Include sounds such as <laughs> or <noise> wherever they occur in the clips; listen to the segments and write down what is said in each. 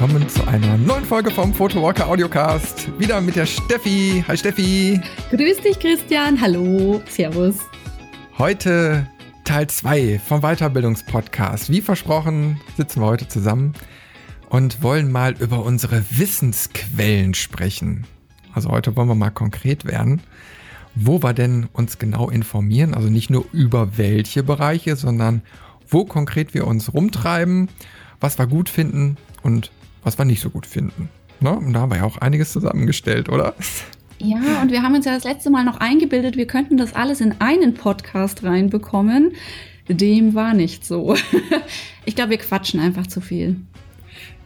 Willkommen zu einer neuen Folge vom Photowalker Audiocast. Wieder mit der Steffi. Hi Steffi. Grüß dich Christian. Hallo. Servus. Heute Teil 2 vom Weiterbildungspodcast. Wie versprochen sitzen wir heute zusammen und wollen mal über unsere Wissensquellen sprechen. Also heute wollen wir mal konkret werden wo wir denn uns genau informieren. Also nicht nur über welche Bereiche, sondern wo konkret wir uns rumtreiben, was wir gut finden und was wir nicht so gut finden. Ne? Und da haben wir ja auch einiges zusammengestellt, oder? Ja, und wir haben uns ja das letzte Mal noch eingebildet, wir könnten das alles in einen Podcast reinbekommen. Dem war nicht so. <laughs> Ich glaube, wir quatschen einfach zu viel.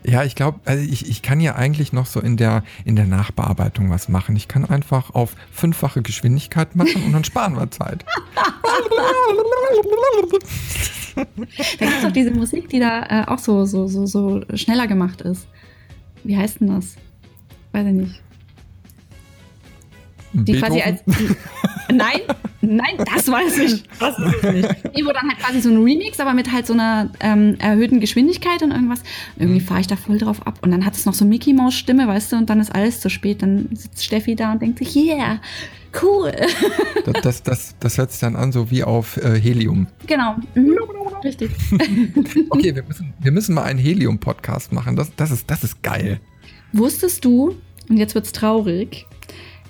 Ja, ich glaube, also ich, ich kann ja eigentlich noch so in der, in der Nachbearbeitung was machen. Ich kann einfach auf fünffache Geschwindigkeit machen und dann sparen wir Zeit. <laughs> da gibt es doch diese Musik, die da äh, auch so, so, so, so schneller gemacht ist. Wie heißt denn das? Weiß ich nicht. Die Beethoven? quasi als. nein, nein, das weiß ich. Das ist es nicht. Die, wo dann halt quasi so ein Remix, aber mit halt so einer ähm, erhöhten Geschwindigkeit und irgendwas. Irgendwie fahre ich da voll drauf ab. Und dann hat es noch so Mickey Maus Stimme, weißt du, und dann ist alles zu spät. Dann sitzt Steffi da und denkt sich, yeah, cool. das, das, das, das hört sich dann an, so wie auf äh, Helium. Genau. Mhm. Richtig. <laughs> okay, wir müssen, wir müssen mal einen Helium-Podcast machen. Das, das, ist, das ist geil. Wusstest du, und jetzt wird's traurig,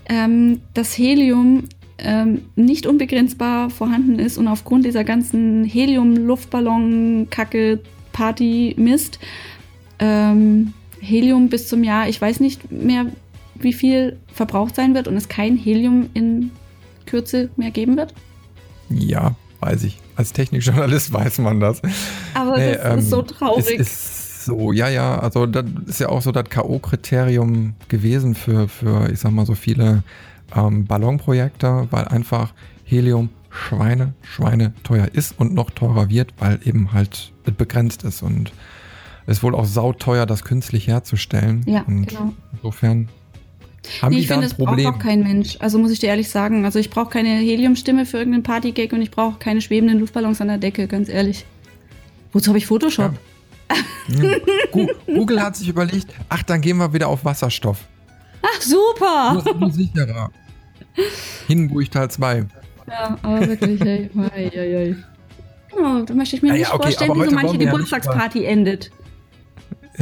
ähm, dass Helium ähm, nicht unbegrenzbar vorhanden ist und aufgrund dieser ganzen Helium-Luftballon-Kacke, Party-Mist, ähm, Helium bis zum Jahr, ich weiß nicht mehr, wie viel verbraucht sein wird und es kein Helium in Kürze mehr geben wird? Ja, weiß ich. Als Technikjournalist <laughs> weiß man das. Aber nee, das ähm, ist so traurig. Es ist so, ja, ja, also das ist ja auch so das K.O.-Kriterium gewesen für, für, ich sag mal, so viele ähm, Ballonprojekte, weil einfach Helium Schweine, Schweine teuer ist und noch teurer wird, weil eben halt begrenzt ist und es ist wohl auch sauteuer, das künstlich herzustellen. Ja, und genau. Insofern haben nee, ich finde, ein Problem. braucht auch kein Mensch. Also muss ich dir ehrlich sagen. Also ich brauche keine Heliumstimme für irgendeinen Partygag und ich brauche keine schwebenden Luftballons an der Decke, ganz ehrlich. Wozu habe ich Photoshop? Ja. Google hat sich überlegt, ach, dann gehen wir wieder auf Wasserstoff. Ach, super! Nur, nur sicherer. Hindenburg Teil 2. Ja, aber wirklich, ey. Ei, ei, ei. Oh, da möchte ich mir ja, nicht okay, vorstellen, wie so manche Geburtstagsparty ja endet.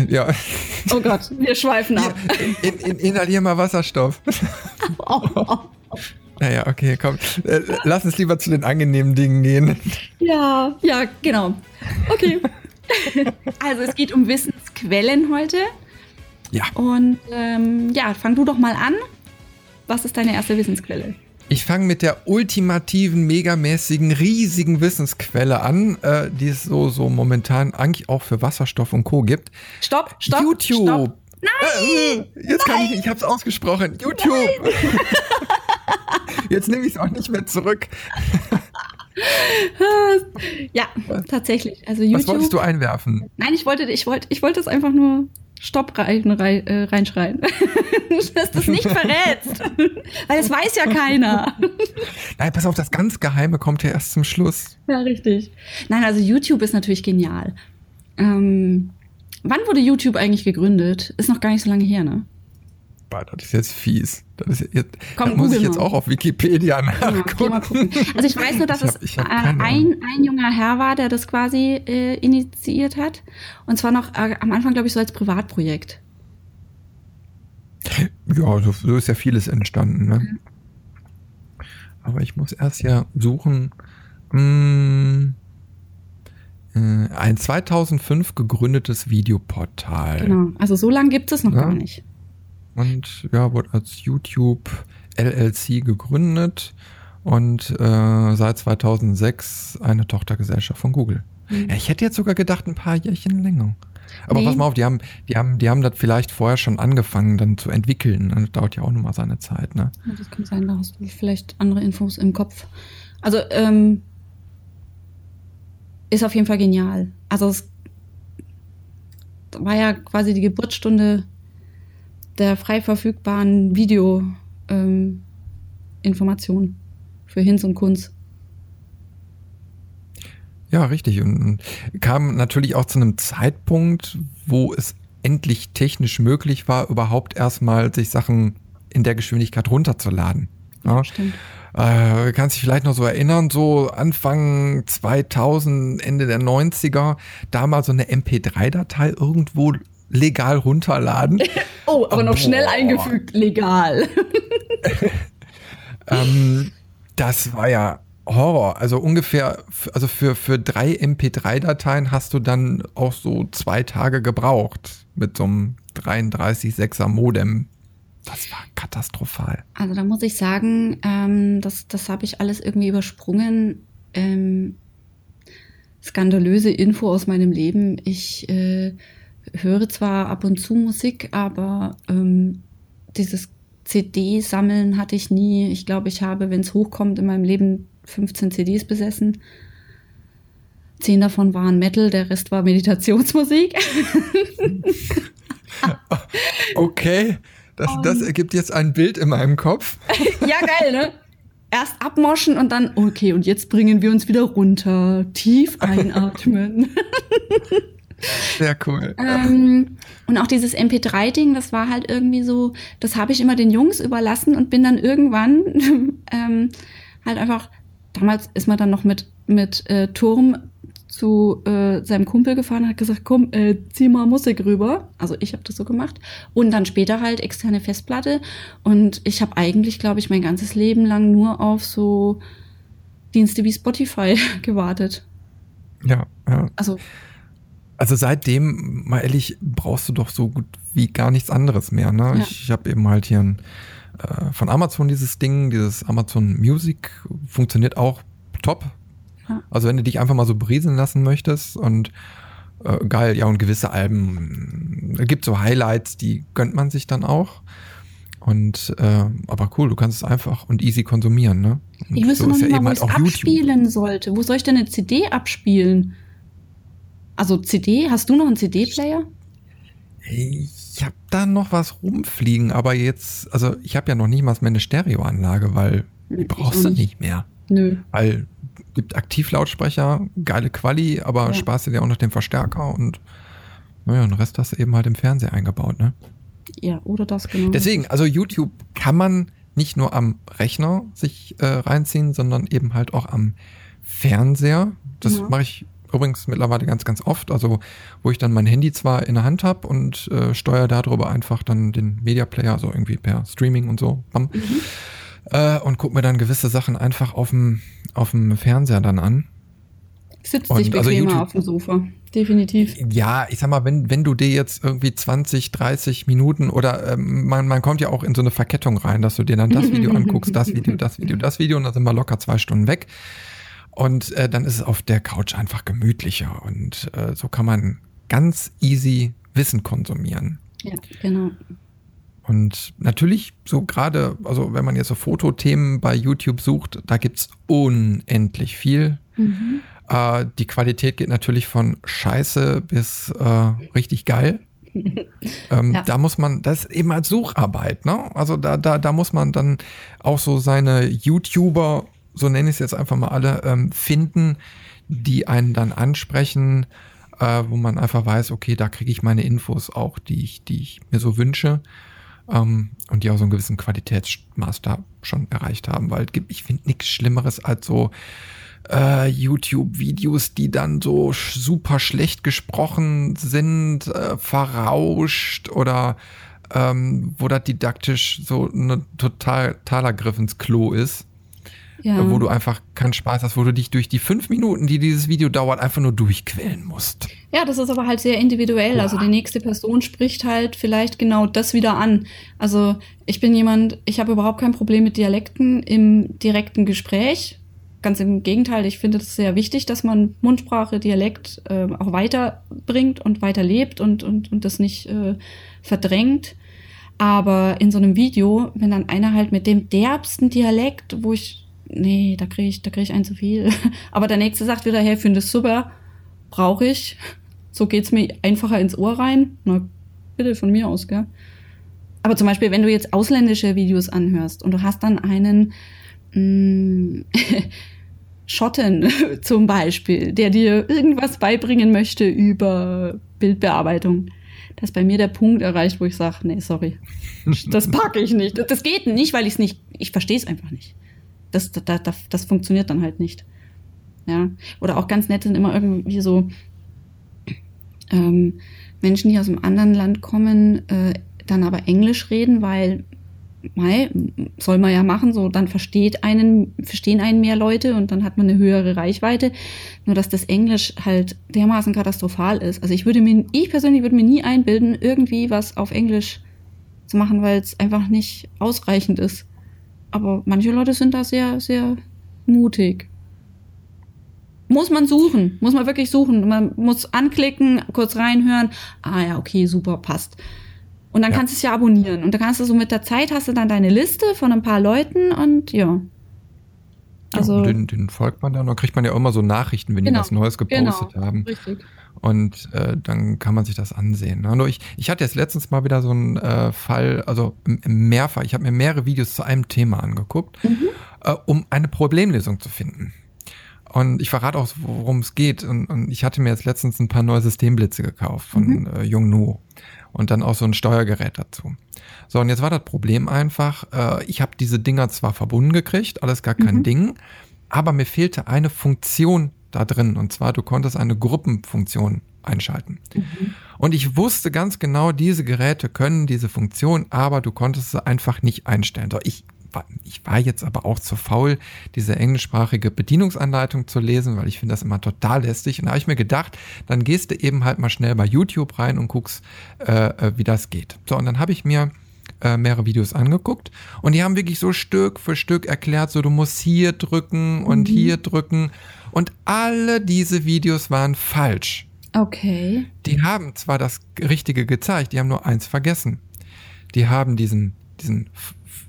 Ja. Oh Gott, wir schweifen ab. In, in, inhalier mal Wasserstoff. Oh, oh. Naja, okay, komm. Äh, lass uns lieber zu den angenehmen Dingen gehen. Ja, ja, genau. Okay. Also es geht um Wissensquellen heute. Ja. Und ähm, ja, fang du doch mal an. Was ist deine erste Wissensquelle? Ich fange mit der ultimativen, megamäßigen, riesigen Wissensquelle an, äh, die es so, so momentan eigentlich auch für Wasserstoff und Co. gibt. Stopp, stopp. YouTube. Stopp. Nein! Äh, jetzt kann ich, ich habe es ausgesprochen. YouTube. <laughs> jetzt nehme ich es auch nicht mehr zurück. <laughs> ja, tatsächlich. Also YouTube. Was wolltest du einwerfen? Nein, ich wollte, ich wollte, ich wollte es einfach nur Stopp rein, rein, äh, reinschreien. <laughs> Dass das nicht verrätst. <laughs> Weil es weiß ja keiner. Nein, pass auf, das ganz Geheime kommt ja erst zum Schluss. Ja, richtig. Nein, also YouTube ist natürlich genial. Ähm, wann wurde YouTube eigentlich gegründet? Ist noch gar nicht so lange her, ne? Boah, das ist jetzt fies. Das ist jetzt, Komm, da muss ich jetzt mal. auch auf Wikipedia <laughs> nachgucken. Ja, also ich weiß nur, dass hab, es ein, ein junger Herr war, der das quasi äh, initiiert hat. Und zwar noch äh, am Anfang, glaube ich, so als Privatprojekt. Ja, so, so ist ja vieles entstanden. Ne? Mhm. Aber ich muss erst ja suchen. Mh, hm, äh, ein 2005 gegründetes Videoportal. Genau, also so lange gibt es noch ja. gar nicht und ja, wurde als YouTube LLC gegründet und äh, seit 2006 eine Tochtergesellschaft von Google. Mhm. Ja, ich hätte jetzt sogar gedacht, ein paar Jährchen länger. Aber nee. pass mal auf, die haben, die haben, die haben das vielleicht vorher schon angefangen, dann zu entwickeln. Das dauert ja auch nochmal seine Zeit, ne? Ja, das kann sein, da hast du vielleicht andere Infos im Kopf. Also, ähm, ist auf jeden Fall genial. Also es war ja quasi die Geburtsstunde der frei verfügbaren Videoinformationen ähm, für Hinz und Kunz. Ja, richtig. Und kam natürlich auch zu einem Zeitpunkt, wo es endlich technisch möglich war, überhaupt erstmal sich Sachen in der Geschwindigkeit runterzuladen. Ja, Stimmt. Äh, kannst dich vielleicht noch so erinnern, so Anfang 2000, Ende der 90er, da mal so eine MP3-Datei irgendwo legal runterladen. <laughs> Oh, aber noch Boah. schnell eingefügt, legal. <laughs> ähm, das war ja Horror. Also ungefähr, also für, für drei MP3-Dateien hast du dann auch so zwei Tage gebraucht mit so einem 33,6er Modem. Das war katastrophal. Also da muss ich sagen, ähm, das, das habe ich alles irgendwie übersprungen. Ähm, skandalöse Info aus meinem Leben. Ich äh, höre zwar ab und zu Musik, aber ähm, dieses CD-Sammeln hatte ich nie. Ich glaube, ich habe, wenn es hochkommt, in meinem Leben 15 CDs besessen. Zehn davon waren Metal, der Rest war Meditationsmusik. <laughs> Okay, das, das ergibt jetzt ein Bild in meinem Kopf. <laughs> Ja, geil, ne? Erst abmoschen und dann, okay, und jetzt bringen wir uns wieder runter. Tief <laughs> einatmen. Sehr cool. ähm, und auch dieses MP3-Ding, das war halt irgendwie so, das habe ich immer den Jungs überlassen und bin dann irgendwann <laughs> ähm, halt einfach, damals ist man dann noch mit, mit äh, Turm zu äh, seinem Kumpel gefahren und hat gesagt, komm, äh, zieh mal Musik rüber. Also ich habe das so gemacht. Und dann später halt externe Festplatte. Und ich habe eigentlich, glaube ich, mein ganzes Leben lang nur auf so Dienste wie Spotify <laughs> gewartet. Ja, ja. Also Also seitdem, mal ehrlich, brauchst du doch so gut wie gar nichts anderes mehr. Ne? Ja. Ich, ich habe eben halt hier ein, äh, von Amazon dieses Ding, dieses Amazon Music, funktioniert auch top. Ja. Also wenn du dich einfach mal so berieseln lassen möchtest und äh, geil, ja und gewisse Alben, es gibt so Highlights, die gönnt man sich dann auch. Und äh, aber cool, du kannst es einfach und easy konsumieren, ne? Und Ich wüsste so noch nicht ja mal, wo ich halt es auch YouTube. abspielen sollte. Wo soll ich denn eine CD abspielen? Also CD, hast du noch einen CD-Player? Ich habe da noch was rumfliegen, aber jetzt, also ich habe ja noch nicht mal mehr eine Stereoanlage, weil die Ich brauchst auch du nicht. nicht mehr. Nö. Weil gibt Aktivlautsprecher, geile Quali, aber Ja. sparst du dir auch noch den Verstärker und naja, den Rest hast du eben halt im Fernseher eingebaut, ne? Ja, oder das genau. Deswegen, also YouTube kann man nicht nur am Rechner sich äh, reinziehen, sondern eben halt auch am Fernseher. Das Ja. mache ich übrigens mittlerweile ganz, ganz oft. Also, wo ich dann mein Handy zwar in der Hand habe und äh, steuere darüber einfach dann den Media Player, also irgendwie per Streaming und so, bam, Mhm. äh, und gucke mir dann gewisse Sachen einfach auf dem auf dem Fernseher dann an. Sitzt und sich also bequemer YouTube- auf dem Sofa. Definitiv. Ja, ich sag mal, wenn, wenn du dir jetzt irgendwie 20, 30 Minuten oder ähm, man, man kommt ja auch in so eine Verkettung rein, dass du dir dann das Video anguckst, das Video, das Video, das Video und dann sind wir locker zwei Stunden weg. Und äh, dann ist es auf der Couch einfach gemütlicher und äh, so kann man ganz easy Wissen konsumieren. Ja, genau. Und natürlich, so gerade, also wenn man jetzt so Fotothemen bei YouTube sucht, da gibt's unendlich viel. Mhm. Äh, die Qualität geht natürlich von scheiße bis äh, richtig geil. <laughs> ähm, Ja. Da muss man, das ist eben als Sucharbeit, ne? Also da, da, da muss man dann auch so seine YouTuber, so nenne ich es jetzt einfach mal alle, ähm, finden, die einen dann ansprechen, äh, wo man einfach weiß, okay, da kriege ich meine Infos auch, die ich, die ich mir so wünsche. Ähm, und die auch so einen gewissen Qualitätsmaßstab schon erreicht haben, weil ich finde nichts Schlimmeres als so äh, YouTube-Videos, die dann so sch- super schlecht gesprochen sind, äh, verrauscht oder ähm, wo das didaktisch so ein total totaler Griff ins Klo ist, Ja. wo du einfach keinen Spaß hast, wo du dich durch die fünf Minuten, die dieses Video dauert, einfach nur durchquälen musst. Ja, das ist aber halt sehr individuell. Also die nächste Person spricht halt vielleicht genau das wieder an. Also ich bin jemand, ich habe überhaupt kein Problem mit Dialekten im direkten Gespräch. Ganz im Gegenteil, ich finde es sehr wichtig, dass man Mundsprache, Dialekt äh, auch weiterbringt und weiterlebt und, und, und das nicht äh, verdrängt. Aber in so einem Video, wenn dann einer halt mit dem derbsten Dialekt, wo ich, nee, da kriege ich, da krieg ich einen zu viel. <laughs> Aber der nächste sagt wieder, hey, finde es super, brauche ich. So geht's mir einfacher ins Ohr rein. Na, bitte von mir aus, gell? Aber zum Beispiel, wenn du jetzt ausländische Videos anhörst und du hast dann einen, mh, <laughs> Schotten <laughs> zum Beispiel, der dir irgendwas beibringen möchte über Bildbearbeitung. Da ist bei mir der Punkt erreicht, wo ich sage, nee, sorry, das packe ich nicht. Das geht nicht, weil ich es nicht, ich verstehe es einfach nicht. Das, das, das, das funktioniert dann halt nicht. Ja. Oder auch ganz nett sind immer irgendwie so ähm, Menschen, die aus einem anderen Land kommen, äh, dann aber Englisch reden, weil Mai, soll man ja machen, so dann versteht einen, verstehen einen mehr Leute und dann hat man eine höhere Reichweite. Nur dass das Englisch halt dermaßen katastrophal ist. Also ich würde mir, ich persönlich würde mir nie einbilden, irgendwie was auf Englisch zu machen, weil es einfach nicht ausreichend ist. Aber manche Leute sind da sehr, sehr mutig. Muss man suchen, muss man wirklich suchen. Man muss anklicken, kurz reinhören. Ah ja, okay, super, passt. Und dann ja. kannst du es ja abonnieren. Und dann kannst du so mit der Zeit hast du dann deine Liste von ein paar Leuten und ja. Also ja, den, den, folgt man dann und kriegt man ja immer so Nachrichten, wenn genau, die was Neues gepostet genau, haben. Richtig. Und äh, dann kann man sich das ansehen. Ne? Nur ich, ich hatte jetzt letztens mal wieder so einen äh, Fall, also mehrfach, ich habe mir mehrere Videos zu einem Thema angeguckt, mhm. äh, um eine Problemlösung zu finden. Und ich verrate auch, worum es geht. Und, und, ich hatte mir jetzt letztens ein paar neue Systemblitze gekauft von mhm. äh, Yongnuo und dann auch so ein Steuergerät dazu. So, und jetzt war das Problem einfach, äh, ich habe diese Dinger zwar verbunden gekriegt, alles gar kein mhm. Ding, aber mir fehlte eine Funktion da drin. Und zwar, du konntest eine Gruppenfunktion einschalten. Mhm. Und ich wusste ganz genau, diese Geräte können diese Funktion, aber du konntest sie einfach nicht einstellen. So, ich ich war jetzt aber auch zu faul, diese englischsprachige Bedienungsanleitung zu lesen, weil ich finde das immer total lästig. Und da habe ich mir gedacht, dann gehst du eben halt mal schnell bei YouTube rein und guckst, äh, äh, wie das geht. So, und dann habe ich mir äh, mehrere Videos angeguckt und die haben wirklich so Stück für Stück erklärt, so du musst hier drücken und mhm. hier drücken. Und alle diese Videos waren falsch. Okay. Die haben zwar das Richtige gezeigt, die haben nur eins vergessen. Die haben diesen, diesen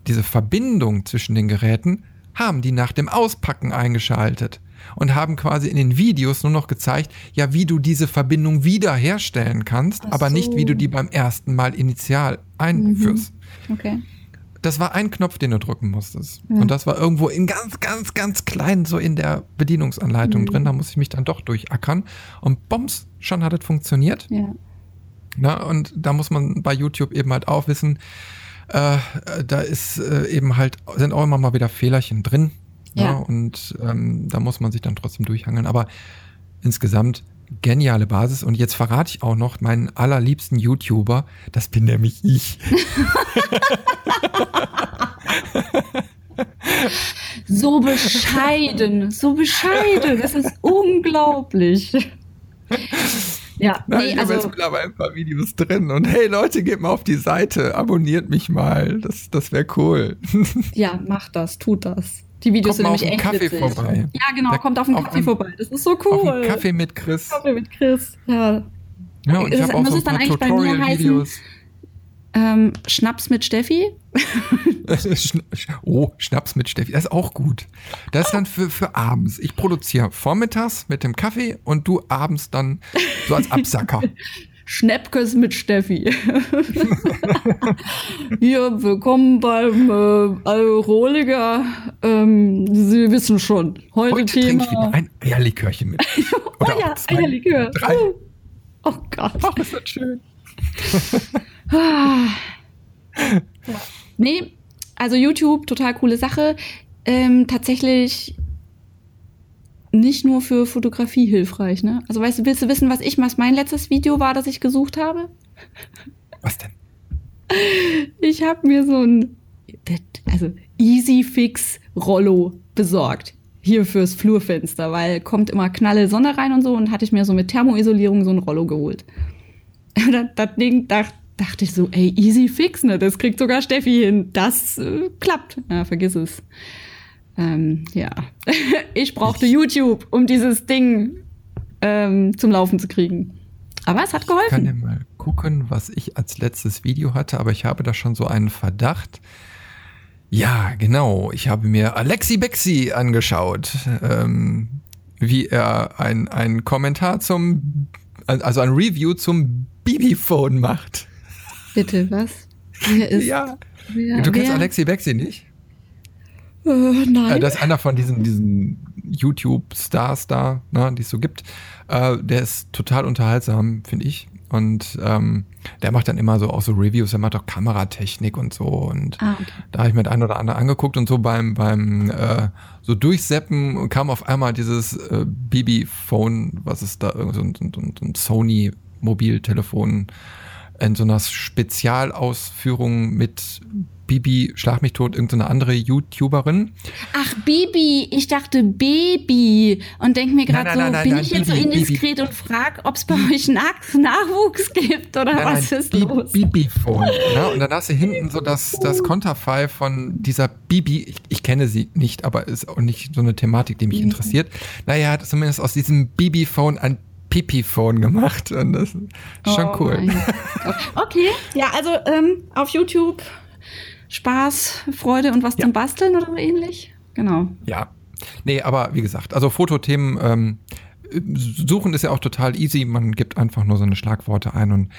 diese Verbindung zwischen den Geräten haben die nach dem Auspacken eingeschaltet und haben quasi in den Videos nur noch gezeigt, ja, wie du diese Verbindung wiederherstellen kannst, so. aber nicht, wie du die beim ersten Mal initial einführst. Mhm. Okay. Das war ein Knopf, den du drücken musstest. Ja. Und das war irgendwo in ganz, ganz, ganz klein so in der Bedienungsanleitung mhm. drin. Da muss ich mich dann doch durchackern. Und bombs, schon hat es funktioniert. Ja. Na, und da muss man bei YouTube eben halt auch wissen, äh, da ist äh, eben halt, sind auch immer mal wieder Fehlerchen drin. Ja. ja und ähm, da muss man sich dann trotzdem durchhangeln. Aber insgesamt geniale Basis. Und jetzt verrate ich auch noch meinen allerliebsten YouTuber. Das bin nämlich ich. <laughs> so bescheiden, so bescheiden. Das ist unglaublich. Ja, <laughs> Nein, nee, ich also, habe jetzt mittlerweile ein paar Videos drin und hey Leute, geht mal auf die Seite, abonniert mich mal, das, das wäre cool. <laughs> Ja, macht das, tut das. Die Videos kommt sind nämlich echt Kaffee witzig. vorbei. Ja, genau, da kommt auf den Kaffee ein, vorbei. Das ist so cool. Einen Kaffee mit Chris. Kaffee mit Chris, ja. Ja, und ich habe auch so ein paar Tutorial-Videos. Ähm, Schnaps mit Steffi. <laughs> oh, Schnaps mit Steffi. Das ist auch gut. Das ist dann für, für abends. Ich produziere vormittags mit dem Kaffee und du abends dann so als Absacker. <laughs> Schnäppkes mit Steffi. <laughs> Hier, willkommen beim äh, Alkoholiker. Ähm, Sie wissen schon, heute, heute Thema. Trinke ich wieder ein Eierlikörchen mit. oh <laughs> ja, Eierlikör. Drei. Oh Gott. Ach, ist das schön. <laughs> Nee, also YouTube, total coole Sache. Ähm, tatsächlich nicht nur für Fotografie hilfreich, ne? Also weißt du, willst du wissen, was ich, was mein letztes Video war, das ich gesucht habe? Was denn? Ich habe mir so ein, also Easy Fix Rollo besorgt. Hier fürs Flurfenster, weil kommt immer knalle Sonne rein und so und hatte ich mir so mit Thermoisolierung so ein Rollo geholt. <laughs> das, das Ding, dachte dachte ich so, ey, easy fix, ne? Das kriegt sogar Steffi hin. Das äh, klappt. Ja, vergiss es. Ähm, ja. <laughs> ich brauchte YouTube, um dieses Ding ähm, zum Laufen zu kriegen. Aber es hat geholfen. Ich kann ja mal gucken, was ich als letztes Video hatte, aber ich habe da schon so einen Verdacht. Ja, genau. Ich habe mir Alexi Bexi angeschaut, ähm, wie er ein, ein Kommentar zum, also ein Review zum Bibi-Phone macht. Bitte, was? Ja. Wer, du kennst? Alexi Bexi nicht? Uh, nein. Äh, das ist einer von diesen, diesen YouTube-Stars da, ne, die es so gibt. Äh, der ist total unterhaltsam, finde ich. Und ähm, der macht dann immer so auch so Reviews, er macht auch Kameratechnik und so. Und ah, okay. da habe ich mir ein oder andere angeguckt und so beim, beim äh, so durchseppen kam auf einmal dieses äh, BB-Phone, was ist da, so ein, so ein, so ein Sony-Mobiltelefon in so einer Spezialausführung mit Bibi, schlag mich tot, irgendeine andere YouTuberin. Ach, Bibi, ich dachte Baby und denke mir gerade so, nein, nein, bin ich jetzt Bibi, so indiskret Bibi. und frage, ob es bei euch Nach Nachwuchs gibt oder was ist Bibi, los? Bibi-Phone. Ne? Und dann hast du hinten so das, das Konterfei von dieser Bibi, ich, ich, kenne sie nicht, aber ist auch nicht so eine Thematik, die mich mhm. interessiert. Naja, hat zumindest aus diesem Bibi-Phone ein Pipi-Phone gemacht und das ist schon oh cool. Okay, ja, also ähm, auf YouTube Spaß, Freude und was ja. zum Basteln oder ähnlich. Genau. Ja. Nee, aber wie gesagt, also Fotothemen ähm, suchen ist ja auch total easy. Man gibt einfach nur so eine Schlagworte ein und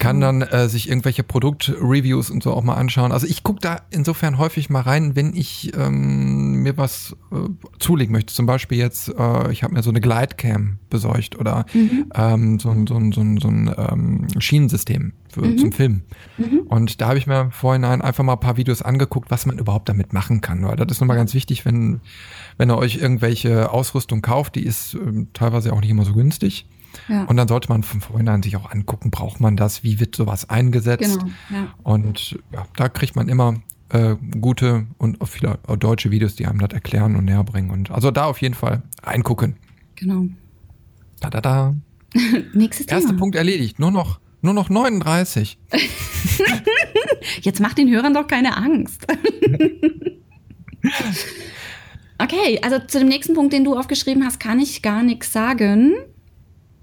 kann dann äh, sich irgendwelche Produktreviews und so auch mal anschauen. Also ich gucke da insofern häufig mal rein, wenn ich ähm, mir was äh, zulegen möchte. Zum Beispiel jetzt, äh, ich habe mir so eine Glidecam besorgt oder mhm. ähm, so ein, so ein, so ein, so ein ähm, Schienensystem für, mhm. zum Film. Mhm. Und da habe ich mir vorhin einfach mal ein paar Videos angeguckt, was man überhaupt damit machen kann. Weil das ist nochmal ganz wichtig, wenn, wenn ihr euch irgendwelche Ausrüstung kauft, die ist äh, teilweise auch nicht immer so günstig. Ja. Und dann sollte man von vornherein sich auch angucken, braucht man das, wie wird sowas eingesetzt. Genau, ja. Und ja, da kriegt man immer äh, gute und auch viele auch deutsche Videos, die einem das erklären und näher bringen. Und also da auf jeden Fall reingucken. Genau. Da, da, da. <laughs> Nächstes Thema. Erster Punkt erledigt. Nur noch, nur noch 39. <laughs> Jetzt macht den Hörern doch keine Angst. <laughs> okay, also zu dem nächsten Punkt, den du aufgeschrieben hast, kann ich gar nichts sagen.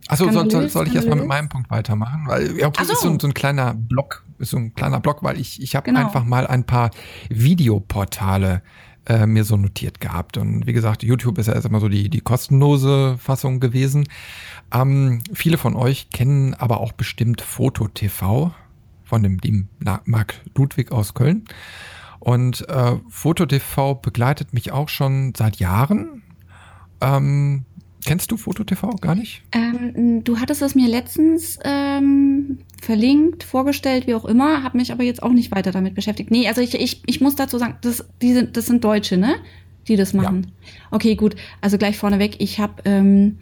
Achso, soll, soll, soll ich erstmal mit meinem Punkt weitermachen? Weil, ja, okay, so. ist so, so, ein kleiner Block, ist so ein kleiner Block, weil ich, ich habe genau. einfach mal ein paar Videoportale äh, mir so notiert gehabt. Und wie gesagt, YouTube ist ja erstmal so die, die kostenlose Fassung gewesen. Ähm, viele von euch kennen aber auch bestimmt FotoTV von dem lieben Marc Ludwig aus Köln. Und äh, FotoTV begleitet mich auch schon seit Jahren. Ähm, Kennst du FotoTV gar nicht? Ähm, du hattest es mir letztens ähm, verlinkt, vorgestellt, wie auch immer, habe mich aber jetzt auch nicht weiter damit beschäftigt. Nee, also ich, ich, ich muss dazu sagen, das, die sind, das sind Deutsche, ne? Die das machen. Ja. Okay, gut. Also gleich vorneweg, ich habe ähm,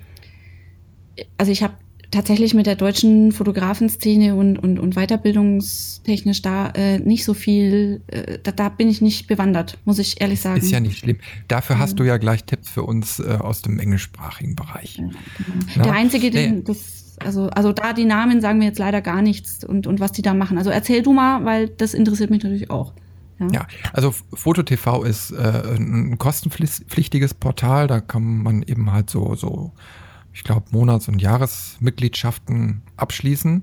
also ich habe tatsächlich mit der deutschen Fotografenszene und, und, und weiterbildungstechnisch da äh, nicht so viel, äh, da, da bin ich nicht bewandert, muss ich ehrlich sagen. Ist ja nicht schlimm. Dafür hast du ja gleich Tipps für uns äh, aus dem englischsprachigen Bereich. Ja, genau. Der einzige, den, nee. das, also, also da die Namen sagen mir jetzt leider gar nichts und, und was die da machen. Also erzähl du mal, weil das interessiert mich natürlich auch. Ja. ja, also FotoTV ist äh, ein kostenpflichtiges Portal, da kann man eben halt so, so ich glaube, Monats- und Jahresmitgliedschaften abschließen.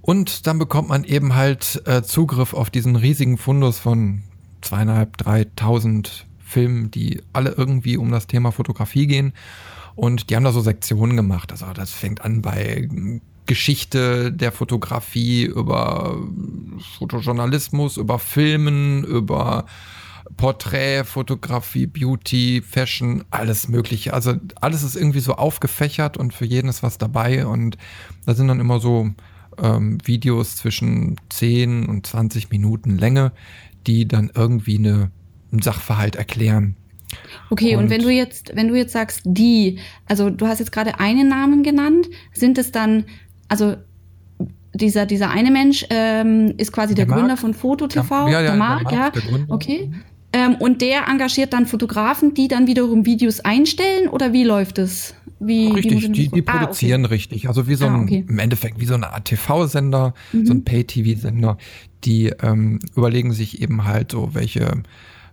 Und dann bekommt man eben halt äh, Zugriff auf diesen riesigen Fundus von zweieinhalb, dreitausend Filmen, die alle irgendwie um das Thema Fotografie gehen. Und die haben da so Sektionen gemacht. Also das fängt an bei Geschichte der Fotografie, über Fotojournalismus, über Filmen, über Porträt, Fotografie, Beauty, Fashion, alles Mögliche. Also alles ist irgendwie so aufgefächert und für jeden ist was dabei. Und da sind dann immer so ähm, Videos zwischen 10 und 20 Minuten Länge, die dann irgendwie eine, einen Sachverhalt erklären. Okay, und, und, wenn du jetzt, wenn du jetzt sagst, die, also du hast jetzt gerade einen Namen genannt, sind es dann, also dieser, dieser eine Mensch ähm, ist quasi der, der Gründer von FotoTV, ja, ja, der Marc, der Marc ja. Okay. Ähm, und der engagiert dann Fotografen, die dann wiederum Videos einstellen oder wie läuft es? Wie, richtig, wie die, die ah, produzieren okay. richtig. Also wie so ah, ein, okay. im Endeffekt wie so eine Art TV-Sender, mhm. so ein Pay-TV-Sender, die ähm, überlegen sich eben halt so, welche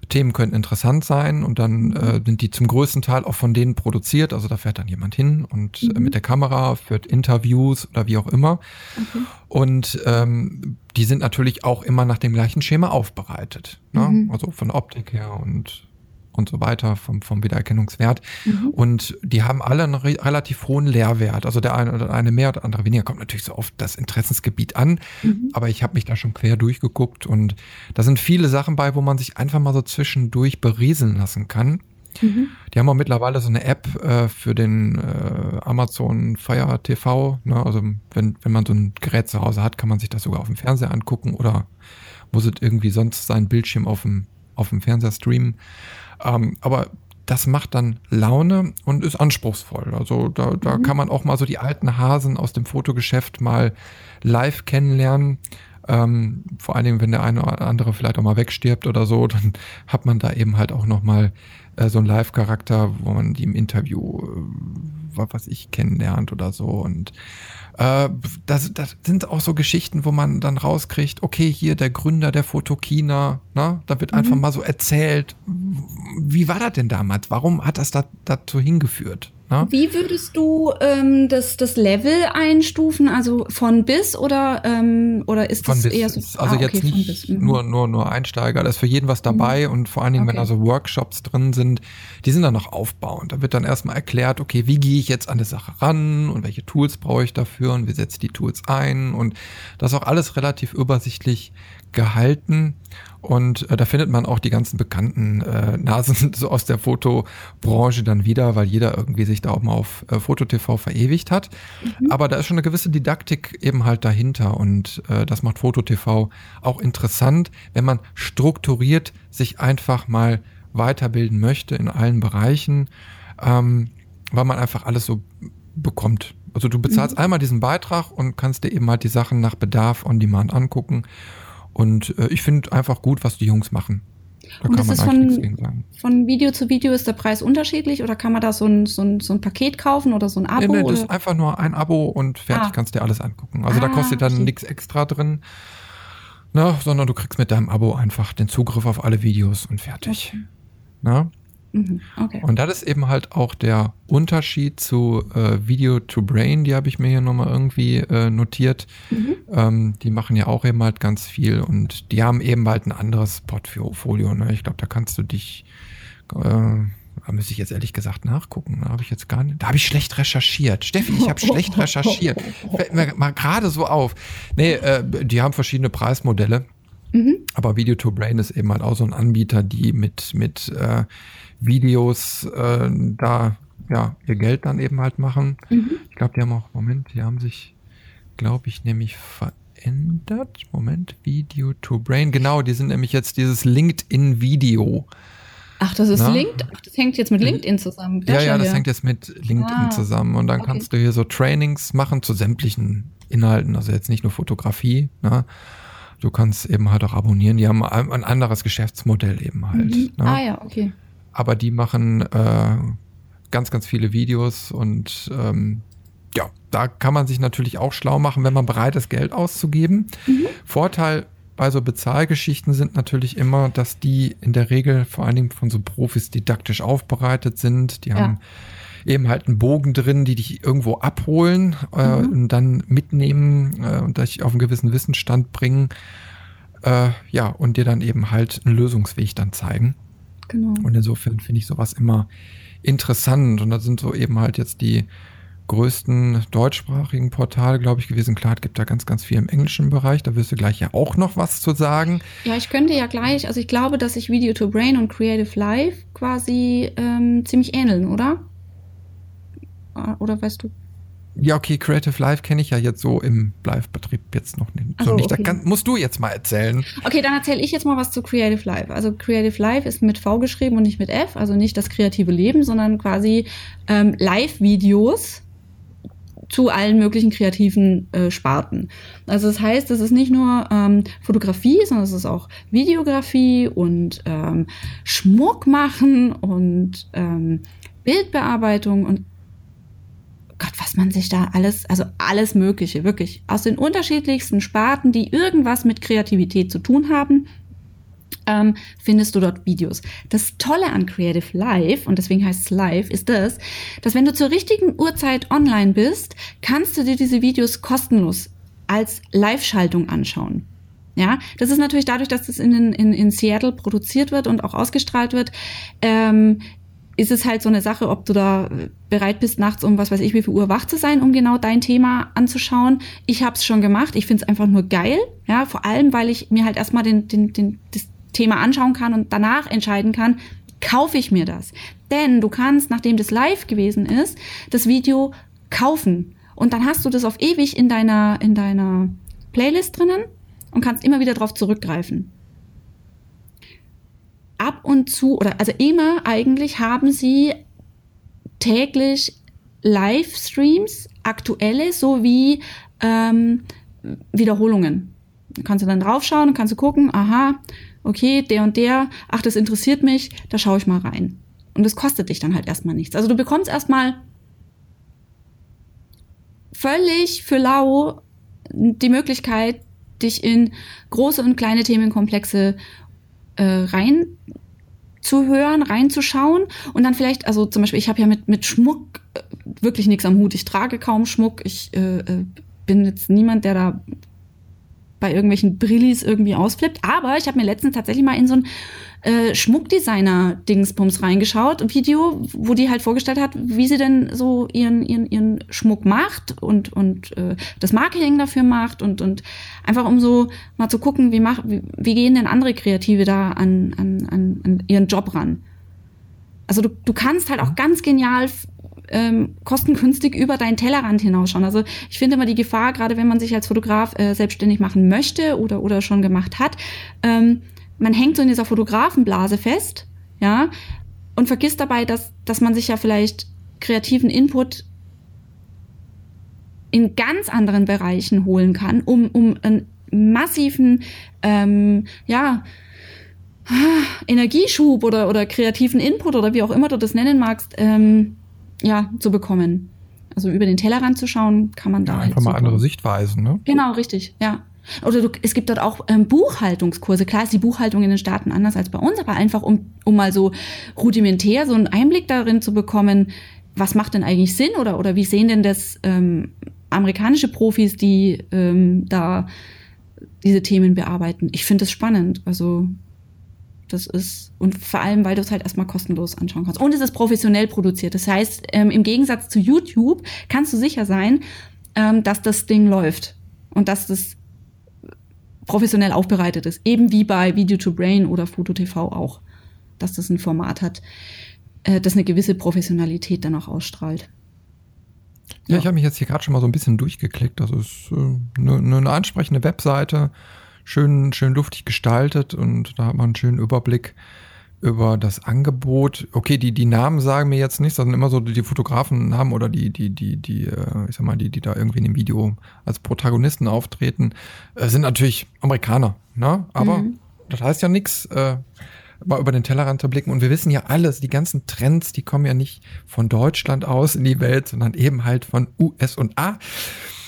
Themen könnten interessant sein und dann äh, sind die zum größten Teil auch von denen produziert. Also da fährt dann jemand hin und äh, mhm. äh, mit der Kamera führt Interviews oder wie auch immer. Okay. Und ähm, die sind natürlich auch immer nach dem gleichen Schema aufbereitet. Ne? Mhm. Also von der Optik her und und so weiter vom, vom Wiedererkennungswert. Mhm. Und die haben alle einen re relativ hohen Lehrwert. Also der eine oder eine mehr oder andere weniger kommt natürlich so oft das Interessensgebiet an. Mhm. Aber ich habe mich da schon quer durchgeguckt und da sind viele Sachen bei, wo man sich einfach mal so zwischendurch berieseln lassen kann. Mhm. Die haben auch mittlerweile so eine App äh, für den äh, Amazon Fire TV. Ne? Also wenn, wenn man so ein Gerät zu Hause hat, kann man sich das sogar auf dem Fernseher angucken oder muss es irgendwie sonst seinen Bildschirm auf dem, auf dem Fernseher streamen. Ähm, aber das macht dann Laune und ist anspruchsvoll. Also da, da mhm. kann man auch mal so die alten Hasen aus dem Fotogeschäft mal live kennenlernen. Ähm, vor allen Dingen, wenn der eine oder andere vielleicht auch mal wegstirbt oder so, <laughs> dann hat man da eben halt auch noch mal äh, so einen Live-Charakter, wo man die im Interview, äh, was ich kennenlernt oder so. Und äh, das, das sind auch so Geschichten, wo man dann rauskriegt, okay, hier der Gründer der Fotokina, ne? da wird mhm. einfach mal so erzählt, wie war das denn damals? Warum hat das da, dazu hingeführt? Ne? Wie würdest du ähm, das, das Level einstufen, also von bis oder, ähm, oder ist von das bis. eher so? Also ah, jetzt nicht mhm. nur, nur, nur Einsteiger, da ist für jeden was dabei mhm. und vor allen Dingen, okay. wenn da so Workshops drin sind, die sind dann noch aufbauend. Da wird dann erstmal erklärt, okay, wie gehe ich jetzt an die Sache ran und welche Tools brauche ich dafür und wie setze ich die Tools ein und das ist auch alles relativ übersichtlich gehalten. Und äh, da findet man auch die ganzen bekannten äh, Nasen <laughs> so aus der Fotobranche dann wieder, weil jeder irgendwie sich da auch mal auf äh, Foto-TV verewigt hat. Mhm. Aber da ist schon eine gewisse Didaktik eben halt dahinter und äh, das macht Foto-TV auch interessant, wenn man strukturiert sich einfach mal weiterbilden möchte in allen Bereichen, ähm, weil man einfach alles so bekommt. Also du bezahlst mhm. einmal diesen Beitrag und kannst dir eben halt die Sachen nach Bedarf on Demand angucken. Und äh, ich finde einfach gut, was die Jungs machen. Da und kann man von, von Video zu Video ist der Preis unterschiedlich oder kann man da so ein, so ein, so ein Paket kaufen oder so ein Abo? Nee, nee, das ist einfach nur ein Abo und fertig ah. kannst dir alles angucken. Also ah, da kostet dann nichts extra drin, ne, sondern du kriegst mit deinem Abo einfach den Zugriff auf alle Videos und fertig. Okay. Ne? Mhm, okay. Und das ist eben halt auch der Unterschied zu äh, Video to Brain, die habe ich mir hier nochmal irgendwie äh, notiert. Mhm. Ähm, die machen ja auch eben halt ganz viel und die haben eben halt ein anderes Portfolio. Ne? Ich glaube, da kannst du dich, äh, da müsste ich jetzt ehrlich gesagt nachgucken. Da habe ich jetzt gar nicht, da habe ich schlecht recherchiert. Steffi, ich habe schlecht <laughs> recherchiert. Fällt mir mal gerade so auf. Nee, äh, die haben verschiedene Preismodelle. Mhm. Aber Video to Brain ist eben halt auch so ein Anbieter, die mit, mit äh, Videos äh, da ja ihr Geld dann eben halt machen. Mhm. Ich glaube, die haben auch, Moment, die haben sich, glaube ich, nämlich verändert. Moment, Video to Brain. Genau, die sind nämlich jetzt dieses LinkedIn-Video. Ach, das ist LinkedIn. Ach, das hängt jetzt mit LinkedIn zusammen. Ja, ja, das hängt jetzt mit LinkedIn ah, zusammen. Und dann okay. kannst du hier so Trainings machen zu sämtlichen Inhalten, also jetzt nicht nur Fotografie. Ne? Du kannst eben halt auch abonnieren. Die haben ein anderes Geschäftsmodell eben halt. Mhm. Ne? Ah ja, okay aber die machen äh, ganz, ganz viele Videos und ähm, ja, da kann man sich natürlich auch schlau machen, wenn man bereit ist, Geld auszugeben. Mhm. Vorteil bei so Bezahlgeschichten sind natürlich immer, dass die in der Regel vor allen Dingen von so Profis didaktisch aufbereitet sind. Die ja. haben eben halt einen Bogen drin, die dich irgendwo abholen äh, mhm. und dann mitnehmen äh, und dich auf einen gewissen Wissensstand bringen. Äh, ja, und dir dann eben halt einen Lösungsweg dann zeigen. Genau. Und insofern finde ich sowas immer interessant. Und da sind so eben halt jetzt die größten deutschsprachigen Portale, glaube ich, gewesen. Klar, es gibt da ganz, ganz viel im englischen Bereich. Da wirst du gleich ja auch noch was zu sagen. Ja, ich könnte ja gleich, also ich glaube, dass sich Video to Brain und Creative Life quasi ähm, ziemlich ähneln, oder? Oder weißt du? Ja, okay, Creative Life kenne ich ja jetzt so im Live-Betrieb jetzt noch nicht. So, nicht. Okay. Da kann, musst du jetzt mal erzählen. Okay, dann erzähle ich jetzt mal was zu Creative Life. Also Creative Life ist mit V geschrieben und nicht mit F, also nicht das kreative Leben, sondern quasi ähm, Live-Videos zu allen möglichen kreativen äh, Sparten. Also das heißt, es ist nicht nur ähm, Fotografie, sondern es ist auch Videografie und ähm, Schmuck machen und ähm, Bildbearbeitung und man sich da alles, also alles Mögliche, wirklich aus den unterschiedlichsten Sparten, die irgendwas mit Kreativität zu tun haben, ähm, findest du dort Videos. Das Tolle an Creative Live, und deswegen heißt es Live, ist das, dass wenn du zur richtigen Uhrzeit online bist, kannst du dir diese Videos kostenlos als Live-Schaltung anschauen. Ja, das ist natürlich dadurch, dass das in, in, in Seattle produziert wird und auch ausgestrahlt wird, ähm, ist es halt so eine Sache, ob du da bereit bist, nachts um was weiß ich wie viel Uhr wach zu sein, um genau dein Thema anzuschauen. Ich habe es schon gemacht. Ich finde es einfach nur geil. Ja, vor allem, weil ich mir halt erstmal den, den, den, das Thema anschauen kann und danach entscheiden kann, kaufe ich mir das. Denn du kannst, nachdem das live gewesen ist, das Video kaufen. Und dann hast du das auf ewig in deiner, in deiner Playlist drinnen und kannst immer wieder darauf zurückgreifen. Ab und zu, oder also immer eigentlich haben sie täglich Livestreams, aktuelle sowie ähm, Wiederholungen. Da kannst du dann draufschauen, kannst du gucken, aha, okay, der und der, ach, das interessiert mich, da schaue ich mal rein. Und das kostet dich dann halt erstmal nichts. Also du bekommst erstmal völlig für lau die Möglichkeit, dich in große und kleine Themenkomplexe äh, rein zu hören, reinzuschauen und dann vielleicht, also zum Beispiel, ich habe ja mit, mit Schmuck äh, wirklich nichts am Hut. Ich trage kaum Schmuck. Ich äh, äh bin jetzt niemand, der da bei irgendwelchen Brillis irgendwie ausflippt. Aber ich habe mir letztens tatsächlich mal in so ein äh, Schmuckdesigner-Dingsbums reingeschaut, Video, wo die halt vorgestellt hat, wie sie denn so ihren, ihren, ihren Schmuck macht und, und äh, das Marketing dafür macht und, und einfach um so mal zu gucken, wie, mach, wie, wie gehen denn andere Kreative da an, an, an, an ihren Job ran. Also du, du kannst halt auch ganz genial ähm, kostengünstig über deinen Tellerrand hinausschauen. Also ich finde immer die Gefahr, gerade wenn man sich als Fotograf äh, selbstständig machen möchte oder, oder schon gemacht hat, ähm, man hängt so in dieser Fotografenblase fest, ja, und vergisst dabei, dass, dass man sich ja vielleicht kreativen Input in ganz anderen Bereichen holen kann, um, um einen massiven, ähm, ja, Energieschub oder, oder kreativen Input oder wie auch immer du das nennen magst, ähm, ja, zu bekommen. Also über den Tellerrand zu schauen, kann man da. Ja, einfach halt mal andere Sichtweisen, ne? Genau, richtig, ja. Oder du, es gibt dort auch ähm, Buchhaltungskurse. Klar ist die Buchhaltung in den Staaten anders als bei uns, aber einfach um, um mal so rudimentär so einen Einblick darin zu bekommen, was macht denn eigentlich Sinn oder, oder wie sehen denn das ähm, amerikanische Profis, die ähm, da diese Themen bearbeiten. Ich finde das spannend. Also das ist, und vor allem, weil du es halt erstmal kostenlos anschauen kannst. Und es ist professionell produziert. Das heißt, ähm, im Gegensatz zu YouTube kannst du sicher sein, ähm, dass das Ding läuft und dass das professionell aufbereitet ist. Eben wie bei Video to Brain oder Foto TV auch. Dass das ein Format hat, äh, das eine gewisse Professionalität dann auch ausstrahlt. Ja, ja. ich habe mich jetzt hier gerade schon mal so ein bisschen durchgeklickt. Das ist äh, eine, eine ansprechende Webseite schön, schön luftig gestaltet und da hat man einen schönen Überblick über das Angebot. Okay, die, die Namen sagen mir jetzt nichts, das sind immer so die Fotografen-Namen oder die, die, die, die, äh, ich sag mal, die, die da irgendwie in dem Video als Protagonisten auftreten, äh, sind natürlich Amerikaner, ne? Aber mhm. das heißt ja nichts, äh, mal über den Tellerrand zu blicken. Und wir wissen ja alles, die ganzen Trends, die kommen ja nicht von Deutschland aus in die Welt, sondern eben halt von US und A.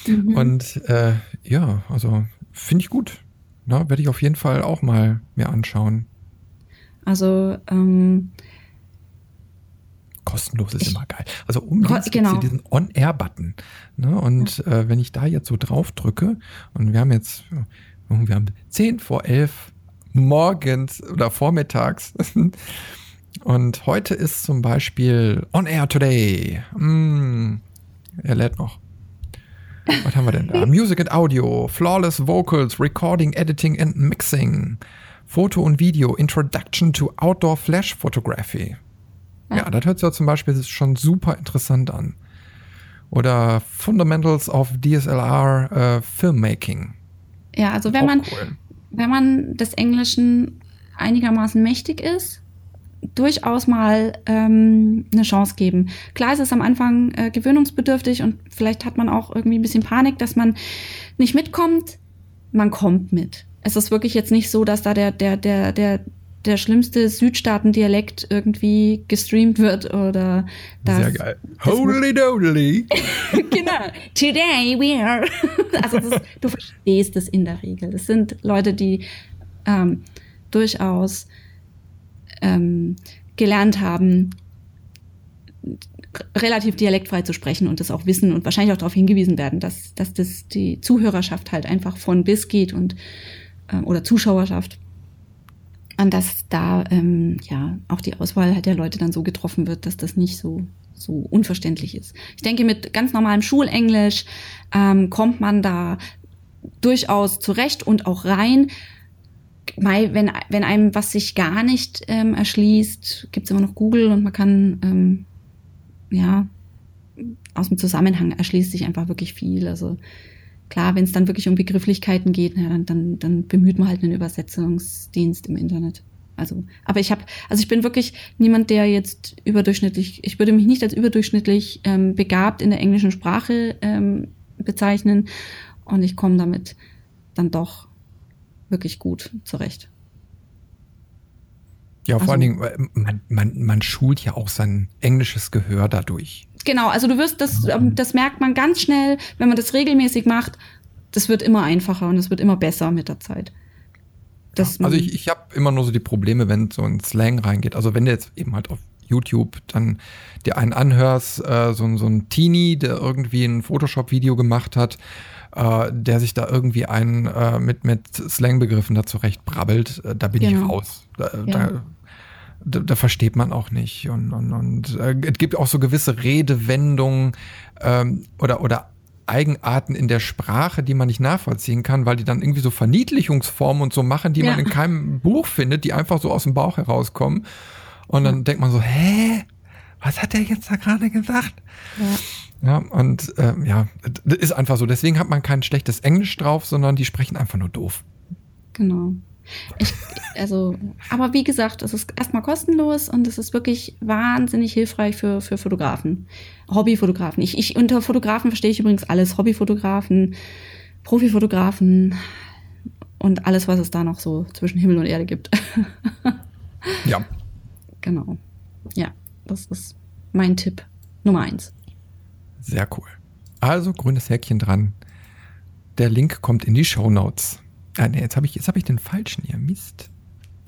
Mhm. Und äh, ja, also finde ich gut ne, werde ich auf jeden Fall auch mal mir anschauen. Also ähm, kostenlos ist ich, immer geil. Also unbedingt genau. hier diesen On-Air-Button. Ne? Und ja. äh, wenn ich da jetzt so drauf drücke und wir haben jetzt, wir haben 10 vor 11 morgens oder vormittags. <laughs> und heute ist zum Beispiel On Air Today. Mm, er lädt noch. Was haben wir denn da? Music and Audio, Flawless Vocals, Recording, Editing and Mixing, Foto und Video, Introduction to Outdoor Flash Photography. Ja, ja das hört sich ja zum Beispiel schon super interessant an. Oder Fundamentals of DSLR äh, Filmmaking. Ja, also wenn man, cool. wenn man des Englischen einigermaßen mächtig ist, durchaus mal ähm, eine Chance geben. Klar ist es am Anfang äh, gewöhnungsbedürftig und vielleicht hat man auch irgendwie ein bisschen Panik, dass man nicht mitkommt. Man kommt mit. Es ist wirklich jetzt nicht so, dass da der, der, der, der, der schlimmste Südstaaten-Dialekt irgendwie gestreamt wird oder das. Sehr geil. Holy doly. <laughs> genau. Today we are. <laughs> also ist, du verstehst es in der Regel. Das sind Leute, die ähm, durchaus ähm, gelernt haben, relativ dialektfrei zu sprechen und das auch wissen und wahrscheinlich auch darauf hingewiesen werden, dass, dass das die Zuhörerschaft halt einfach von bis geht und ähm, oder Zuschauerschaft. Und dass da ähm, ja auch die Auswahl halt der Leute dann so getroffen wird, dass das nicht so so unverständlich ist. Ich denke, mit ganz normalem Schulenglisch ähm, kommt man da durchaus zurecht und auch rein Mai, wenn, wenn einem was sich gar nicht ähm, erschließt, gibt's immer noch Google und man kann, ähm, ja, aus dem Zusammenhang erschließt sich einfach wirklich viel. Also klar, wenn es dann wirklich um Begrifflichkeiten geht, ja, dann, dann, dann bemüht man halt einen Übersetzungsdienst im Internet. Also, aber ich habe, also ich bin wirklich niemand, der jetzt überdurchschnittlich, ich würde mich nicht als überdurchschnittlich ähm, begabt in der englischen Sprache ähm, bezeichnen und ich komme damit dann doch wirklich gut zurecht. Ja, vor also, allen Dingen, man, man, man schult ja auch sein englisches Gehör dadurch. Genau, also du wirst das, ähm, das merkt man ganz schnell, wenn man das regelmäßig macht, das wird immer einfacher und es wird immer besser mit der Zeit. Das also ich, ich habe immer nur so die Probleme, wenn so ein Slang reingeht. Also wenn du jetzt eben halt auf YouTube dann dir einen anhörst, äh, so, so ein Teenie, der irgendwie ein Photoshop-Video gemacht hat, äh, der sich da irgendwie einen äh, mit, mit Slang-Begriffen da zurecht brabbelt, äh, da bin genau. ich raus. Da, ja. da, da, da, versteht man auch nicht. Und, und, und äh, es gibt auch so gewisse Redewendungen ähm, oder, oder Eigenarten in der Sprache, die man nicht nachvollziehen kann, weil die dann irgendwie so Verniedlichungsformen und so machen, die ja. man in keinem Buch findet, die einfach so aus dem Bauch herauskommen. Und dann ja. denkt man so, hä? Was hat der jetzt da gerade gesagt? Ja. Ja und äh, ja, das ist einfach so. Deswegen hat man kein schlechtes Englisch drauf, sondern die sprechen einfach nur doof. Genau. Ich, also, aber wie gesagt, es ist erstmal kostenlos und es ist wirklich wahnsinnig hilfreich für, für Fotografen, Hobbyfotografen. Ich, ich, unter Fotografen verstehe ich übrigens alles. Hobbyfotografen, Profifotografen und alles, was es da noch so zwischen Himmel und Erde gibt. ja. <laughs> Genau. Ja, das ist mein Tipp Nummer eins. Sehr cool. Also grünes Häkchen dran. Der Link kommt in die Show Notes. Ah, nee, jetzt habe ich, hab ich den falschen hier. Mist.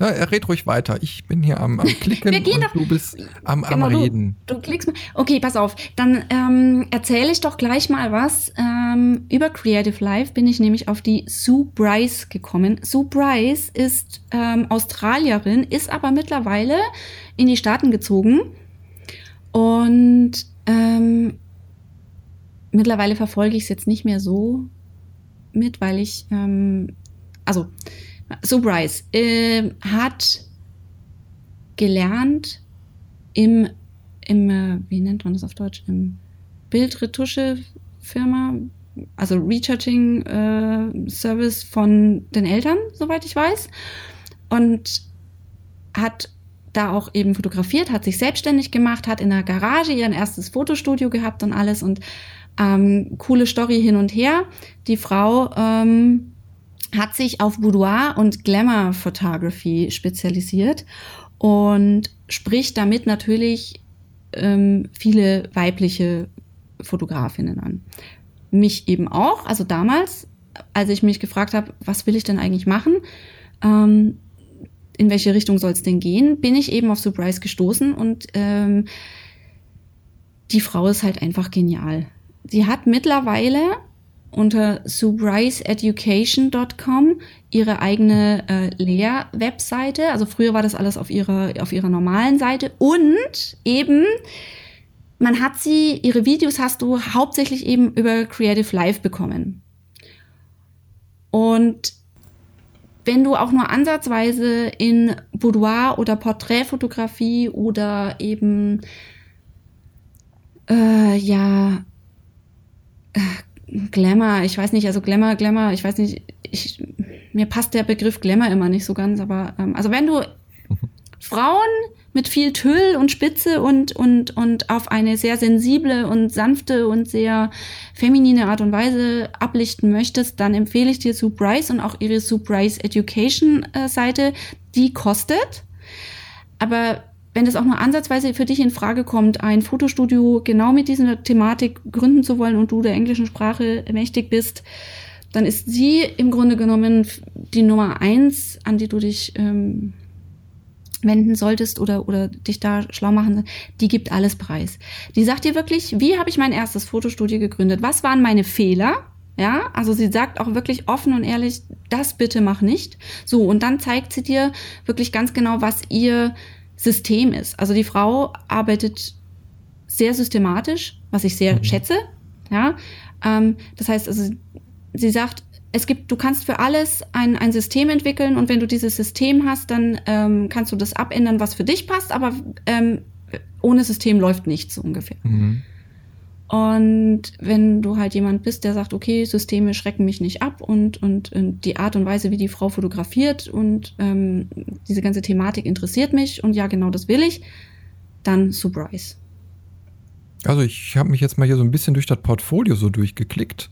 Da, er red ruhig weiter. Ich bin hier am, am Klicken und doch, du bist am, genau, am Reden. Du, du, klickst mal. Okay, pass auf. Dann ähm, erzähle ich doch gleich mal was. Ähm, über Creative Life bin ich nämlich auf die Sue Bryce gekommen. Sue Bryce ist ähm, Australierin, ist aber mittlerweile in die Staaten gezogen. Und ähm, mittlerweile verfolge ich es jetzt nicht mehr so mit, weil ich ähm, also so Bryce äh, hat gelernt im, im äh, wie nennt man das auf Deutsch, im Bildretusche-Firma, also Retouching äh, Service von den Eltern, soweit ich weiß. Und hat da auch eben fotografiert, hat sich selbstständig gemacht, hat in der Garage ihr erstes Fotostudio gehabt und alles und ähm, coole Story hin und her. Die Frau ähm, hat sich auf Boudoir und Glamour Photography spezialisiert und spricht damit natürlich ähm, viele weibliche Fotografinnen an. Mich eben auch, also damals, als ich mich gefragt habe, was will ich denn eigentlich machen, ähm, in welche Richtung soll es denn gehen, bin ich eben auf Surprise gestoßen und ähm, die Frau ist halt einfach genial. Sie hat mittlerweile unter subriceeducation.com ihre eigene äh, Lehrwebseite. Also früher war das alles auf ihrer, auf ihrer normalen Seite. Und eben, man hat sie, ihre Videos hast du hauptsächlich eben über Creative Live bekommen. Und wenn du auch nur ansatzweise in Boudoir oder Porträtfotografie oder eben äh, ja Glamour, ich weiß nicht, also Glamour, Glamour, ich weiß nicht, ich, mir passt der Begriff Glamour immer nicht so ganz, aber ähm, also wenn du Frauen mit viel Tüll und Spitze und, und, und auf eine sehr sensible und sanfte und sehr feminine Art und Weise ablichten möchtest, dann empfehle ich dir Sue Bryce und auch ihre Sue Bryce Education äh, Seite. Die kostet. Aber wenn es auch nur ansatzweise für dich in Frage kommt, ein Fotostudio genau mit dieser Thematik gründen zu wollen und du der englischen Sprache mächtig bist, dann ist sie im Grunde genommen die Nummer eins, an die du dich ähm, wenden solltest oder, oder dich da schlau machen. Die gibt alles preis. Die sagt dir wirklich, wie habe ich mein erstes Fotostudio gegründet? Was waren meine Fehler? Ja, also sie sagt auch wirklich offen und ehrlich, das bitte mach nicht. So, und dann zeigt sie dir wirklich ganz genau, was ihr System ist. Also die Frau arbeitet sehr systematisch, was ich sehr mhm. schätze. Ja, ähm, das heißt, also sie sagt, es gibt, du kannst für alles ein, ein System entwickeln und wenn du dieses System hast, dann ähm, kannst du das abändern, was für dich passt, aber ähm, ohne System läuft nichts so ungefähr. Mhm. Und wenn du halt jemand bist, der sagt, okay, Systeme schrecken mich nicht ab und, und, und die Art und Weise, wie die Frau fotografiert und ähm, diese ganze Thematik interessiert mich und ja, genau das will ich, dann Surprise. Also ich habe mich jetzt mal hier so ein bisschen durch das Portfolio so durchgeklickt.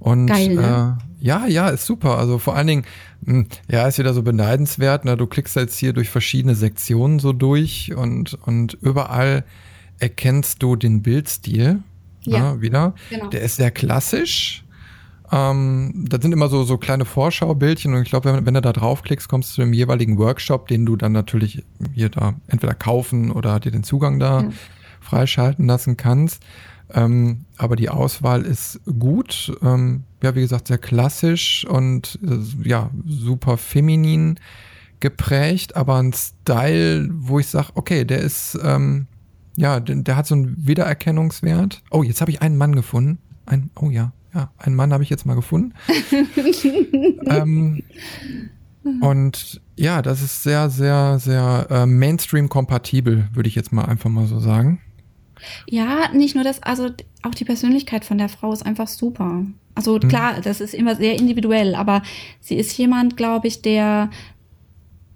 Und Geil, ne? äh, ja, ja, ist super. Also vor allen Dingen, mh, hm, ja, ist wieder so beneidenswert. Ne? Du klickst jetzt hier durch verschiedene Sektionen so durch und, und überall erkennst du den Bildstil. Ja, ne, wieder. Genau. Der ist sehr klassisch. Ähm, das sind immer so, so kleine Vorschaubildchen und ich glaube, wenn, wenn, du da draufklickst, kommst du zu dem jeweiligen Workshop, den du dann natürlich hier da entweder kaufen oder dir den Zugang da ja. freischalten lassen kannst. Ähm, aber die Auswahl ist gut. Ähm, ja, wie gesagt, sehr klassisch und äh, ja, super feminin geprägt, aber ein Style, wo ich sage, okay, der ist, ähm, ja, der, der, hat so einen Wiedererkennungswert. Oh, jetzt habe ich einen Mann gefunden. Ein, oh ja, ja, einen Mann habe ich jetzt mal gefunden. <laughs> ähm, und ja, das ist sehr, sehr, sehr äh, Mainstream-kompatibel, würde ich jetzt mal einfach mal so sagen. Ja, nicht nur das, also auch die Persönlichkeit von der Frau ist einfach super. Also mhm. klar, das ist immer sehr individuell, aber sie ist jemand, glaube ich, der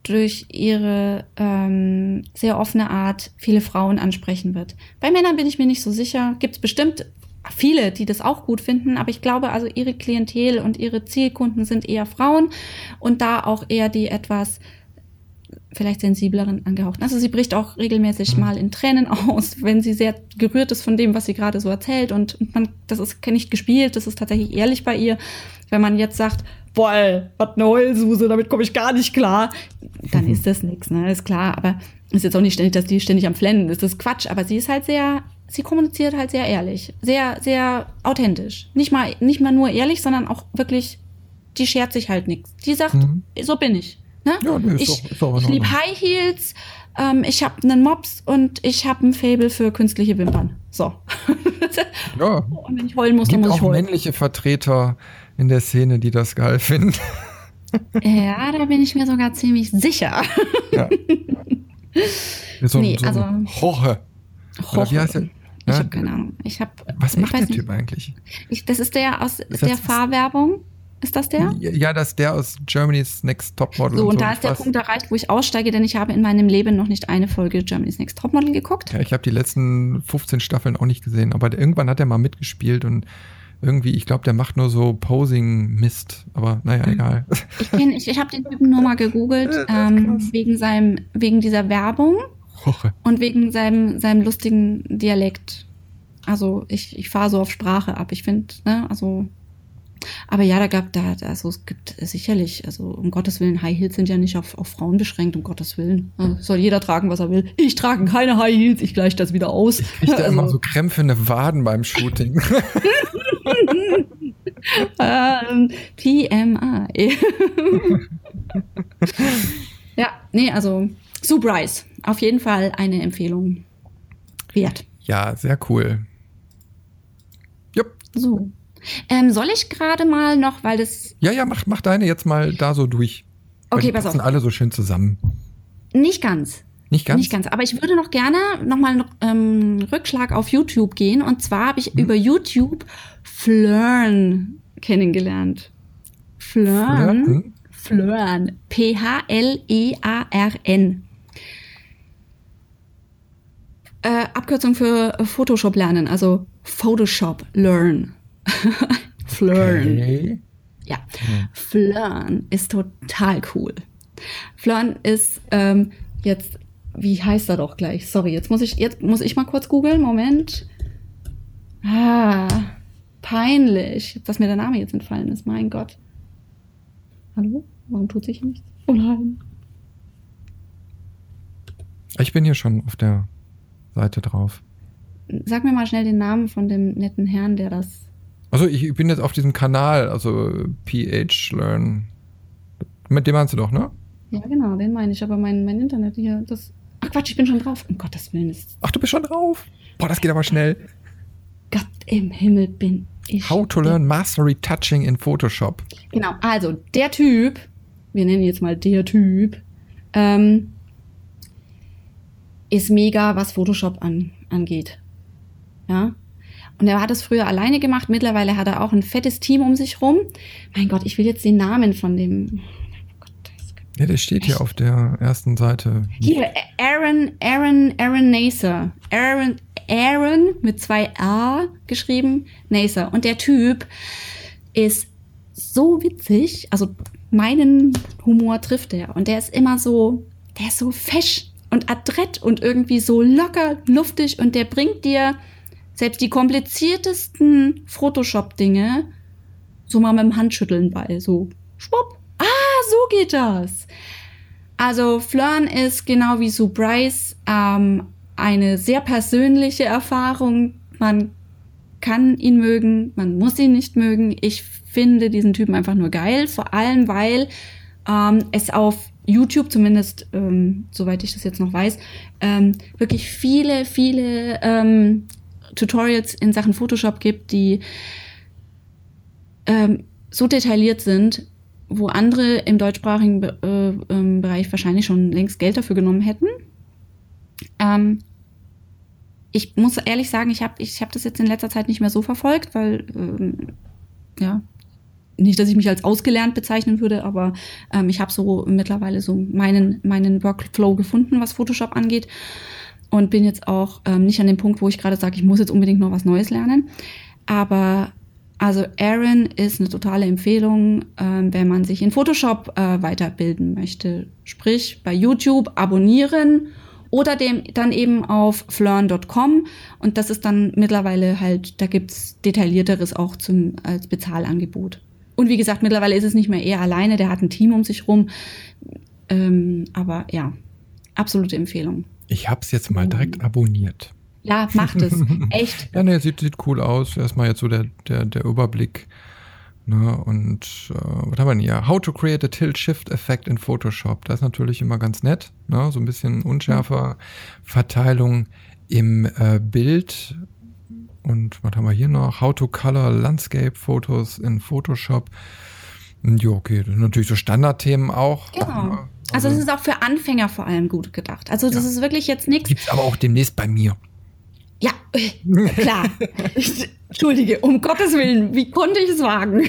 durch ihre ähm, sehr offene Art viele Frauen ansprechen wird. Bei Männern bin ich mir nicht so sicher. Gibt es bestimmt viele, die das auch gut finden, aber ich glaube, also ihre Klientel und ihre Zielkunden sind eher Frauen und da auch eher die etwas vielleicht sensibleren angehaucht. Also sie bricht auch regelmäßig mhm. mal in Tränen <laughs> aus, wenn sie sehr gerührt ist von dem, was sie gerade so erzählt. Und, und man, das ist nicht gespielt, das ist tatsächlich ehrlich bei ihr. Wenn man jetzt sagt, boah, was eine Heulsuse, damit komme ich gar nicht klar, dann <laughs> ist das nichts, ne? Ist klar. Aber ist jetzt auch nicht ständig, dass die ständig am Flennen ist. Das ist Quatsch. Aber sie ist halt sehr, sie kommuniziert halt sehr ehrlich, sehr, sehr authentisch. Nicht mal, nicht mal nur ehrlich, sondern auch wirklich, die schert sich halt nichts. Die sagt, mhm. so bin ich. Ne? Ja, nee, ist ich doch, ist doch ich liebe High Heels, ähm, ich habe einen Mops und ich habe ein Fable für künstliche Wimpern. So. <laughs> ja. Und wenn ich heulen muss, Gibt dann muss ich heulen. auch männliche Vertreter in der Szene, die das geil finden. ja, da bin ich mir sogar ziemlich sicher. ja. So, nee, so also. Hoche. Hoche. Wie heißt der? Ich ja? habe keine Ahnung. Ich hab, Was macht der Typ eigentlich? Ich, das ist der aus ist der Fahrwerbung. Ist das der? Ja, das ist der aus Germany's Next Topmodel. So, und, und so. da ist der Punkt erreicht, wo ich aussteige, denn ich habe in meinem Leben noch nicht eine Folge Germany's Next Topmodel geguckt. Ja, ich habe die letzten 15 Staffeln auch nicht gesehen, aber irgendwann hat er mal mitgespielt und irgendwie, ich glaube, der macht nur so Posing-Mist, aber naja, egal. <laughs> Ich, kenn, ich, ich habe den Typen nur mal gegoogelt, ähm, wegen, seinem, wegen dieser Werbung Woche. und wegen seinem, seinem lustigen Dialekt. Also ich, ich fahre so auf Sprache ab. Ich finde, ne, also aber ja, da gab da, also es gibt sicherlich, also um Gottes Willen, High Heels sind ja nicht auf, auf Frauen beschränkt, um Gottes Willen. Also soll jeder tragen, was er will. Ich trage keine High Heels, ich gleiche das wieder aus. Ich kriege <laughs> also, immer so Krämpfe in den Waden beim Shooting. <laughs> ähm, TMI. <laughs> ja, nee, also Sue Bryce, auf jeden Fall eine Empfehlung wert. Ja, sehr cool. Jupp. So. Ähm, soll ich gerade mal noch, weil das. Ja, ja, mach, mach deine jetzt mal da so durch. Okay, pass auf. Die alle so schön zusammen. Nicht ganz. Nicht ganz? Nicht ganz. Aber ich würde noch gerne nochmal einen ähm, Rückschlag auf YouTube gehen. Und zwar habe ich hm. über YouTube Flirn kennengelernt. Flirn. Flirn. P-H-L-E-A-R-N. Äh, Abkürzung für Photoshop lernen, also Photoshop Learn. <laughs> Flirn. Okay. Ja, hm. Flirn ist total cool. Flirn ist ähm, jetzt, wie heißt er doch gleich? Sorry, jetzt muss ich, jetzt muss ich mal kurz googeln. Moment. Ah, peinlich, dass mir der Name jetzt entfallen ist. Mein Gott. Hallo? Warum tut sich nichts? Oh nein. Ich bin hier schon auf der Seite drauf. Sag mir mal schnell den Namen von dem netten Herrn, der das also ich bin jetzt auf diesem Kanal, also PH Learn. Mit dem meinst du doch, ne? Ja, genau, den meine ich. Aber mein, mein Internet hier, das. Ach Quatsch, ich bin schon drauf. Um Gottes Willen. Ach, du bist schon drauf. Boah, das geht aber schnell. Gott im Himmel bin Ich, How to learn mastery touching in Photoshop. Genau, also der Typ, wir nennen jetzt mal der Typ, ähm, ist mega, was Photoshop an, angeht. Ja. Und er hat es früher alleine gemacht. Mittlerweile hat er auch ein fettes Team um sich rum. Mein Gott, ich will jetzt den Namen von dem. Ja, der steht hier auf der ersten Seite. Hier, Aaron, Aaron, Aaron Naser. Aaron, Aaron mit zwei A geschrieben, Naser. Und der Typ ist so witzig. Also meinen Humor trifft er. Und der ist immer so, der ist so fesch und adrett und irgendwie so locker, luftig. Und der bringt dir selbst die kompliziertesten Photoshop-Dinge so mal mit dem Handschütteln bei. So, schwupp. So geht das. Also Flirn ist genau wie Sue Bryce ähm, eine sehr persönliche Erfahrung. Man kann ihn mögen, man muss ihn nicht mögen. Ich finde diesen Typen einfach nur geil, vor allem weil ähm, es auf YouTube zumindest, ähm, soweit ich das jetzt noch weiß, ähm, wirklich viele, viele ähm, Tutorials in Sachen Photoshop gibt, die ähm, so detailliert sind, wo andere im deutschsprachigen Be äh, ähm, Bereich wahrscheinlich schon längst Geld dafür genommen hätten. Ähm, ich muss ehrlich sagen, ich habe ich hab das jetzt in letzter Zeit nicht mehr so verfolgt, weil, ähm, ja, nicht, dass ich mich als ausgelernt bezeichnen würde, aber ähm, ich habe so mittlerweile so meinen, meinen Workflow gefunden, was Photoshop angeht. Und bin jetzt auch ähm, nicht an dem Punkt, wo ich gerade sage, ich muss jetzt unbedingt noch was Neues lernen. Aber also Aaron ist eine totale Empfehlung, ähm, wenn man sich in Photoshop äh, weiterbilden möchte. Sprich, bei YouTube abonnieren oder dem dann eben auf flirn.com und das ist dann mittlerweile halt, da gibt's detaillierteres auch zum als Bezahlangebot. Und wie gesagt, mittlerweile ist es nicht mehr er alleine, der hat ein Team um sich rum. Ähm, aber ja, absolute Empfehlung. Ich habe es jetzt mal direkt abonniert. Ja, macht es. <laughs> Echt. ja, ne, sieht, sieht cool aus. Erstmal jetzt so der, der, der Überblick. Ne, und äh, was haben wir denn hier? How to create a Tilt-Shift-Effekt in Photoshop. Das ist natürlich immer ganz nett. Ne? So ein bisschen unschärfer Verteilung im äh, Bild. Und was haben wir hier noch? How to color Landscape Photos in Photoshop. Ja, okay, das sind natürlich so Standardthemen auch. Genau. Also, also das ist auch für Anfänger vor allem gut gedacht. Also das ja. ist wirklich jetzt nichts. Gibt's aber auch demnächst bei mir. Ja, äh, klar. <laughs> Entschuldige, um Gottes Willen, wie konnte ich es wagen?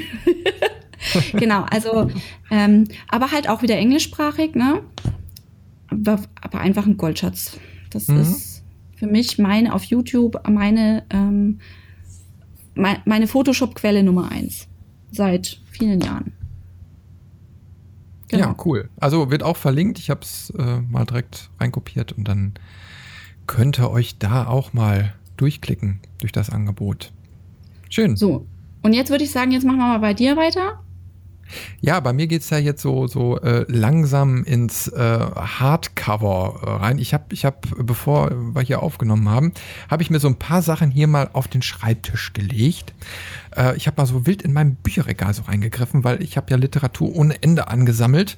<laughs> genau, also, ähm, aber halt auch wieder englischsprachig, ne? Aber, aber einfach ein Goldschatz. Das mhm. ist für mich meine auf YouTube meine, ähm, meine, meine Photoshop-Quelle Nummer eins. Seit vielen Jahren. Genau. Ja, cool. Also wird auch verlinkt. Ich habe es äh, mal direkt reinkopiert und dann könnt ihr euch da auch mal durchklicken durch das Angebot. Schön. So, und jetzt würde ich sagen, jetzt machen wir mal bei dir weiter. Ja, bei mir geht es ja jetzt so, so äh, langsam ins äh, Hardcover äh, rein. Ich habe, ich hab, bevor wir hier aufgenommen haben, habe ich mir so ein paar Sachen hier mal auf den Schreibtisch gelegt. Äh, ich habe mal so wild in meinem Bücherregal so reingegriffen, weil ich habe ja Literatur ohne Ende angesammelt.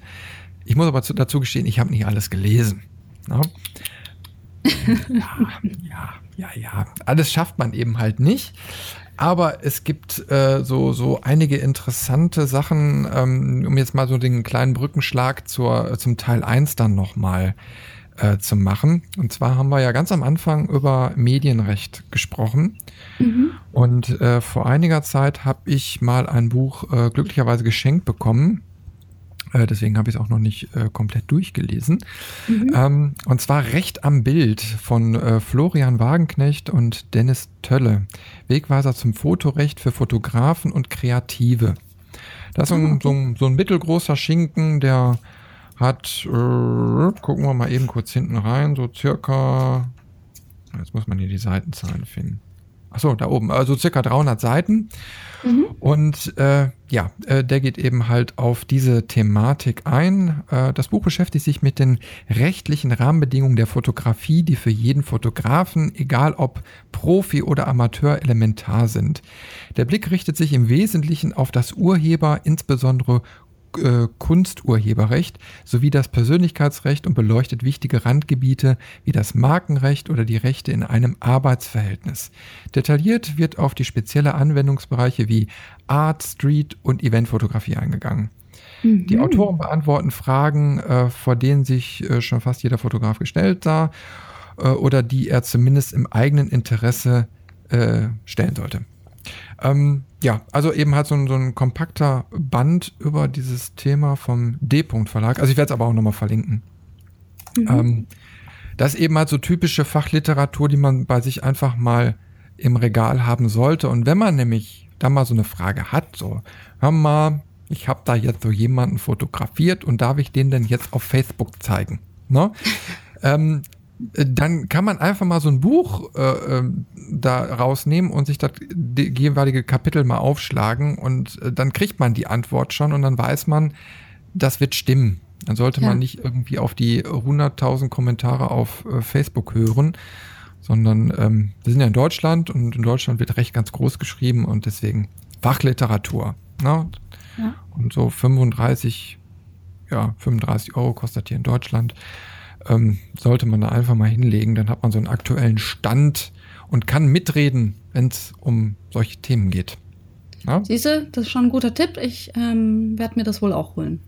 Ich muss aber zu, dazu gestehen, ich habe nicht alles gelesen. Ja? Ja, ja, ja, ja. Alles schafft man eben halt nicht. Aber es gibt äh, so, so einige interessante Sachen, ähm, um jetzt mal so den kleinen Brückenschlag zur, zum Teil 1 dann nochmal äh, zu machen. Und zwar haben wir ja ganz am Anfang über Medienrecht gesprochen. Mhm. Und äh, vor einiger Zeit habe ich mal ein Buch äh, glücklicherweise geschenkt bekommen deswegen habe ich es auch noch nicht äh, komplett durchgelesen. Mhm. Ähm, und zwar Recht am Bild von äh, Florian Wagenknecht und Dennis Tölle. Wegweiser zum Fotorecht für Fotografen und Kreative. Das ist so ein, ah, so ein, so ein mittelgroßer Schinken, der hat, äh, gucken wir mal eben kurz hinten rein, so circa, jetzt muss man hier die Seitenzahlen finden. Achso, da oben, also circa 300 Seiten. Mhm. Und äh, ja, äh, der geht eben halt auf diese Thematik ein. Äh, das Buch beschäftigt sich mit den rechtlichen Rahmenbedingungen der Fotografie, die für jeden Fotografen, egal ob Profi oder Amateur, elementar sind. Der Blick richtet sich im Wesentlichen auf das Urheber, insbesondere äh, Kunsturheberrecht sowie das Persönlichkeitsrecht und beleuchtet wichtige Randgebiete wie das Markenrecht oder die Rechte in einem Arbeitsverhältnis. Detailliert wird auf die spezielle Anwendungsbereiche wie Art, Street und Eventfotografie eingegangen. Mhm. Die Autoren beantworten Fragen, äh, vor denen sich äh, schon fast jeder Fotograf gestellt sah äh, oder die er zumindest im eigenen Interesse äh, stellen sollte. Ähm, ja, also eben halt so ein, so ein kompakter Band über dieses Thema vom D-Punkt Verlag. Also ich werde es aber auch nochmal verlinken. Mhm. Ähm, das ist eben halt so typische Fachliteratur, die man bei sich einfach mal im Regal haben sollte. Und wenn man nämlich da mal so eine Frage hat, so, hör mal, ich habe da jetzt so jemanden fotografiert und darf ich den denn jetzt auf Facebook zeigen? Ne? <laughs> ähm, dann kann man einfach mal so ein Buch äh, ähm, da rausnehmen und sich das jeweilige Kapitel mal aufschlagen und äh, dann kriegt man die Antwort schon und dann weiß man, das wird stimmen. Dann sollte ja. man nicht irgendwie auf die 100.000 Kommentare auf äh, Facebook hören, sondern ähm, wir sind ja in Deutschland und in Deutschland wird Recht ganz groß geschrieben und deswegen Fachliteratur. Ne? Ja. Und so 35, ja, 35 Euro kostet hier in Deutschland ähm, sollte man da einfach mal hinlegen. Dann hat man so einen aktuellen Stand und kann mitreden, wenn es um solche Themen geht. Ja? Siehste, das ist schon ein guter Tipp. Ich ähm, werde mir das wohl auch holen.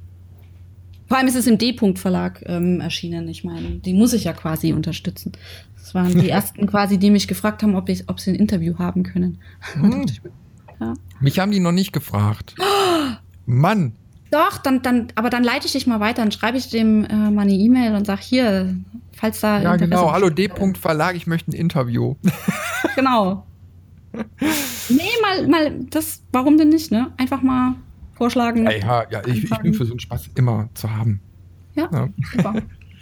Vor allem ist es im D-Punkt-Verlag ähm, erschienen. Ich meine, die muss ich ja quasi unterstützen. Das waren die <laughs> ersten quasi, die mich gefragt haben, ob, ich, ob sie ein Interview haben können. Hm. <laughs> ja. Mich haben die noch nicht gefragt. <gasps> Mann, doch, dann, dann, aber dann leite ich dich mal weiter, dann schreibe ich dem äh, mal eine E-Mail und sag hier, falls da. Ja, Interesse genau. Hallo D. Verlag, ich möchte ein Interview. <laughs> genau. nee, mal, mal, das, warum denn nicht, ne? Einfach mal vorschlagen. Ja, ja, ja ich, ich, bin für so einen Spaß immer zu haben. Ja, ja. super.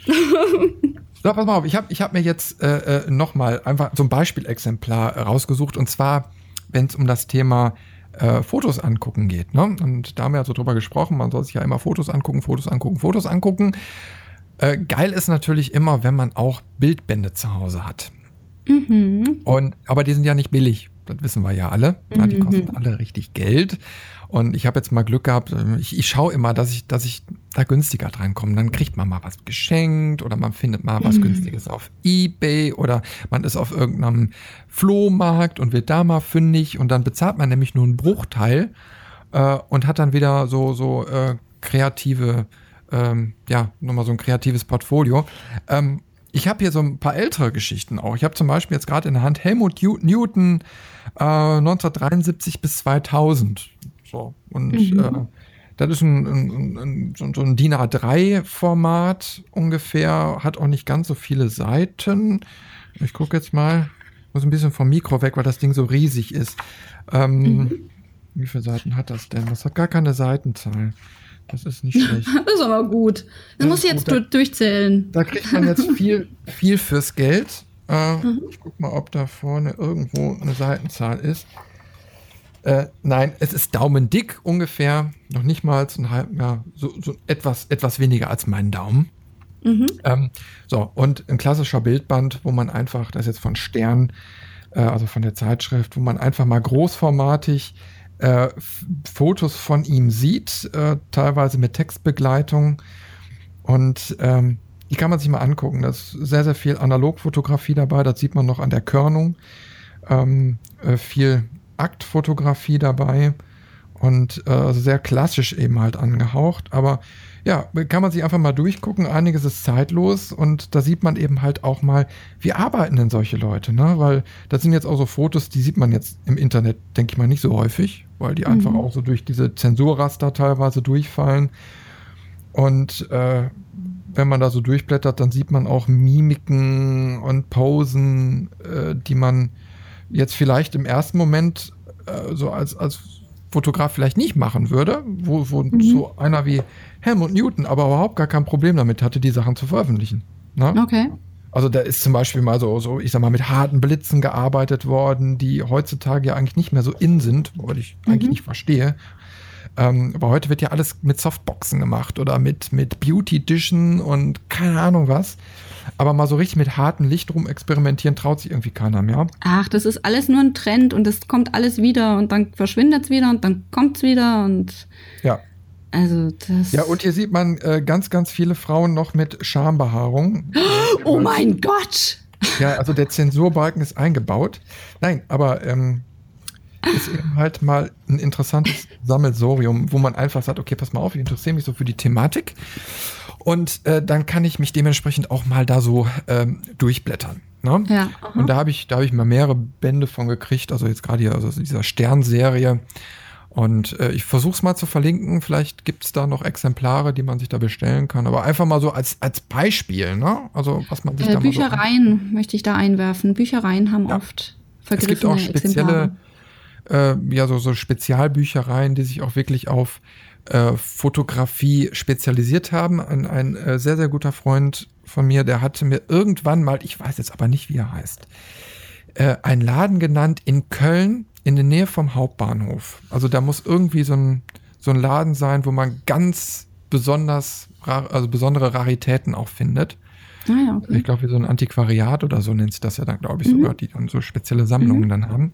<laughs> so, pass mal auf, ich habe ich hab mir jetzt äh, äh nochmal einfach so ein Beispielexemplar rausgesucht und zwar, wenn es um das Thema äh, Fotos angucken geht. Ne? Und da haben wir also drüber gesprochen, man soll sich ja immer Fotos angucken, Fotos angucken, Fotos angucken. Äh, geil ist natürlich immer, wenn man auch Bildbände zu Hause hat. Mhm. Und, aber die sind ja nicht billig, das wissen wir ja alle. Mhm. Ja, die kosten alle richtig Geld. Und ich habe jetzt mal Glück gehabt, ähm, ich, ich schaue immer, dass ich, dass ich da günstiger drankomme. Dann kriegt man mal was geschenkt oder man findet mal was mhm. Günstiges auf Ebay oder man ist auf irgendeinem Flohmarkt und wird da mal fündig und dann bezahlt man nämlich nur einen Bruchteil äh, und hat dann wieder so, so äh, kreative, ähm, ja, nochmal so ein kreatives Portfolio. Ähm, ich habe hier so ein paar ältere Geschichten auch. Ich habe zum Beispiel jetzt gerade in der Hand Helmut Newton äh, 1973 bis 2000. So. Und mhm. äh, das ist ein, ein, ein, so ein DIN A3-Format ungefähr, hat auch nicht ganz so viele Seiten. Ich gucke jetzt mal, muss ein bisschen vom Mikro weg, weil das Ding so riesig ist. Ähm, mhm. Wie viele Seiten hat das denn? Das hat gar keine Seitenzahl. Das ist nicht <laughs> schlecht. das ist aber gut. Das, das muss jetzt gut. durchzählen. Da kriegt man jetzt <laughs> viel, viel fürs Geld. Äh, mhm. Ich guck mal, ob da vorne irgendwo eine Seitenzahl ist. Äh, nein, es ist daumendick ungefähr, noch nicht mal ein halb, ja, so, so, etwas, etwas weniger als mein Daumen. Mhm. Ähm, so, und ein klassischer Bildband, wo man einfach, das ist jetzt von Stern, äh, also von der Zeitschrift, wo man einfach mal großformatig äh, Fotos von ihm sieht, äh, teilweise mit Textbegleitung. Und ähm, die kann man sich mal angucken. Da ist sehr, sehr viel Analogfotografie dabei. Das sieht man noch an der Körnung. Ähm, äh, viel Aktfotografie dabei und äh, sehr klassisch eben halt angehaucht. Aber ja, kann man sich einfach mal durchgucken. Einiges ist zeitlos und da sieht man eben halt auch mal, wie arbeiten denn solche Leute, ne? Weil das sind jetzt auch so Fotos, die sieht man jetzt im Internet, denke ich mal, nicht so häufig, weil die mhm. einfach auch so durch diese Zensurraster teilweise durchfallen. Und äh, wenn man da so durchblättert, dann sieht man auch Mimiken und Posen, äh, die man jetzt vielleicht im ersten Moment äh, so als, als Fotograf vielleicht nicht machen würde, wo, wo mhm. so einer wie Helmut Newton aber überhaupt gar kein Problem damit hatte, die Sachen zu veröffentlichen. Ne? Okay. Also da ist zum Beispiel mal so, so, ich sag mal, mit harten Blitzen gearbeitet worden, die heutzutage ja eigentlich nicht mehr so in sind, wobei ich mhm. eigentlich nicht verstehe. Ähm, aber heute wird ja alles mit Softboxen gemacht oder mit, mit Beauty-Dischen und keine Ahnung was. Aber mal so richtig mit hartem Licht rum experimentieren traut sich irgendwie keiner mehr. Ach, das ist alles nur ein Trend und es kommt alles wieder und dann verschwindet es wieder und dann kommt es wieder und. Ja. Also das. Ja, und hier sieht man äh, ganz, ganz viele Frauen noch mit Schambehaarung. Oh mein Gott! Ja, also der Zensurbalken ist eingebaut. Nein, aber ähm, ist eben halt mal ein interessantes Sammelsorium, wo man einfach sagt, okay, pass mal auf, ich interessiere mich so für die Thematik. Und äh, dann kann ich mich dementsprechend auch mal da so ähm, durchblättern. Ne? Ja, und da habe ich, da habe ich mal mehrere Bände von gekriegt, also jetzt gerade hier, also dieser Sternserie. Und äh, ich versuche es mal zu verlinken. Vielleicht gibt es da noch Exemplare, die man sich da bestellen kann. Aber einfach mal so als, als Beispiel, ne? Also was man sich äh, da Büchereien so möchte ich da einwerfen. Büchereien haben ja. oft vergriffene Es gibt auch spezielle, äh, ja, so, so Spezialbüchereien, die sich auch wirklich auf äh, Fotografie spezialisiert haben. Ein, ein äh, sehr, sehr guter Freund von mir, der hatte mir irgendwann mal, ich weiß jetzt aber nicht, wie er heißt, äh, einen Laden genannt in Köln in der Nähe vom Hauptbahnhof. Also da muss irgendwie so ein, so ein Laden sein, wo man ganz besonders, also besondere Raritäten auch findet. Ah, okay. Ich glaube, wie so ein Antiquariat oder so nennt sich das ja dann, glaube ich, mhm. sogar, die dann so spezielle Sammlungen mhm. dann haben.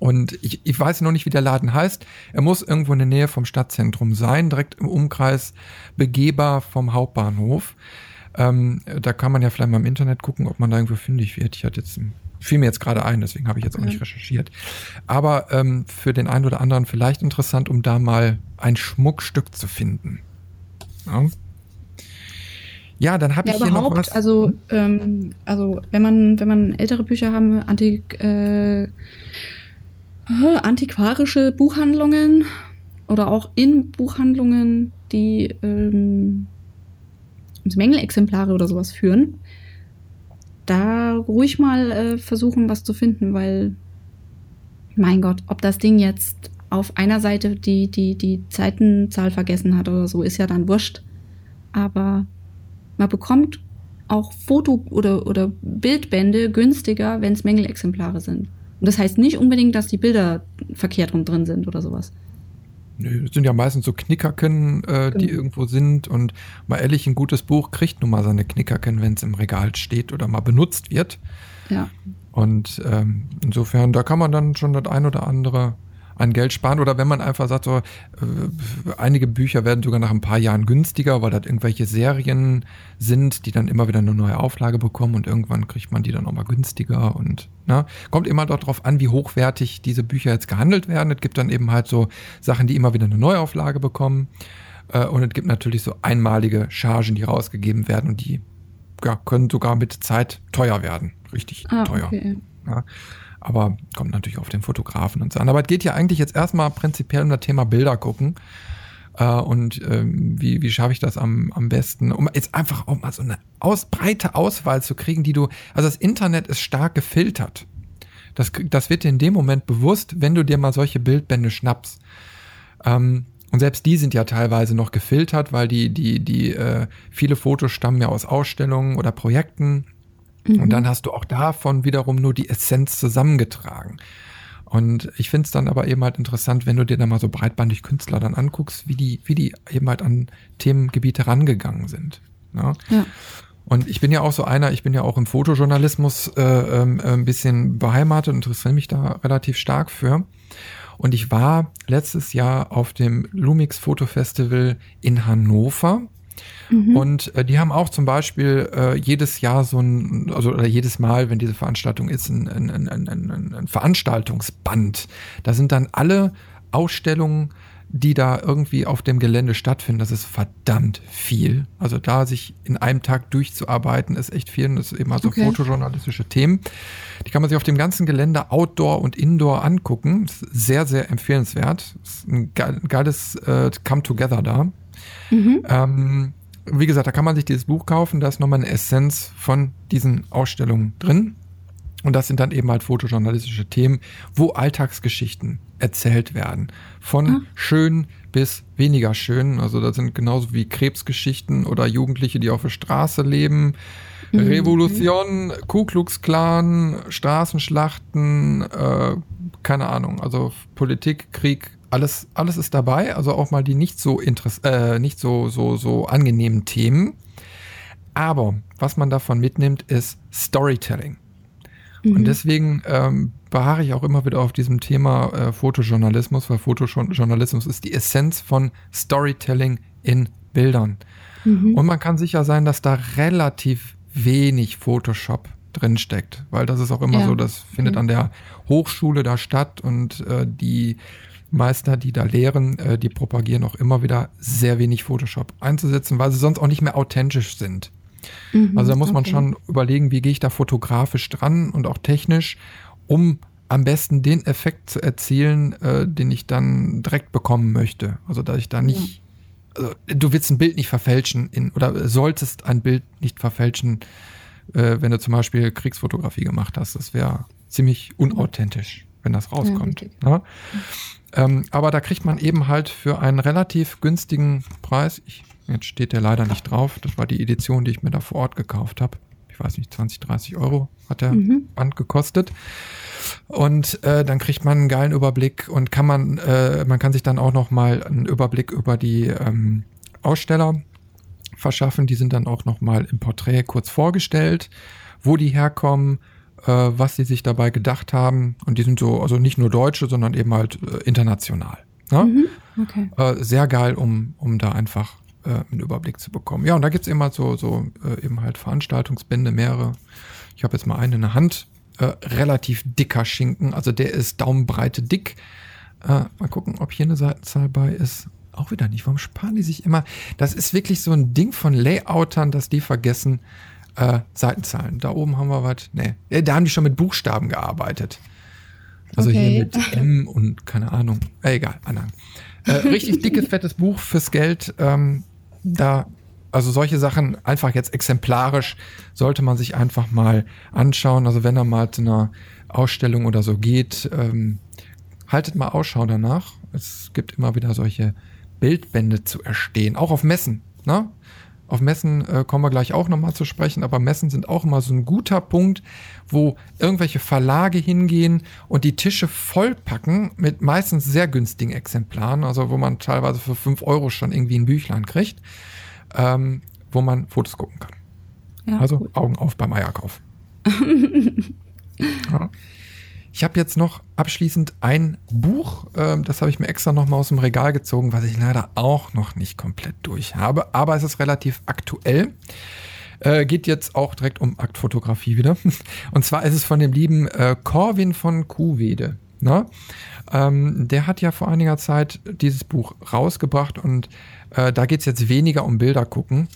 Und ich, ich weiß noch nicht, wie der Laden heißt. Er muss irgendwo in der Nähe vom Stadtzentrum sein, direkt im Umkreis begehbar vom Hauptbahnhof. Ähm, da kann man ja vielleicht mal im Internet gucken, ob man da irgendwo fündig wird. Ich hatte jetzt fiel mir jetzt gerade ein, deswegen habe ich jetzt auch nicht recherchiert. Aber ähm, für den einen oder anderen vielleicht interessant, um da mal ein Schmuckstück zu finden. Ja, ja dann habe ja, ich hier noch was. Also, ähm, also wenn man wenn man ältere Bücher haben, Antik, äh, antiquarische Buchhandlungen oder auch in Buchhandlungen, die ähm, Mängelexemplare oder sowas führen, da ruhig mal äh, versuchen, was zu finden, weil, mein Gott, ob das Ding jetzt auf einer Seite die, die, die Zeitenzahl vergessen hat oder so, ist ja dann wurscht. Aber man bekommt auch Foto- oder, oder Bildbände günstiger, wenn es Mängelexemplare sind. Und das heißt nicht unbedingt, dass die Bilder verkehrt rum drin sind oder sowas. Nö, das sind ja meistens so Knickerken, äh, die genau. irgendwo sind. Und mal ehrlich, ein gutes Buch kriegt nun mal seine Knickerken, wenn es im Regal steht oder mal benutzt wird. Ja. Und ähm, insofern, da kann man dann schon das ein oder andere an Geld sparen. Oder wenn man einfach sagt, so, äh, einige Bücher werden sogar nach ein paar Jahren günstiger, weil das irgendwelche Serien sind, die dann immer wieder eine neue Auflage bekommen und irgendwann kriegt man die dann auch mal günstiger. Und ne, kommt immer darauf an, wie hochwertig diese Bücher jetzt gehandelt werden. Es gibt dann eben halt so Sachen, die immer wieder eine Neuauflage bekommen. Äh, und es gibt natürlich so einmalige Chargen, die rausgegeben werden und die ja, können sogar mit Zeit teuer werden. Richtig ah, teuer. Okay. Ja. Aber kommt natürlich auf den Fotografen und so an. Aber es geht ja eigentlich jetzt erstmal prinzipiell um das Thema Bilder gucken. Äh, und ähm, wie, wie schaffe ich das am, am besten? Um jetzt einfach auch mal so eine aus, breite Auswahl zu kriegen, die du. Also das Internet ist stark gefiltert. Das, das wird dir in dem Moment bewusst, wenn du dir mal solche Bildbände schnappst. Ähm, und selbst die sind ja teilweise noch gefiltert, weil die, die, die, äh, viele Fotos stammen ja aus Ausstellungen oder Projekten. Mhm. Und dann hast du auch davon wiederum nur die Essenz zusammengetragen. Und ich finde es dann aber eben halt interessant, wenn du dir dann mal so breitbandig Künstler dann anguckst, wie die, wie die eben halt an Themengebiete rangegangen sind. Ne? Ja. Und ich bin ja auch so einer, ich bin ja auch im Fotojournalismus äh, äh, ein bisschen beheimatet und interessiere mich da relativ stark für. Und ich war letztes Jahr auf dem Lumix Foto Festival in Hannover Mhm. Und äh, die haben auch zum Beispiel äh, jedes Jahr so ein, also oder jedes Mal, wenn diese Veranstaltung ist, ein, ein, ein, ein, ein Veranstaltungsband. Da sind dann alle Ausstellungen, die da irgendwie auf dem Gelände stattfinden. Das ist verdammt viel. Also da sich in einem Tag durchzuarbeiten, ist echt viel. Und das ist eben also okay. fotojournalistische Themen. Die kann man sich auf dem ganzen Gelände Outdoor und Indoor angucken. Sehr, sehr empfehlenswert. Ist ein geiles äh, Come Together da. Mhm. Ähm, wie gesagt, da kann man sich dieses Buch kaufen, da ist nochmal eine Essenz von diesen Ausstellungen drin. Und das sind dann eben halt fotojournalistische Themen, wo Alltagsgeschichten erzählt werden. Von mhm. schön bis weniger schön. Also da sind genauso wie Krebsgeschichten oder Jugendliche, die auf der Straße leben. Mhm. Revolution, Ku Klux Klan, Straßenschlachten, äh, keine Ahnung. Also Politik, Krieg, alles, alles ist dabei, also auch mal die nicht so interess äh, nicht so, so, so angenehmen Themen. Aber was man davon mitnimmt, ist Storytelling. Mhm. Und deswegen ähm, beharre ich auch immer wieder auf diesem Thema äh, Fotojournalismus, weil Fotojournalismus ist die Essenz von Storytelling in Bildern. Mhm. Und man kann sicher sein, dass da relativ wenig Photoshop drinsteckt, weil das ist auch immer ja. so, das findet mhm. an der Hochschule da statt und äh, die Meister, die da lehren, äh, die propagieren auch immer wieder sehr wenig Photoshop einzusetzen, weil sie sonst auch nicht mehr authentisch sind. Mhm, also da muss man schon überlegen, wie gehe ich da fotografisch dran und auch technisch, um am besten den Effekt zu erzielen, äh, den ich dann direkt bekommen möchte. Also dass ich da nicht, also, du willst ein Bild nicht verfälschen in, oder solltest ein Bild nicht verfälschen, äh, wenn du zum Beispiel Kriegsfotografie gemacht hast. Das wäre ziemlich unauthentisch, wenn das rauskommt. Ja? Ähm, aber da kriegt man eben halt für einen relativ günstigen Preis, ich Jetzt steht der leider nicht drauf. Das war die Edition, die ich mir da vor Ort gekauft habe. Ich weiß nicht, 20, 30 Euro hat der mhm. Band gekostet. Und äh, dann kriegt man einen geilen Überblick und kann man, äh, man kann sich dann auch noch mal einen Überblick über die ähm, Aussteller verschaffen. Die sind dann auch noch mal im Porträt kurz vorgestellt, wo die herkommen, was sie sich dabei gedacht haben. Und die sind so, also nicht nur Deutsche, sondern eben halt äh, international. Ne? Mhm, okay. Äh, sehr geil, um, um da einfach äh, einen Überblick zu bekommen. Ja, und da gibt's immer so, so äh, eben halt Veranstaltungsbände, mehrere. Ich habe jetzt mal einen in der Hand. Äh, relativ dicker Schinken, also der ist Daumenbreite dick. Äh, mal gucken, ob hier eine Seitenzahl bei ist. Auch wieder nicht. Warum sparen die sich immer? Das ist wirklich so ein Ding von Layoutern, dass die vergessen, äh, Seitenzahlen. Da oben haben wir was. Nee, da haben die schon mit Buchstaben gearbeitet. Also okay. hier mit M und keine Ahnung. Äh, egal, Anhang. Äh, <laughs> richtig dickes, fettes Buch fürs Geld. Ähm, da, also solche Sachen einfach jetzt exemplarisch sollte man sich einfach mal anschauen. Also wenn er mal zu einer Ausstellung oder so geht, ähm, haltet mal Ausschau danach. Es gibt immer wieder solche Bildbände zu erstehen, auch auf Messen. Ne? Auf Messen äh, kommen wir gleich auch nochmal zu sprechen, aber Messen sind auch immer so ein guter Punkt, wo irgendwelche Verlage hingehen und die Tische vollpacken mit meistens sehr günstigen Exemplaren, also wo man teilweise für 5 Euro schon irgendwie ein Büchlein kriegt, ähm, wo man Fotos gucken kann. Ja, also gut. Augen auf beim Eierkauf. <laughs> ja. Ich habe jetzt noch abschließend ein Buch, äh, das habe ich mir extra noch mal aus dem Regal gezogen, was ich leider auch noch nicht komplett durch habe, aber es ist relativ aktuell. Äh, geht jetzt auch direkt um Aktfotografie wieder. <laughs> Und zwar ist es von dem lieben äh, Corwin von Kuhwede. Ne? Ähm, der hat ja vor einiger Zeit dieses Buch rausgebracht und äh, da geht es jetzt weniger um Bilder gucken.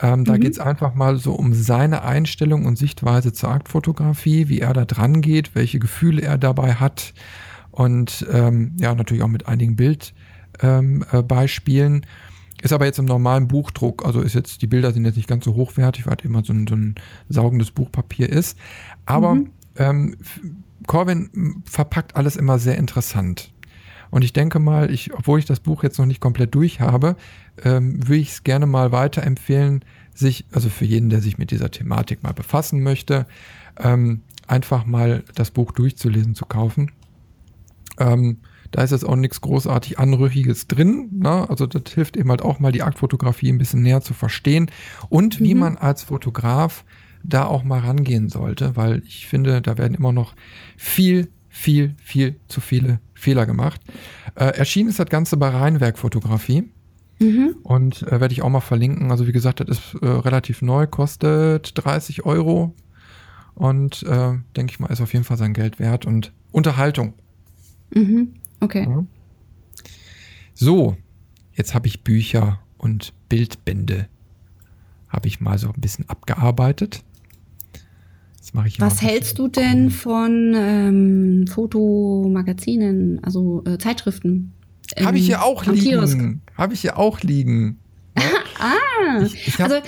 Ähm, mhm. Da geht es einfach mal so um seine Einstellung und Sichtweise zur Aktfotografie, wie er da dran geht, welche Gefühle er dabei hat und ähm, ja, natürlich auch mit einigen Bildbeispielen. Ähm, äh, ist aber jetzt im normalen Buchdruck, also ist jetzt, die Bilder sind jetzt nicht ganz so hochwertig, weil immer so ein, so ein saugendes Buchpapier ist. Aber mhm. ähm, Corwin verpackt alles immer sehr interessant. Und ich denke mal, ich, obwohl ich das Buch jetzt noch nicht komplett durch habe, ähm, würde ich es gerne mal weiterempfehlen, sich, also für jeden, der sich mit dieser Thematik mal befassen möchte, ähm, einfach mal das Buch durchzulesen, zu kaufen. Ähm, da ist jetzt auch nichts großartig Anrüchiges drin. Ne? Also das hilft eben halt auch mal die Aktfotografie ein bisschen näher zu verstehen und mhm. wie man als Fotograf da auch mal rangehen sollte, weil ich finde, da werden immer noch viel, viel, viel zu viele Fehler gemacht. Äh, erschienen ist das Ganze bei Rheinwerk Fotografie. Mhm. Und äh, werde ich auch mal verlinken. Also wie gesagt, das ist äh, relativ neu, kostet 30 Euro. Und äh, denke ich mal, ist auf jeden Fall sein Geld wert. Und Unterhaltung. Mhm. Okay. Ja. So, jetzt habe ich Bücher und Bildbände. Habe ich mal so ein bisschen abgearbeitet. Was hältst du denn von ähm, Fotomagazinen, also äh, Zeitschriften? Habe ich hier auch liegen. Habe ich hier auch liegen. Ja? <laughs> ah, ich, ich hab, also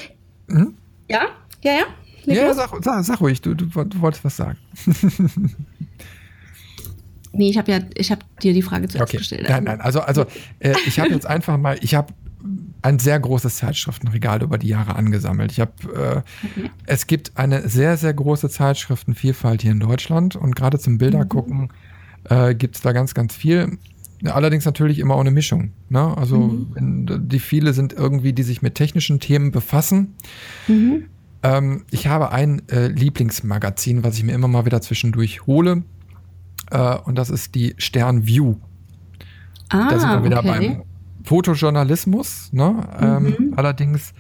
hm? ja, ja, ja. Ja, sag, sag, sag, ruhig, du, du, du wolltest was sagen. <laughs> nee, ich habe ja, ich habe dir die Frage zuerst okay. gestellt. Nein, nein, also, also äh, ich habe jetzt einfach mal, ich habe ein sehr großes Zeitschriftenregal über die Jahre angesammelt. Ich habe, äh, okay. es gibt eine sehr, sehr große Zeitschriftenvielfalt hier in Deutschland und gerade zum Bildergucken mhm. äh, gibt es da ganz, ganz viel. Allerdings natürlich immer ohne Mischung. Ne? Also mhm. die viele sind irgendwie, die sich mit technischen Themen befassen. Mhm. Ähm, ich habe ein äh, Lieblingsmagazin, was ich mir immer mal wieder zwischendurch hole. Äh, und das ist die Stern View. Ah, da sind wir wieder okay. beim Fotojournalismus. Ne? Ähm, Mhm. allerdings,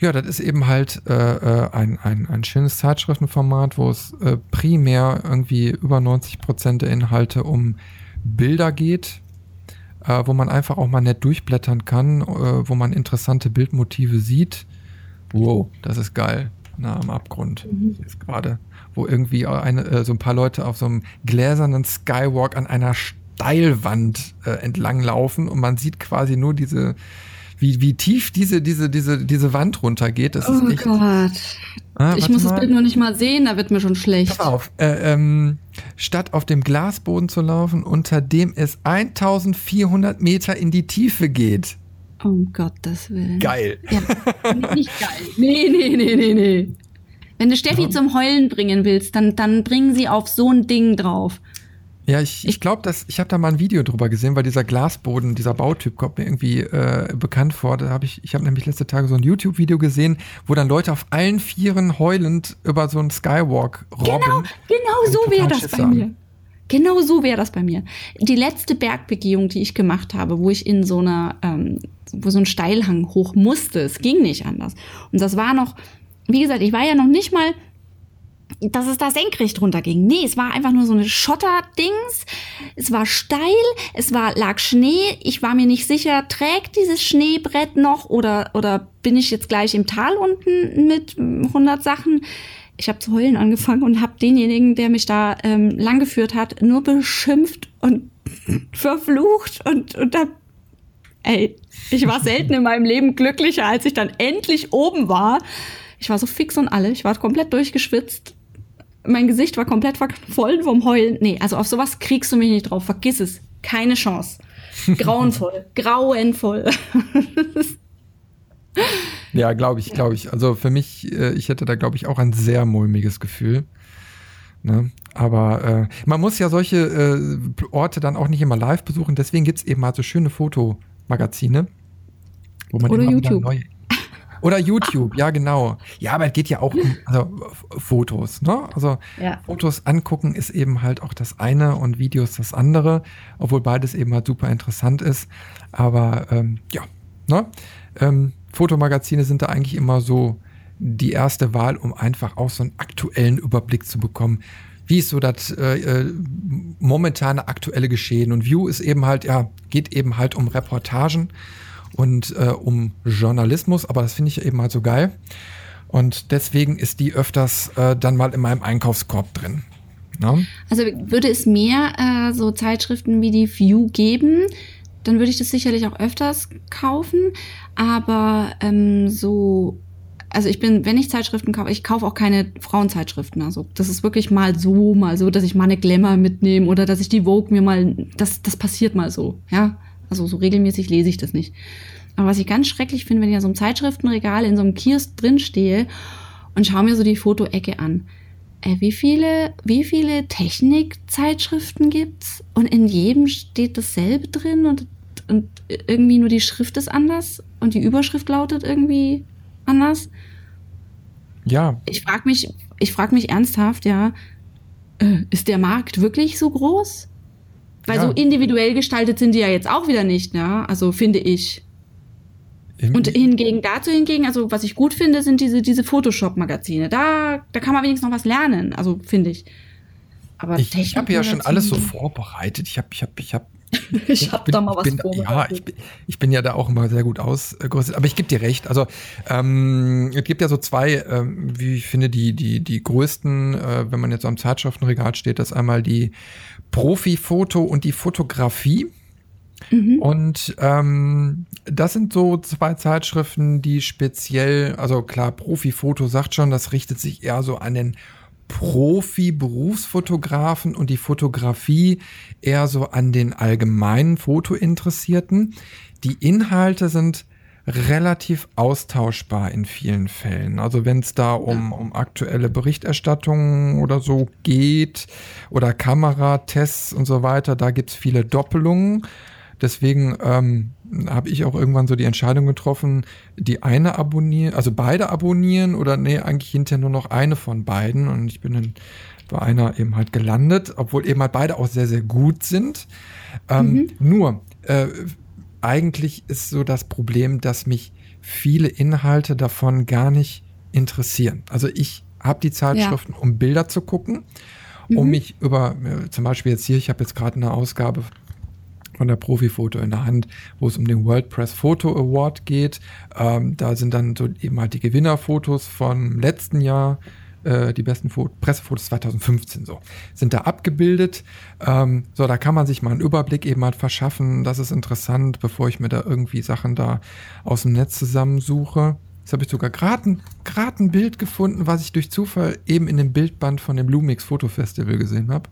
ja, das ist eben halt äh, äh, ein, ein, ein schönes Zeitschriftenformat, wo es äh, primär irgendwie über 90 Prozent der Inhalte um Bilder geht, äh, wo man einfach auch mal nett durchblättern kann, äh, wo man interessante Bildmotive sieht. Wow, das ist geil. Na, am Abgrund. Jetzt gerade, wo irgendwie eine, äh, so ein paar Leute auf so einem gläsernen Skywalk an einer Steilwand äh, entlang laufen und man sieht quasi nur diese, wie, wie tief diese, diese, diese, diese Wand runtergeht. Das ist Oh echt. Gott. Ah, ich muss das mal. Bild noch nicht mal sehen, da wird mir schon schlecht. Pass auf, äh, ähm, statt auf dem Glasboden zu laufen, unter dem es 1400 Meter in die Tiefe geht. Um Gottes Willen. Geil. Ja, nee, nicht geil. Nee, nee, nee, nee, nee. Wenn du Steffi zum Heulen bringen willst, dann, dann bringen sie auf so ein Ding drauf. Ja, ich, ich glaube, dass ich habe da mal ein Video drüber gesehen, weil dieser Glasboden, dieser Bautyp kommt mir irgendwie äh, bekannt vor. Da habe ich, ich habe nämlich letzte Tage so ein YouTube-Video gesehen, wo dann Leute auf allen Vieren heulend über so einen Skywalk robben. Genau, genau so total wäre das bei haben. mir. Genau so wäre das bei mir. Die letzte Bergbegehung, die ich gemacht habe, wo ich in so einer, ähm, wo so ein Steilhang hoch musste, es ging nicht anders. Und das war noch, wie gesagt, ich war ja noch nicht mal, dass es da senkrecht runterging. Nee, es war einfach nur so eine Schotterdings. Es war steil, es war, lag Schnee. Ich war mir nicht sicher, trägt dieses Schneebrett noch oder, oder bin ich jetzt gleich im Tal unten mit 100 Sachen? Ich habe zu heulen angefangen und habe denjenigen, der mich da ähm, langgeführt hat, nur beschimpft und <laughs> verflucht und, und hab, ey, ich war selten in meinem Leben glücklicher, als ich dann endlich oben war. Ich war so fix und alle, ich war komplett durchgeschwitzt. Mein Gesicht war komplett voll vom Heulen. Nee, also auf sowas kriegst du mich nicht drauf. Vergiss es. Keine Chance. <laughs> Grauenvoll. grauenvoll. <laughs> Ja, glaube ich, glaube ich. Also für mich, äh, ich hätte da, glaube ich, auch ein sehr mulmiges Gefühl. Ne? Aber äh, man muss ja solche äh, Orte dann auch nicht immer live besuchen. Deswegen gibt es eben mal so schöne Fotomagazine, wo man Oder immer wieder YouTube. neue oder YouTube, ja genau. Ja, aber es geht ja auch um also, Fotos, ne? Also Ja. Fotos angucken ist eben halt auch das eine und Videos das andere, obwohl beides eben halt super interessant ist. Aber ähm, ja, ne? Ähm, Fotomagazine sind da eigentlich immer so die erste Wahl, um einfach auch so einen aktuellen Überblick zu bekommen. Wie ist so das äh, äh, momentane aktuelle Geschehen? Und View ist eben halt, ja, geht eben halt um Reportagen und äh, um Journalismus, aber das finde ich eben halt so geil. Und deswegen ist die öfters äh, dann mal in meinem Einkaufskorb drin. Ne? Also würde es mehr äh, so Zeitschriften wie die View geben, dann würde ich das sicherlich auch öfters kaufen. Aber ähm, so, also ich bin, wenn ich Zeitschriften kaufe, ich kaufe auch keine Frauenzeitschriften. Also das ist wirklich mal so, mal so, dass ich mal eine Glamour mitnehme oder dass ich die Vogue mir mal, das, das passiert mal so, ja. Also so regelmäßig lese ich das nicht. Aber was ich ganz schrecklich finde, wenn ich in so einem Zeitschriftenregal in so einem Kiosk drin stehe und schaue mir so die Fotoecke an. Äh, wie viele, wie viele Technikzeitschriften gibt's? Und in jedem steht dasselbe drin und, und irgendwie nur die Schrift ist anders und die Überschrift lautet irgendwie anders. Ja, Ich frage mich, ich frage mich ernsthaft, ja, äh, ist der Markt wirklich so groß? Weil Ja. so individuell gestaltet sind die ja jetzt auch wieder nicht, ja. Also finde ich. im- Und hingegen dazu hingegen, also was ich gut finde, sind diese, diese Photoshop-Magazine. Da, da kann man wenigstens noch was lernen, also finde ich. Aber ich, ich habe ja schon alles so vorbereitet. Ich habe, ich habe, ich habe <laughs> Ich hab bin- da mal was bin, Ja, vorbereitet. ich bin, ich bin ja da auch immer sehr gut ausgerüstet. Aber ich gebe dir recht. Also ähm, es gibt ja so zwei, ähm, wie ich finde, die die die größten, äh, wenn man jetzt am Zeitschriftenregal steht, das einmal die Profifoto und die Fotografie. Mhm. Und ähm, das sind so zwei Zeitschriften, die speziell, also klar, Profifoto sagt schon, das richtet sich eher so an den Profi-Berufsfotografen und die Fotografie eher so an den allgemeinen Fotointeressierten. Die Inhalte sind relativ austauschbar in vielen Fällen. Also wenn es da um, um aktuelle Berichterstattungen oder so geht oder Kameratests und so weiter, da gibt's viele Doppelungen. Deswegen ähm, habe ich auch irgendwann so die Entscheidung getroffen, die eine abonnieren, also beide abonnieren oder nee, eigentlich hinterher nur noch eine von beiden. Und ich bin dann bei einer eben halt gelandet, obwohl eben halt beide auch sehr, sehr gut sind. Ähm, mhm. Nur, äh, eigentlich ist so das Problem, dass mich viele Inhalte davon gar nicht interessieren. Also ich habe die Zeitschriften, ja. um Bilder zu gucken, um mhm. mich über, äh, zum Beispiel jetzt hier, ich habe jetzt gerade eine Ausgabe von der Profifoto in der Hand, wo es um den World Press Photo Award geht. Ähm, da sind dann so eben halt die Gewinnerfotos vom letzten Jahr, äh, die besten Fo Pressefotos 2015 so, sind da abgebildet. Ähm, so, da kann man sich mal einen Überblick eben halt verschaffen. Das ist interessant, bevor ich mir da irgendwie Sachen da aus dem Netz zusammensuche. Jetzt habe ich sogar gerade ein, ein Bild gefunden, was ich durch Zufall eben in dem Bildband von dem Lumix Foto Festival gesehen habe.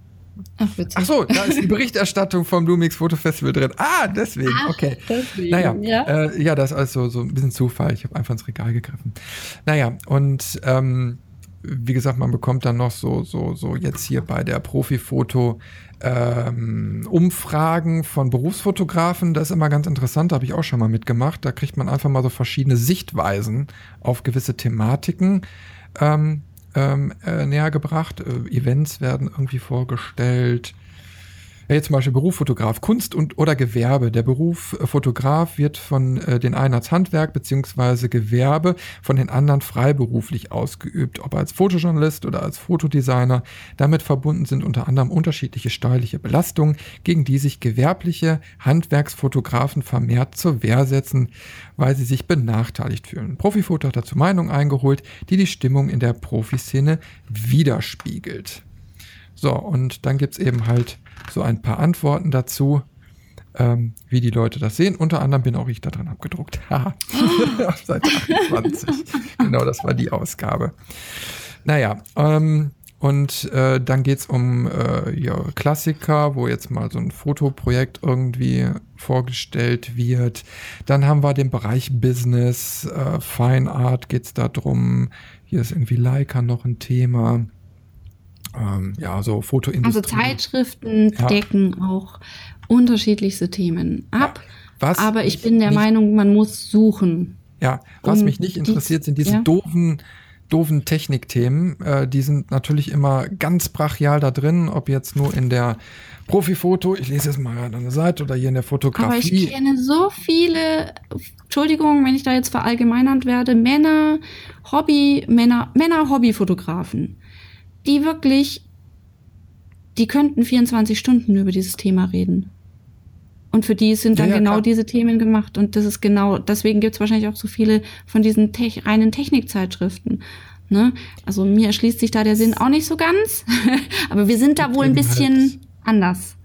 Ach, Ach, so, da ist die Berichterstattung vom Lumix Foto Festival drin. Ah, deswegen, Ach, okay. Deswegen, naja, ja. Äh, ja, das ist also so ein bisschen Zufall. Ich habe einfach ins Regal gegriffen. Naja, und ähm, wie gesagt, man bekommt dann noch so, so, so jetzt hier bei der Profifoto ähm, Umfragen von Berufsfotografen. Das ist immer ganz interessant, da habe ich auch schon mal mitgemacht. Da kriegt man einfach mal so verschiedene Sichtweisen auf gewisse Thematiken ähm, ähm, äh, näher gebracht. Äh, Events werden irgendwie vorgestellt. Jetzt zum Beispiel Berufsfotograf, Kunst und oder Gewerbe. Der Beruf äh, Fotograf wird von äh, den einen als Handwerk beziehungsweise Gewerbe, von den anderen freiberuflich ausgeübt, ob als Fotojournalist oder als Fotodesigner. Damit verbunden sind unter anderem unterschiedliche steuerliche Belastungen, gegen die sich gewerbliche Handwerksfotografen vermehrt zur Wehr setzen, weil sie sich benachteiligt fühlen. Profifoto hat dazu Meinung eingeholt, die die Stimmung in der Profiszene widerspiegelt. So, und dann gibt's eben halt so ein paar Antworten dazu, ähm, wie die Leute das sehen. Unter anderem bin auch ich da drin abgedruckt. <laughs> <laughs> Seit 28. <laughs> genau, das war die Ausgabe. Naja, ähm, und äh, dann geht's um äh, ja, Klassiker, wo jetzt mal so ein Fotoprojekt irgendwie vorgestellt wird. Dann haben wir den Bereich Business, äh, Fine Art geht's da drum. Hier ist irgendwie Leica noch ein Thema ähm, ja, so Fotoindustrie. Also Zeitschriften ja. decken auch unterschiedlichste Themen ab. Ja. Aber ich bin der Meinung, man muss suchen. Ja, was um mich nicht interessiert, sind diese ja. doofen, doofen Technikthemen. Äh, die sind natürlich immer ganz brachial da drin, ob jetzt nur in der Profifoto, ich lese es mal an der Seite oder hier in der Fotografie. Aber ich kenne so viele, Entschuldigung, wenn ich da jetzt verallgemeinert werde, Männer, Hobby, Männer, Männer Hobbyfotografen die wirklich, die könnten 24 Stunden über dieses Thema reden. Und für die sind dann ja, ja, genau klar. diese Themen gemacht. Und das ist genau, deswegen gibt es wahrscheinlich auch so viele von diesen te reinen Technikzeitschriften. Ne? Also mir erschließt sich da der Sinn auch nicht so ganz. <laughs> Aber wir sind da wohl ein bisschen halt, anders.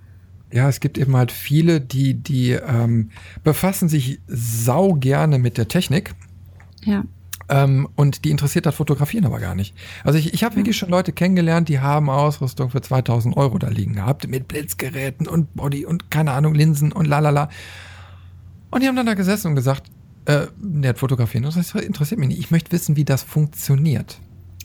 Ja, es gibt eben halt viele, die, die ähm, befassen sich sau gerne mit der Technik. Ja. Ähm, und die interessiert das Fotografieren aber gar nicht. Also ich, ich habe wirklich schon Leute kennengelernt, die haben Ausrüstung für 2000 Euro da liegen gehabt, mit Blitzgeräten und Body und keine Ahnung, Linsen und lalala. Und die haben dann da gesessen und gesagt, äh, der fotografieren, das interessiert mich nicht. Ich möchte wissen, wie das funktioniert.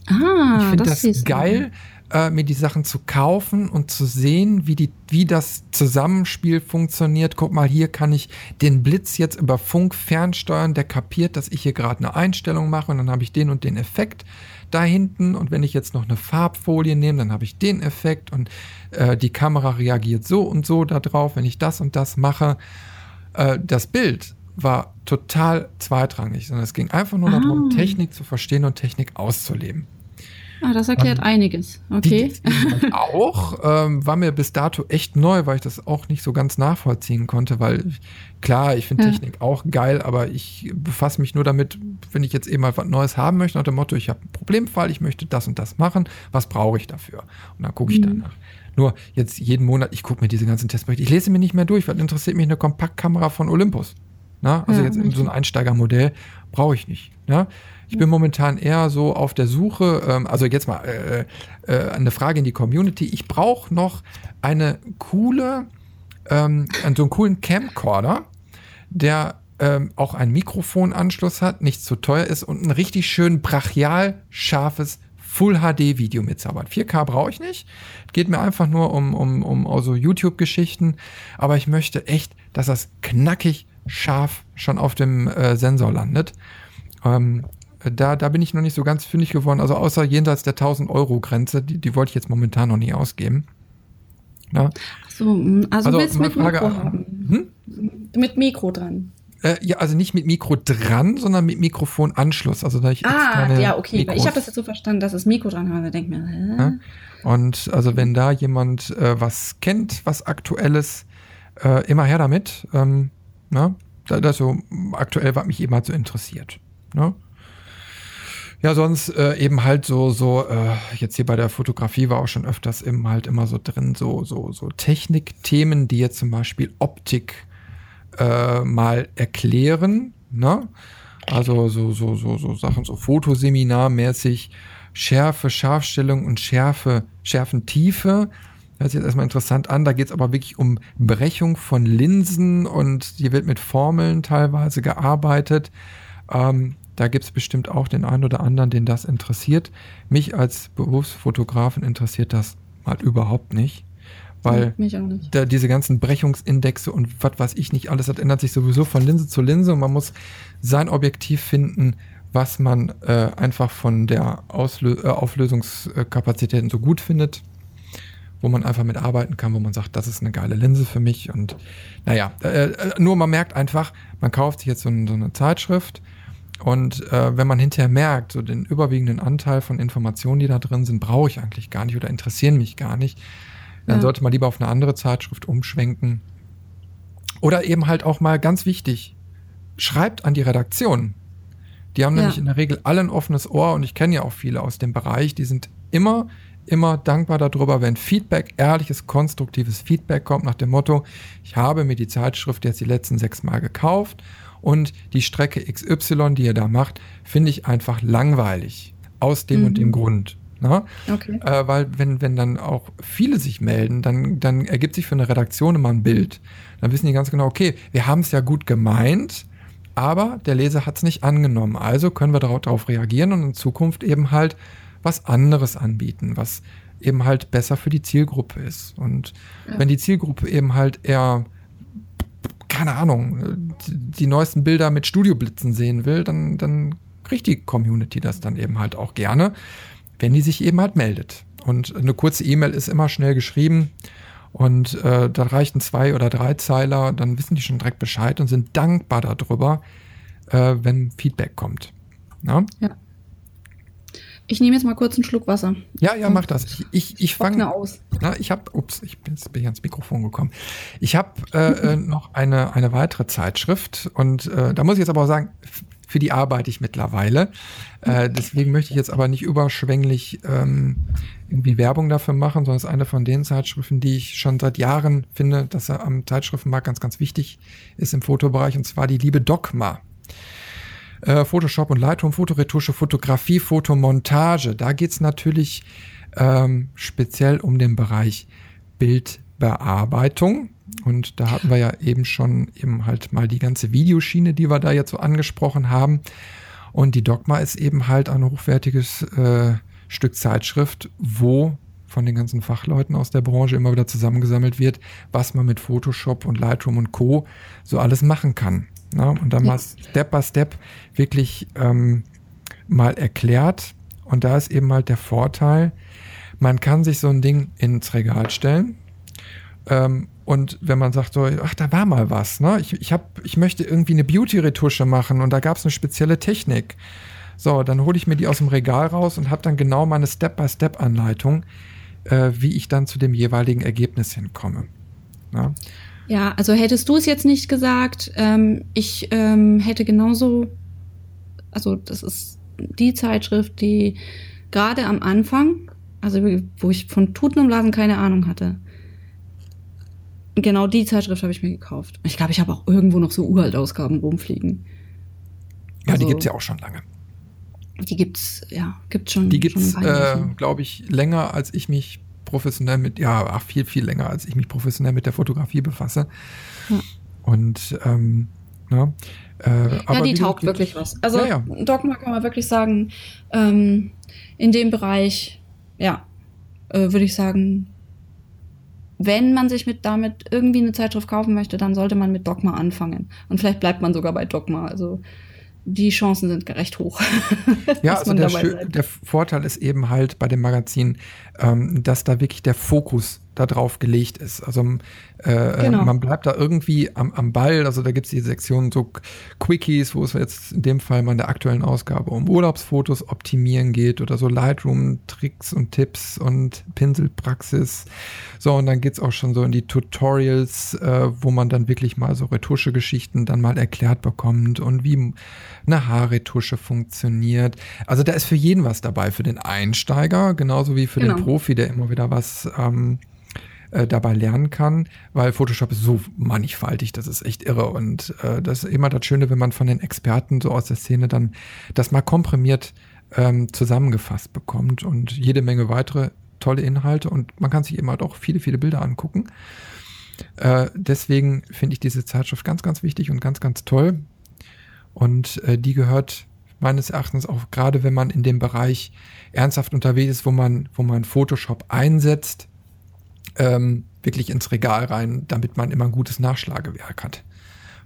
Ah, ich finde das, das geil. Du äh, mir die Sachen zu kaufen und zu sehen, wie, die, wie das Zusammenspiel funktioniert. Guck mal, hier kann ich den Blitz jetzt über Funk fernsteuern, der kapiert, dass ich hier gerade eine Einstellung mache und dann habe ich den und den Effekt da hinten und wenn ich jetzt noch eine Farbfolie nehme, dann habe ich den Effekt und äh, die Kamera reagiert so und so darauf, wenn ich das und das mache. Äh, das Bild war total zweitrangig, sondern es ging einfach nur ah. darum, Technik zu verstehen und Technik auszuleben. Ah, das erklärt und einiges. Okay. Die, die <laughs> auch ähm, war mir bis dato echt neu, weil ich das auch nicht so ganz nachvollziehen konnte, weil klar, ich finde ja. Technik auch geil, aber ich befasse mich nur damit, wenn ich jetzt eben mal was Neues haben möchte, nach dem Motto, ich habe einen Problemfall, ich möchte das und das machen, was brauche ich dafür? Und dann gucke ich mhm. danach. Nur jetzt jeden Monat, ich gucke mir diese ganzen Testberichte, ich lese mir nicht mehr durch, weil interessiert mich eine Kompaktkamera von Olympus. Na? Also ja, jetzt so ein Einsteigermodell brauche ich nicht. Ja? Ich bin momentan eher so auf der Suche, ähm, also jetzt mal äh, äh, eine Frage in die Community. Ich brauche noch eine coole, ähm, so einen coolen Camcorder, der ähm, auch einen Mikrofonanschluss hat, nicht zu teuer ist und ein richtig schön brachial scharfes Full HD Video mitzaubert. 4K brauche ich nicht. Geht mir einfach nur um, um, um also YouTube-Geschichten. Aber ich möchte echt, dass das knackig scharf schon auf dem äh, Sensor landet. Ähm, da, da bin ich noch nicht so ganz fündig geworden. Also außer jenseits der 1000 Euro Grenze, die, die wollte ich jetzt momentan noch nie ausgeben. Ja. So, hm, also, also willst mit Frage, Mikro haben? Hm? Mit Mikro dran. Äh, ja, also nicht mit Mikro dran, sondern mit Mikrofonanschluss. Also da ich ah, ja, okay. Mikros, ich habe das jetzt so verstanden, dass das Mikro dran haben. Da denkt mir, hä? Ja? Und also wenn da jemand äh, was kennt, was aktuelles, äh, immer her damit. Ähm, ne? Das so aktuell, was mich eben halt so interessiert. Ne? Ja, sonst äh, eben halt so, so, äh, jetzt hier bei der Fotografie war auch schon öfters eben halt immer so drin, so, so, so Technikthemen, die jetzt zum Beispiel Optik äh, mal erklären, ne? Also so, so, so, so Sachen, so Fotoseminarmäßig, Schärfe, Scharfstellung und Schärfe, Schärfentiefe. Hört sich jetzt erstmal interessant an. Da geht es aber wirklich um Brechung von Linsen und hier wird mit Formeln teilweise gearbeitet. Ähm, da gibt es bestimmt auch den einen oder anderen, den das interessiert. Mich als Berufsfotografen interessiert das mal überhaupt nicht. Weil nicht. Da, diese ganzen Brechungsindexe und was weiß ich nicht alles, das ändert sich sowieso von Linse zu Linse und man muss sein Objektiv finden, was man äh, einfach von der Auslö äh, Auflösungskapazitäten so gut findet, wo man einfach mit arbeiten kann, wo man sagt, das ist eine geile Linse für mich und naja, äh, äh, nur man merkt einfach, man kauft sich jetzt so, so eine Zeitschrift, und äh, wenn man hinterher merkt, so den überwiegenden Anteil von Informationen, die da drin sind, brauche ich eigentlich gar nicht oder interessieren mich gar nicht, dann ja. sollte man lieber auf eine andere Zeitschrift umschwenken. Oder eben halt auch mal ganz wichtig, schreibt an die Redaktion. Die haben ja. nämlich in der Regel alle ein offenes Ohr und ich kenne ja auch viele aus dem Bereich, die sind immer, immer dankbar darüber, wenn Feedback, ehrliches, konstruktives Feedback kommt nach dem Motto, ich habe mir die Zeitschrift jetzt die letzten sechs Mal gekauft und die Strecke XY, die ihr da macht, finde ich einfach langweilig. Aus dem mhm. und dem Grund. Na? Ne? Okay. Äh, weil wenn, wenn dann auch viele sich melden, dann, dann ergibt sich für eine Redaktion immer ein Bild. Dann wissen die ganz genau, okay, wir haben es ja gut gemeint, aber der Leser hat es nicht angenommen. Also können wir darauf reagieren und in Zukunft eben halt was anderes anbieten, was eben halt besser für die Zielgruppe ist. Und ja. wenn die Zielgruppe eben halt eher keine Ahnung, die neuesten Bilder mit Studioblitzen sehen will, dann, dann kriegt die Community das dann eben halt auch gerne, wenn die sich eben halt meldet. Und eine kurze E-Mail ist immer schnell geschrieben und äh, da reichen zwei oder drei Zeiler, dann wissen die schon direkt Bescheid und sind dankbar darüber, äh, wenn Feedback kommt. Ja? ja. Ich nehme jetzt mal kurz einen Schluck Wasser. Ja, ja, mach das. Ich, ich, ich fange aus. Na, ich habe, ups, ich bin, jetzt bin ich ans Mikrofon gekommen. Ich habe äh, äh, <laughs> noch eine, eine weitere Zeitschrift und äh, da muss ich jetzt aber auch sagen, für die arbeite ich mittlerweile. Äh, deswegen möchte ich jetzt aber nicht überschwänglich ähm, irgendwie Werbung dafür machen, sondern es ist eine von den Zeitschriften, die ich schon seit Jahren finde, dass er am Zeitschriftenmarkt ganz, ganz wichtig ist im Fotobereich, und zwar die liebe Dogma. Äh, Photoshop und Lightroom, Fotoretusche, Fotografie, Fotomontage. Da geht's natürlich ähm, speziell um den Bereich Bildbearbeitung. Und da hatten wir ja eben schon eben halt mal die ganze Videoschiene, die wir da jetzt so angesprochen haben. Und die Dogma ist eben halt ein hochwertiges äh, Stück Zeitschrift, wo von den ganzen Fachleuten aus der Branche immer wieder zusammengesammelt wird, was man mit Photoshop und Lightroom und Co. so alles machen kann. Ne? Und dann ja. mal Step by Step wirklich ähm, mal erklärt. Und da ist eben halt der Vorteil, man kann sich so ein Ding ins Regal stellen. Ähm, und wenn man sagt so, ach, da war mal was, ne? Ich, ich, hab, ich möchte irgendwie eine Beauty-Retusche machen und da gab es eine spezielle Technik. So, dann hole ich mir die aus dem Regal raus und habe dann genau meine Step-by-Step-Anleitung, äh, wie ich dann zu dem jeweiligen Ergebnis hinkomme. Ne? Ja, also hättest du es jetzt nicht gesagt, ähm, ich ähm, hätte genauso, also das ist die Zeitschrift, die gerade am Anfang, also wo ich von Tuten und Blasen keine Ahnung hatte, genau die Zeitschrift habe ich mir gekauft. Ich glaube, ich habe auch irgendwo noch so Uraltausgaben rumfliegen. Ja, also, die gibt's ja auch schon lange. Die gibt's, ja, gibt's schon. Die gibt's, äh, glaube ich, länger, als ich mich professionell mit, ja, ach, viel, viel länger, als ich mich professionell mit der Fotografie befasse. Ja. Und ähm, ja, äh, ja, die taugt die, wirklich was. Also ja, ja. Dogma kann man wirklich sagen, ähm, in dem Bereich, ja, äh, würde ich sagen, wenn man sich mit damit irgendwie eine Zeitschrift kaufen möchte, dann sollte man mit Dogma anfangen. Und vielleicht bleibt man sogar bei Dogma. Also die Chancen sind recht hoch. <laughs> ja, also der, der, Vorteil ist eben halt bei dem Magazin, ähm, dass da wirklich der Fokus darauf gelegt ist. Also äh, äh, genau. man bleibt da irgendwie am, am Ball. Also da gibt es die Sektion so Quickies, wo es jetzt in dem Fall mal in der aktuellen Ausgabe um Urlaubsfotos optimieren geht oder so Lightroom-Tricks und Tipps und Pinselpraxis. So, und dann geht es auch schon so in die Tutorials, äh, wo man dann wirklich mal so Retusche-Geschichten dann mal erklärt bekommt und wie eine Haarretusche funktioniert. Also da ist für jeden was dabei, für den Einsteiger, genauso wie für genau. den Profi, der immer wieder was ähm, äh, dabei lernen kann, weil Photoshop ist so mannigfaltig, das ist echt irre. Und äh, das ist immer das Schöne, wenn man von den Experten so aus der Szene dann das mal komprimiert ähm, zusammengefasst bekommt und jede Menge weitere tolle Inhalte und man kann sich eben halt auch viele, viele Bilder angucken. Äh, deswegen finde ich diese Zeitschrift ganz, ganz wichtig und ganz, ganz toll. Und äh, die gehört meines Erachtens auch gerade, wenn man in dem Bereich ernsthaft unterwegs ist, wo man, wo man Photoshop einsetzt, ähm, wirklich ins Regal rein, damit man immer ein gutes Nachschlagewerk hat.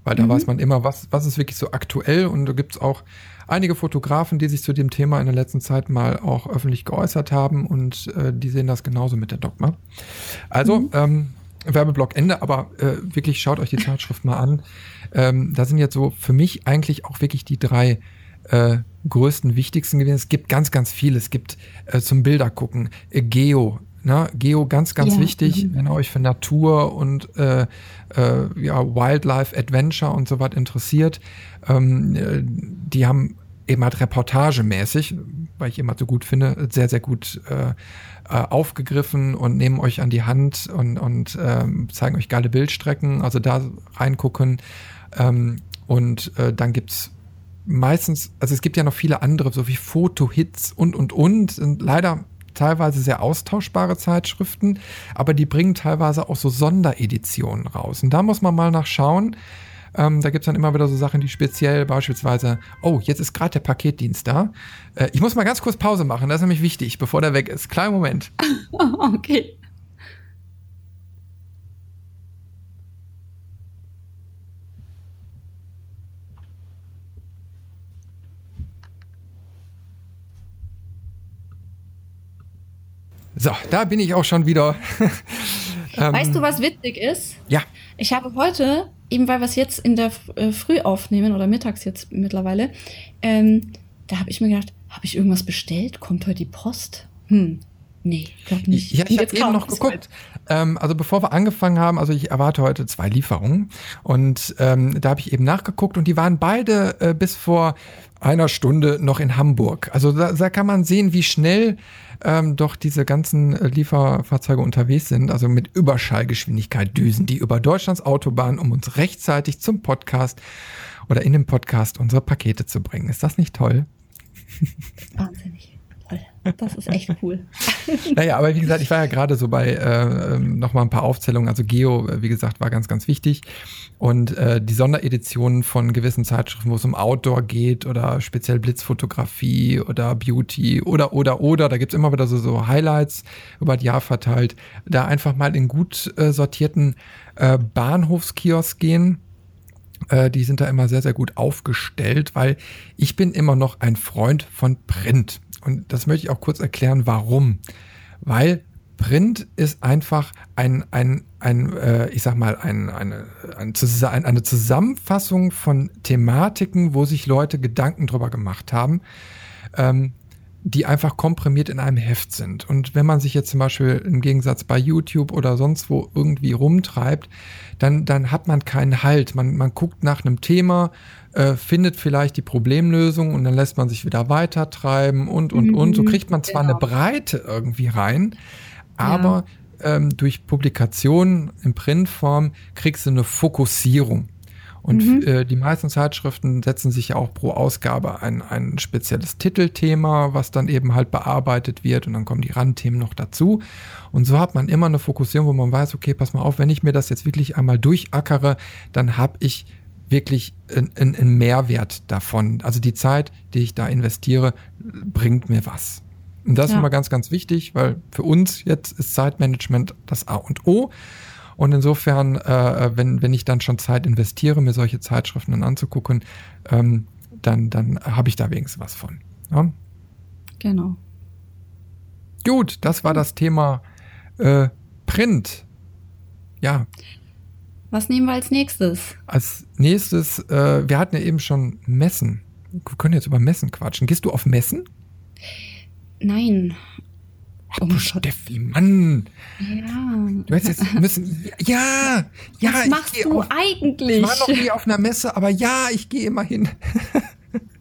Weil da mhm. weiß man immer, was, was ist wirklich so aktuell und da gibt es auch einige Fotografen, die sich zu dem Thema in der letzten Zeit mal auch öffentlich geäußert haben und äh, die sehen das genauso mit der Dogma. Also, mhm. ähm, Werbeblock Ende, aber äh, wirklich schaut euch die Zeitschrift mal an. Ähm, da sind jetzt so für mich eigentlich auch wirklich die drei äh, größten, wichtigsten gewesen. Es gibt ganz, ganz viel. Es gibt äh, zum Bilder gucken, äh, Geo, Ne? Geo ganz, ganz ja. wichtig, mhm. wenn ihr euch für Natur und äh, äh, ja, Wildlife, Adventure und so was interessiert. Ähm, äh, die haben eben halt reportagemäßig, weil ich immer so gut finde, sehr, sehr gut aufgegriffen und nehmen euch an die Hand und, und ähm, zeigen euch geile Bildstrecken. Also da reingucken. Ähm, und äh, dann gibt's meistens, also es gibt ja noch viele andere, so wie Foto-Hits und, und, und. Und leider teilweise sehr austauschbare Zeitschriften, aber die bringen teilweise auch so Sondereditionen raus. Und da muss man mal nachschauen. Ähm, da gibt es dann immer wieder so Sachen, die speziell beispielsweise, oh, jetzt ist gerade der Paketdienst da. Äh, ich muss mal ganz kurz Pause machen, das ist nämlich wichtig, bevor der weg ist. Kleinen Moment. <laughs> okay. So, da bin ich auch schon wieder. <laughs> ähm, weißt du, was witzig ist? Ja. Ich habe heute, eben weil wir es jetzt in der äh, Früh aufnehmen oder mittags jetzt mittlerweile, ähm, da habe ich mir gedacht, habe ich irgendwas bestellt? Kommt heute die Post? Hm, Nee, glaube nicht. Ja, ich habe eben noch geguckt. Ähm, also bevor wir angefangen haben, also ich erwarte heute zwei Lieferungen und ähm, da habe ich eben nachgeguckt und die waren beide äh, bis vor einer Stunde noch in Hamburg. Also da, da kann man sehen, wie schnell ähm, doch diese ganzen äh, Lieferfahrzeuge unterwegs sind. Also mit Überschallgeschwindigkeit düsen die über Deutschlands Autobahn, um uns rechtzeitig zum Podcast oder in den Podcast unsere Pakete zu bringen. Ist das nicht toll? Wahnsinnig. Das ist echt cool. <laughs> naja, aber wie gesagt, ich war ja gerade so bei äh, ähm, nochmal ein paar Aufzählungen. Also Geo, äh, wie gesagt, war ganz, ganz wichtig. Und äh, die Sondereditionen von gewissen Zeitschriften, wo es um Outdoor geht oder speziell Blitzfotografie oder Beauty oder, oder, oder, da gibt's immer wieder so, so Highlights über das Jahr verteilt. Da einfach mal in gut äh, sortierten äh, Bahnhofskiosk gehen äh, die sind da immer sehr, sehr gut aufgestellt, weil ich bin immer noch ein Freund von Print. Und das möchte ich auch kurz erklären, warum. Weil Print ist einfach ein, ein, ein äh, ich sag mal, ein, eine, ein, eine Zusammenfassung von Thematiken, wo sich Leute Gedanken drüber gemacht haben. Ähm, die einfach komprimiert in einem Heft sind. Und wenn man sich jetzt zum Beispiel im Gegensatz bei YouTube oder sonst wo irgendwie rumtreibt, dann, dann hat man keinen Halt. Man, man guckt nach einem Thema, äh, findet vielleicht die Problemlösung und dann lässt man sich wieder weitertreiben und, und, mhm, und. So kriegt man zwar genau. eine Breite irgendwie rein, aber ja. ähm, durch Publikationen in Printform kriegst du eine Fokussierung. Und mhm. äh, die meisten Zeitschriften setzen sich ja auch pro Ausgabe ein, ein spezielles Titelthema, was dann eben halt bearbeitet wird und dann kommen die Randthemen noch dazu. Und so hat man immer eine Fokussierung, wo man weiß, okay, pass mal auf, wenn ich mir das jetzt wirklich einmal durchackere, dann habe ich wirklich einen Mehrwert davon. Also die Zeit, die ich da investiere, bringt mir was. Und das ja. ist immer ganz, ganz wichtig, weil für uns jetzt ist Zeitmanagement das A und O. Und insofern, äh, wenn, wenn ich dann schon Zeit investiere, mir solche Zeitschriften dann anzugucken, ähm, dann, dann habe ich da wenigstens was von. Ja? Genau. Gut, das war das Thema äh, Print. Ja. Was nehmen wir als nächstes? Als nächstes, äh, wir hatten ja eben schon Messen. Wir können jetzt über Messen quatschen. Gehst du auf Messen? Nein. Ach, oh Steffi, Mann. Ja. Du hättest jetzt müssen. Ja, ja. Was machst du auf, eigentlich? Ich war noch nie auf einer Messe, aber ja, ich gehe immer hin.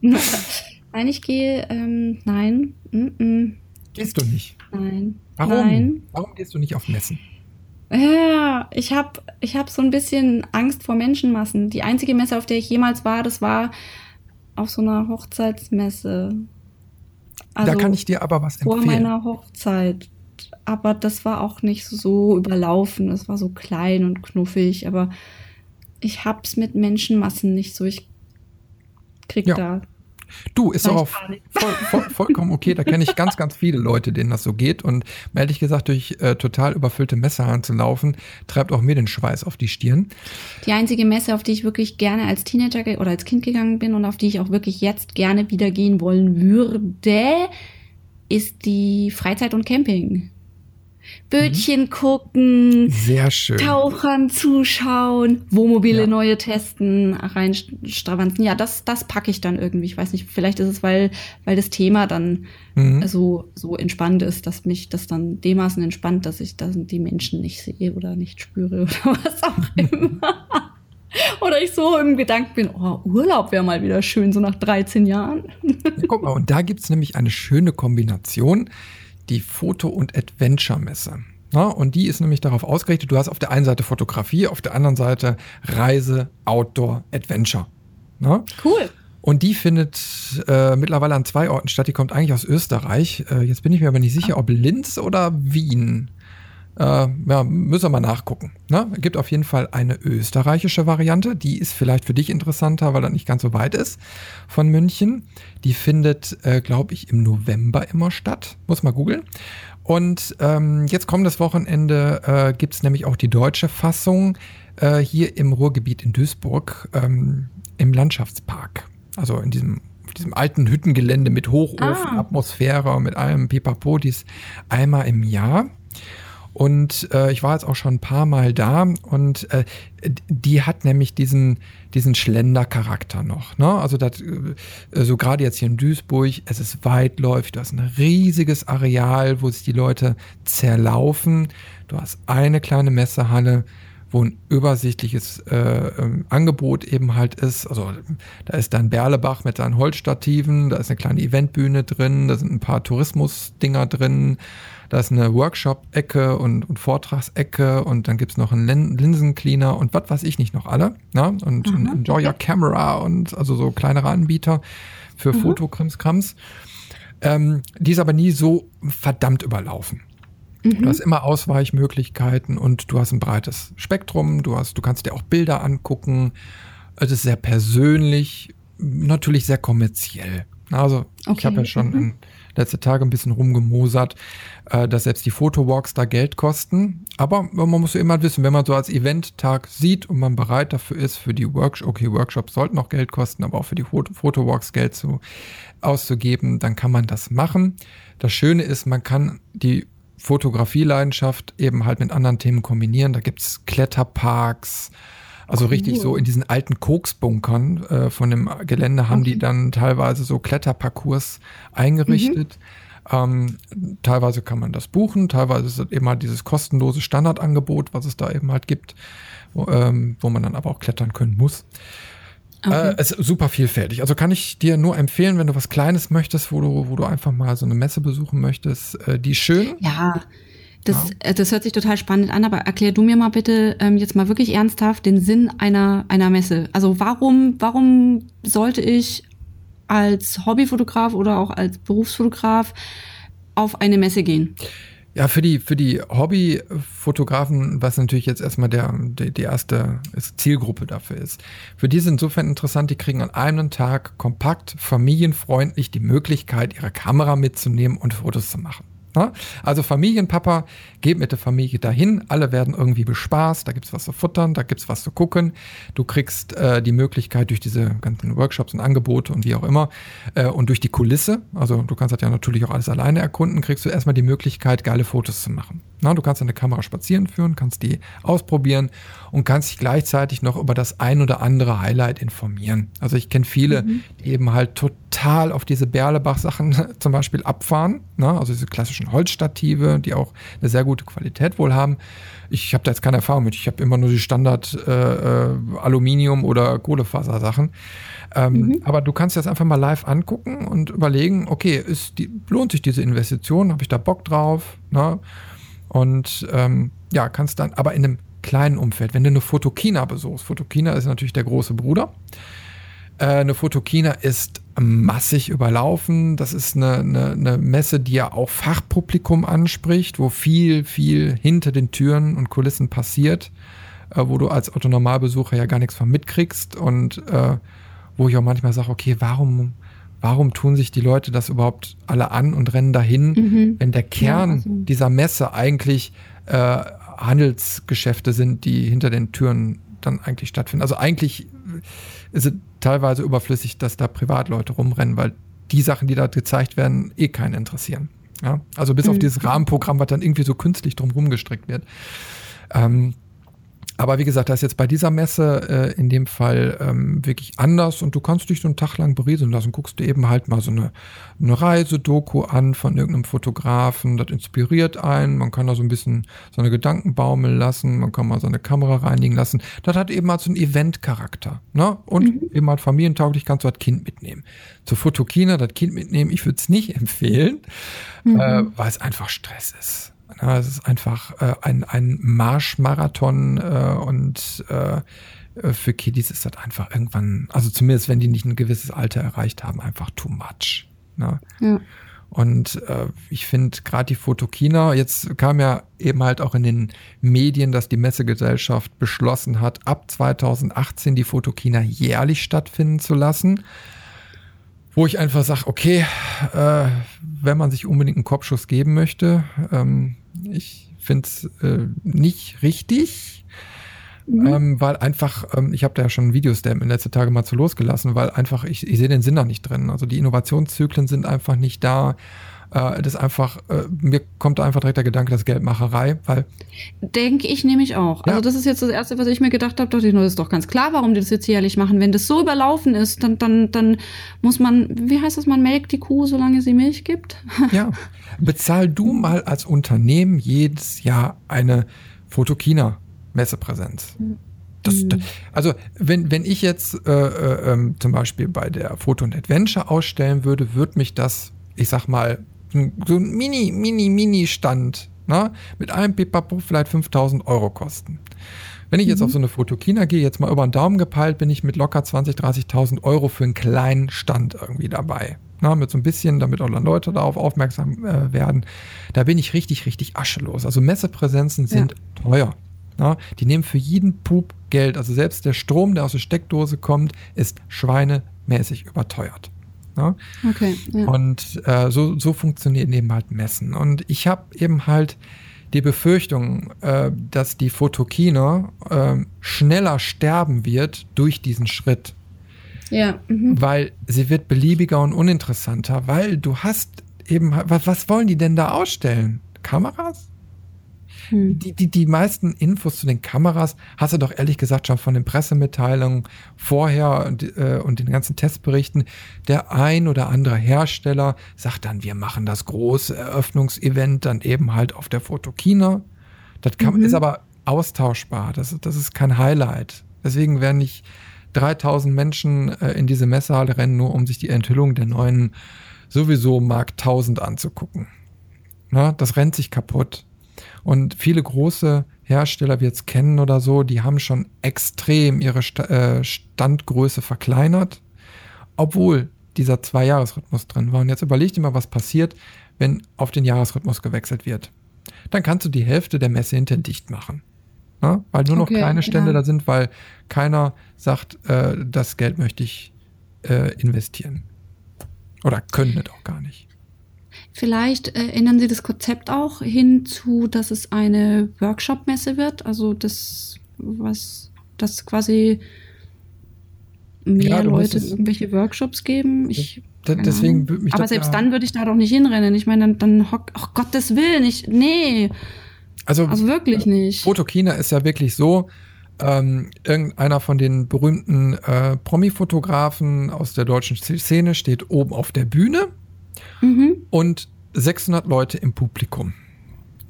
<laughs> nein, ich gehe, ähm, nein. Mm -mm. Gehst du nicht? Nein. Warum? Nein. Warum gehst du nicht auf Messen? Ja, ich habe ich hab so ein bisschen Angst vor Menschenmassen. Die einzige Messe, auf der ich jemals war, das war auf so einer Hochzeitsmesse. Also da kann ich dir aber was empfehlen. Vor meiner Hochzeit. Aber das war auch nicht so überlaufen. Das war so klein und knuffig. Aber ich hab's mit Menschenmassen nicht so. Ich krieg ja. da Du, ist doch auch voll, voll, vollkommen okay. Da kenne ich ganz, ganz viele Leute, denen das so geht. Und ehrlich gesagt, durch äh, total überfüllte Messehallen zu laufen, treibt auch mir den Schweiß auf die Stirn. Die einzige Messe, auf die ich wirklich gerne als Teenager oder als Kind gegangen bin und auf die ich auch wirklich jetzt gerne wieder gehen wollen würde, ist die Freizeit und Camping. Bötchen mhm. gucken, sehr schön. Tauchern zuschauen, Wohnmobile ja. neue testen, reinstravanzen. Ja, das, das packe ich dann irgendwie. Ich weiß nicht, vielleicht ist es, weil, weil das Thema dann mhm. so, so entspannt ist, dass mich das dann dermaßen entspannt, dass ich dann die Menschen nicht sehe oder nicht spüre <laughs> oder was auch immer. Oder ich so im Gedanken bin, oh, Urlaub wäre mal wieder schön, so nach 13 Jahren. Ja, guck mal, und da gibt es nämlich eine schöne Kombination die Foto- und Adventure-Messe. Na, und die ist nämlich darauf ausgerichtet, du hast auf der einen Seite Fotografie, auf der anderen Seite Reise, Outdoor, Adventure. Na? Cool. Und die findet äh, mittlerweile an zwei Orten statt. Die kommt eigentlich aus Österreich. Äh, jetzt bin ich mir aber nicht sicher, ob Linz oder Wien. Äh, ja, müssen wir mal nachgucken. Ne? Es gibt auf jeden Fall eine österreichische Variante. Die ist vielleicht für dich interessanter, weil das nicht ganz so weit ist von München. Die findet, äh, glaube ich, im November immer statt. Muss mal googeln. Und ähm, jetzt kommendes Wochenende äh, gibt es nämlich auch die deutsche Fassung äh, hier im Ruhrgebiet in Duisburg ähm, im Landschaftspark. Also in diesem diesem alten Hüttengelände mit Hochofen, ah. Atmosphäre, mit allem Pipapo, dies einmal im Jahr. Und äh, ich war jetzt auch schon ein paar Mal da und äh, die hat nämlich diesen, diesen Schlendercharakter noch. Ne? Also das, äh, so gerade jetzt hier in Duisburg, es ist weitläufig, du hast ein riesiges Areal, wo sich die Leute zerlaufen. Du hast eine kleine Messehalle, wo ein übersichtliches äh, ähm, Angebot eben halt ist. Also da ist dann Berlebach mit seinen Holzstativen, da ist eine kleine Eventbühne drin, da sind ein paar Tourismusdinger drin. Da ist eine Workshop-Ecke und, und Vortragsecke und dann gibt's noch einen Linsencleaner und was weiß ich nicht noch alle. Ne? Und mhm. Enjoy Your Camera und also so kleinere Anbieter für mhm. Fotokrimskrams. Ähm, die ist aber nie so verdammt überlaufen. Mhm. Du hast immer Ausweichmöglichkeiten und du hast ein breites Spektrum. Du hast, du kannst dir auch Bilder angucken. Es ist sehr persönlich, natürlich sehr kommerziell. Also okay. ich habe ja schon mhm. in letzte Tage ein bisschen rumgemosert, äh, dass selbst die Fotowalks da Geld kosten. Aber man muss ja immer wissen, wenn man so als Eventtag sieht und man bereit dafür ist, für die Workshops, okay, Workshops sollten noch Geld kosten, aber auch für die Foto Fotowalks Geld zu, auszugeben, dann kann man das machen. Das Schöne ist, man kann die Fotografieleidenschaft eben halt mit anderen Themen kombinieren. Da gibt's Kletterparks, also cool. richtig so in diesen alten Koksbunkern äh, von dem Gelände haben okay. die dann teilweise so Kletterparcours eingerichtet. Mhm. Ähm, teilweise kann man das buchen, teilweise ist es eben halt dieses kostenlose Standardangebot, was es da eben halt gibt, wo, ähm, wo man dann aber auch klettern können muss. Okay. Äh, es ist super vielfältig. Also kann ich dir nur empfehlen, wenn du was Kleines möchtest, wo du, wo du einfach mal so eine Messe besuchen möchtest, äh, die schön. Ja, das, ja. Äh, das hört sich total spannend an, aber erklär du mir mal bitte ähm, jetzt mal wirklich ernsthaft den Sinn einer, einer Messe. Also warum, warum sollte ich als Hobbyfotograf oder auch als Berufsfotograf auf eine Messe gehen? Ja, für die, für die Hobbyfotografen, was natürlich jetzt erstmal der, die, die erste Zielgruppe dafür ist. Für die ist insofern interessant, die kriegen an einem Tag kompakt, familienfreundlich die Möglichkeit, ihre Kamera mitzunehmen und Fotos zu machen. Na? Also Familienpapa geht mit der Familie dahin, alle werden irgendwie bespaßt, da gibt's was zu futtern, da gibt's was zu gucken. Du kriegst äh, die Möglichkeit durch diese ganzen Workshops und Angebote und wie auch immer äh, und durch die Kulisse, also du kannst das ja natürlich auch alles alleine erkunden, kriegst du erstmal die Möglichkeit, geile Fotos zu machen. Na, du kannst deine Kamera spazieren führen, kannst die ausprobieren und kannst dich gleichzeitig noch über das ein oder andere Highlight informieren. Also ich kenne viele, mhm. die eben halt total auf diese Berlebach-Sachen <laughs> zum Beispiel abfahren, na? also diese klassischen Holzstative, die auch eine sehr gute Qualität wohl haben. Ich habe da jetzt keine Erfahrung mit. Ich habe immer nur die Standard äh, äh, Aluminium- oder Kohlefasersachen. Ähm, mhm. Aber du kannst das einfach mal live angucken und überlegen, okay, die, lohnt sich diese Investition? Habe ich da Bock drauf? Na? Und ähm, ja, kannst dann, aber in einem kleinen Umfeld, wenn du eine Fotokina besuchst, Fotokina ist natürlich der große Bruder. Äh, eine Fotokina ist massig überlaufen. Das ist eine, eine, eine Messe, die ja auch Fachpublikum anspricht, wo viel, viel hinter den Türen und Kulissen passiert, äh, wo du als Autonormalbesucher ja gar nichts von mitkriegst und äh, wo ich auch manchmal sage, okay, warum warum tun sich die Leute das überhaupt alle an und rennen dahin, mhm. wenn der Kern ja, also. dieser Messe eigentlich äh, Handelsgeschäfte sind, die hinter den Türen dann eigentlich stattfinden. Also eigentlich ist es teilweise überflüssig, dass da Privatleute rumrennen, weil die Sachen, die da gezeigt werden, eh keinen interessieren. Ja? Also bis mhm. auf dieses Rahmenprogramm, was dann irgendwie so künstlich drumherum gestrickt wird. Ähm, aber wie gesagt, das ist jetzt bei dieser Messe äh, in dem Fall ähm, wirklich anders und du kannst dich so einen Tag lang berieseln lassen. Guckst du eben halt mal so eine, eine Reisedoku an von irgendeinem Fotografen, das inspiriert einen. Man kann da so ein bisschen seine Gedanken baumeln lassen, man kann mal seine Kamera reinigen lassen. Das hat eben halt so einen Event-Charakter. Ne? Und mhm. eben halt familientauglich kannst du das Kind mitnehmen. Zur Fotokina das Kind mitnehmen, ich würde es nicht <laughs> empfehlen, mhm. äh, weil es einfach Stress ist. Ja, es ist einfach äh, ein, ein Marschmarathon äh, und äh, für Kiddies ist das einfach irgendwann, also zumindest wenn die nicht ein gewisses Alter erreicht haben, einfach too much. Ne? Ja. Und äh, ich finde gerade die Fotokina, jetzt kam ja eben halt auch in den Medien, dass die Messegesellschaft beschlossen hat, ab 2018 die Fotokina jährlich stattfinden zu lassen. Wo ich einfach sage, okay, äh, wenn man sich unbedingt einen Kopfschuss geben möchte, ähm, ich finde es äh, nicht richtig, mhm. ähm, weil einfach, ähm, ich habe da ja schon Videos in letzten Tage mal zu losgelassen, weil einfach, ich, ich sehe den Sinn da nicht drin. Also die Innovationszyklen sind einfach nicht da. Äh, das einfach, äh, mir kommt einfach direkt der Gedanke, das Geldmacherei, weil. Denke ich nämlich auch. Ja. Also, das ist jetzt das Erste, was ich mir gedacht habe, dachte ich, das ist doch ganz klar, warum die das jetzt jährlich machen. Wenn das so überlaufen ist, dann, dann, dann muss man, wie heißt das, man melkt die Kuh, solange sie Milch gibt? <laughs> ja. Bezahl du mal als Unternehmen jedes Jahr eine Fotokina-Messepräsenz. Das, mhm. also wenn, wenn ich jetzt äh, äh, ähm, zum Beispiel bei der Foto und Adventure ausstellen würde, würde mich das, ich sag mal, so ein Mini, Mini, Mini-Stand ne, mit einem Pipapo vielleicht 5000 Euro kosten. Wenn ich jetzt mhm. auf so eine Fotokina gehe, jetzt mal über den Daumen gepeilt, bin ich mit locker 20, 30.000 Euro für einen kleinen Stand irgendwie dabei. Na, mit so ein bisschen, damit auch dann Leute darauf aufmerksam äh, werden. Da bin ich richtig, richtig aschelos. Also Messepräsenzen sind ja. teuer. Na, die nehmen für jeden Pup Geld. Also selbst der Strom, der aus der Steckdose kommt, ist schweinemäßig überteuert. Ne? Okay. Ja. Und äh, so, so funktionieren eben halt Messen. Und ich habe eben halt die Befürchtung, äh, dass die Fotokina äh, schneller sterben wird durch diesen Schritt. Ja. Mhm. Weil sie wird beliebiger und uninteressanter, weil du hast eben, was, was wollen die denn da ausstellen? Kameras? Hm. Die, die, die meisten Infos zu den Kameras hast du doch ehrlich gesagt schon von den Pressemitteilungen vorher und, äh, und den ganzen Testberichten. Der ein oder andere Hersteller sagt dann, wir machen das große Eröffnungsevent dann eben halt auf der Fotokina. Das kann, mhm. ist aber austauschbar. Das, das ist kein Highlight. Deswegen werden nicht 3000 Menschen äh, in diese Messehalle rennen, nur um sich die Enthüllung der neuen sowieso Mark 1000 anzugucken. Na, das rennt sich kaputt. Und viele große Hersteller, wie jetzt kennen oder so, die haben schon extrem ihre äh, Standgröße verkleinert, obwohl dieser Zwei-Jahres-Rhythmus drin war. Und jetzt überleg dir mal, was passiert, wenn auf den Jahresrhythmus gewechselt wird. Dann kannst du die Hälfte der Messe hinter dicht machen. Ne? Weil nur noch okay, kleine Stände ja. da sind, weil keiner sagt, äh, das Geld möchte ich äh, investieren. Oder können das auch gar nicht. Vielleicht äh, ändern Sie das Konzept auch hinzu, dass es eine Workshop-Messe wird. Also das, was das quasi mehr ja, Leute irgendwelche Workshops geben. Ich, deswegen würde mich Aber selbst ja dann würde ich da doch nicht hinrennen. Ich meine, dann, dann hock, ach Gottes Willen, ich, nee. Also, also wirklich nicht. Fotokina ist ja wirklich so, ähm, irgendeiner von den berühmten äh, Promi-Fotografen aus der deutschen Szene steht oben auf der Bühne mhm. und 600 Leute im Publikum.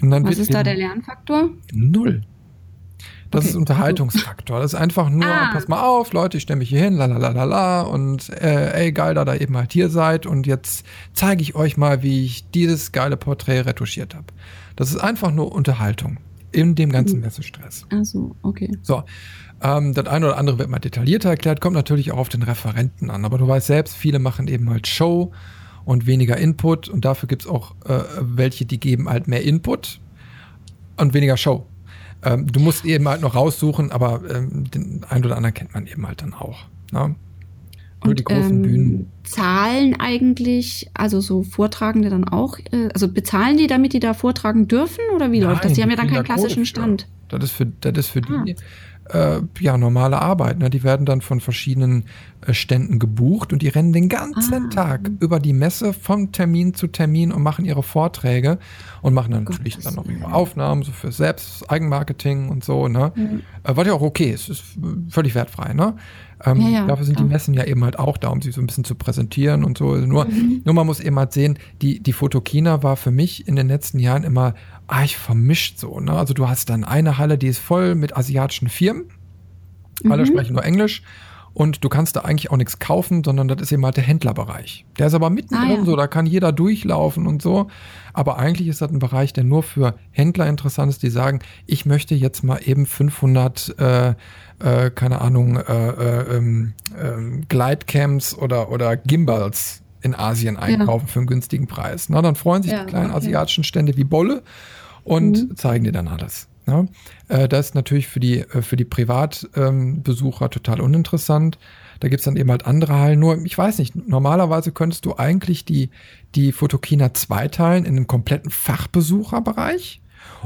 Was ist da der Lernfaktor? Null. Das okay. ist Unterhaltungsfaktor. Das ist einfach nur, ah. pass mal auf, Leute, ich stelle mich hier hin, la la la la la und äh, ey, geil, da ihr eben halt hier seid und jetzt zeige ich euch mal, wie ich dieses geile Porträt retuschiert habe. Das ist einfach nur Unterhaltung in dem ganzen mhm. Messestress. Ach so, okay. So, ähm, das eine oder andere wird mal detaillierter erklärt, kommt natürlich auch auf den Referenten an. Aber du weißt selbst, viele machen eben halt Show und weniger Input und dafür gibt es auch äh, welche, die geben halt mehr Input und weniger Show. Ähm, du musst eben halt noch raussuchen, aber ähm, den einen oder anderen kennt man eben halt dann auch. Ne? Nur die großen ähm, Bühnen. Zahlen eigentlich, also so Vortragende dann auch, äh, also bezahlen die, damit die da vortragen dürfen oder wie Nein, läuft das? Die haben ja dann keinen klassischen Stand. Das ist für, das ist für ah. die äh, ja, normale Arbeit. Ne? Die werden dann von verschiedenen Ständen gebucht und die rennen den ganzen ah. Tag über die Messe von Termin zu Termin und machen ihre Vorträge und machen dann natürlich dann noch ihre Aufnahmen so für Selbst, Eigenmarketing und so. Ne? Mhm. Äh, was ja auch okay ist, ist völlig wertfrei. Ne? Ähm, ja, ja, dafür sind klar. die Messen ja eben halt auch da, um sie so ein bisschen zu präsentieren und so. Nur, mhm. nur man muss eben halt sehen, die, die Fotokina war für mich in den letzten Jahren immer arg vermischt so. Ne? Also du hast dann eine Halle, die ist voll mit asiatischen Firmen. Alle mhm. sprechen nur Englisch. Und du kannst da eigentlich auch nichts kaufen, sondern das ist eben halt der Händlerbereich. Der ist aber mittendrin ah, ja. so, da kann jeder durchlaufen und so. Aber eigentlich ist das ein Bereich, der nur für Händler interessant ist, die sagen, ich möchte jetzt mal eben 500, äh, äh, keine Ahnung, äh, äh, ähm, ähm, Glidecams oder, oder Gimbals in Asien einkaufen ja. für einen günstigen Preis. Na, dann freuen sich ja, die kleinen okay. asiatischen Stände wie Bolle und mhm. zeigen dir dann alles. Ja, äh, das ist natürlich für die, äh, für die Privatbesucher ähm, total uninteressant. Da gibt es dann eben halt andere Hallen. Nur, ich weiß nicht, normalerweise könntest du eigentlich die, die Fotokina zweiteilen in einen kompletten Fachbesucherbereich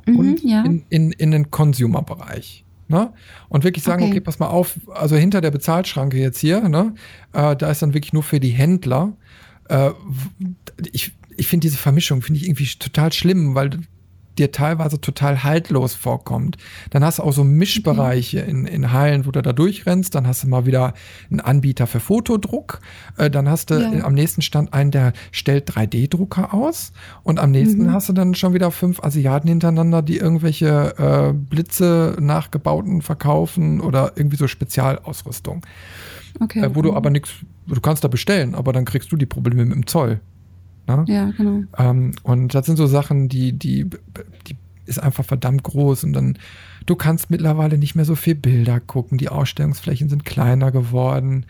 mhm, und ja. in, in, in den Consumer-Bereich. Ne? Und wirklich sagen, okay. okay. pass mal auf, also hinter der Bezahlschranke jetzt hier, ne, äh, da ist dann wirklich nur für die Händler. Äh, ich ich finde diese Vermischung, finde ich irgendwie total schlimm, weil dir teilweise total haltlos vorkommt. Dann hast du auch so Mischbereiche okay. in, in Hallen, wo du da durchrennst. Dann hast du mal wieder einen Anbieter für Fotodruck. Äh, dann hast du ja. am nächsten Stand einen, der stellt 3D-Drucker aus. Und am nächsten mhm. hast du dann schon wieder fünf Asiaten hintereinander, die irgendwelche äh, Blitze nachgebauten verkaufen oder irgendwie so Spezialausrüstung. Okay. Äh, wo du aber nichts, du kannst da bestellen, aber dann kriegst du die Probleme mit dem Zoll. Ne? Ja, genau. Ähm, und das sind so Sachen, die, die, die ist einfach verdammt groß und dann, du kannst mittlerweile nicht mehr so viel Bilder gucken, die Ausstellungsflächen sind kleiner geworden.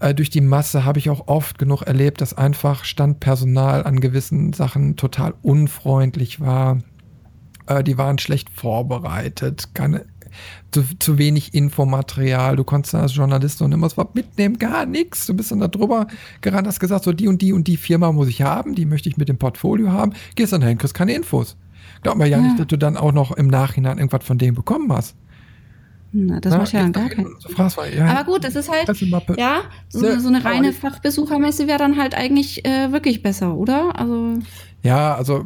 Äh, durch die Masse habe ich auch oft genug erlebt, dass einfach Standpersonal an gewissen Sachen total unfreundlich war. Äh, die waren schlecht vorbereitet, keine zu, zu wenig Infomaterial. Du konntest als Journalist noch immer was mitnehmen, gar nichts. Du bist dann da drüber gerannt, hast gesagt, so die und die und die Firma muss ich haben, die möchte ich mit dem Portfolio haben. Gehst dann dahin, kriegst keine Infos. Glaub mir ja, ja, nicht, dass du dann auch noch im Nachhinein irgendwas von dem bekommen hast. Na, das macht ja dann gar keinen ja, Aber gut, das ist halt, ja, so, so eine reine Fachbesuchermesse wäre dann halt eigentlich äh, wirklich besser, oder? Also ja, also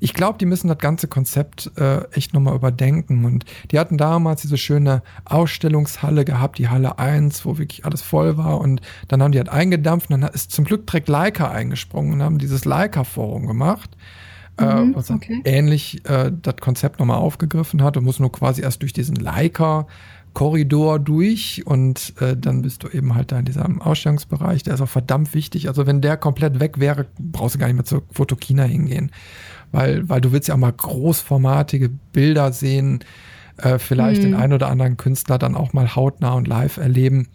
ich glaube, die müssen das ganze Konzept äh, echt nochmal überdenken. Und die hatten damals diese schöne Ausstellungshalle gehabt, die Halle 1, wo wirklich alles voll war. Und dann haben die halt eingedampft und dann ist zum Glück direkt Leica eingesprungen und haben dieses Leica-Forum gemacht. Äh, mhm, äh, was okay. ähnlich äh, das Konzept nochmal aufgegriffen hat und muss nur quasi erst durch diesen Leica Korridor durch und äh, dann bist du eben halt da in diesem Ausstellungsbereich. Der ist auch verdammt wichtig. Also wenn der komplett weg wäre, brauchst du gar nicht mehr zur Fotokina hingehen, weil, weil du willst ja auch mal großformatige Bilder sehen, äh, vielleicht mhm. den einen oder anderen Künstler dann auch mal hautnah und live erleben.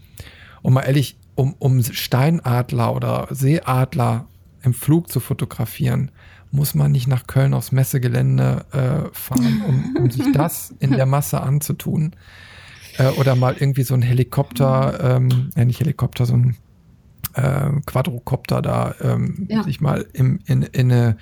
Und mal ehrlich, um, um Steinadler oder Seeadler im Flug zu fotografieren, muss man nicht nach Köln aufs Messegelände äh, fahren, um, um sich <laughs> das in der Masse anzutun. Äh, oder mal irgendwie so ein Helikopter, ähm, ja nicht Helikopter, so ein äh, Quadrocopter da ähm, ja. sich mal im, in, in eine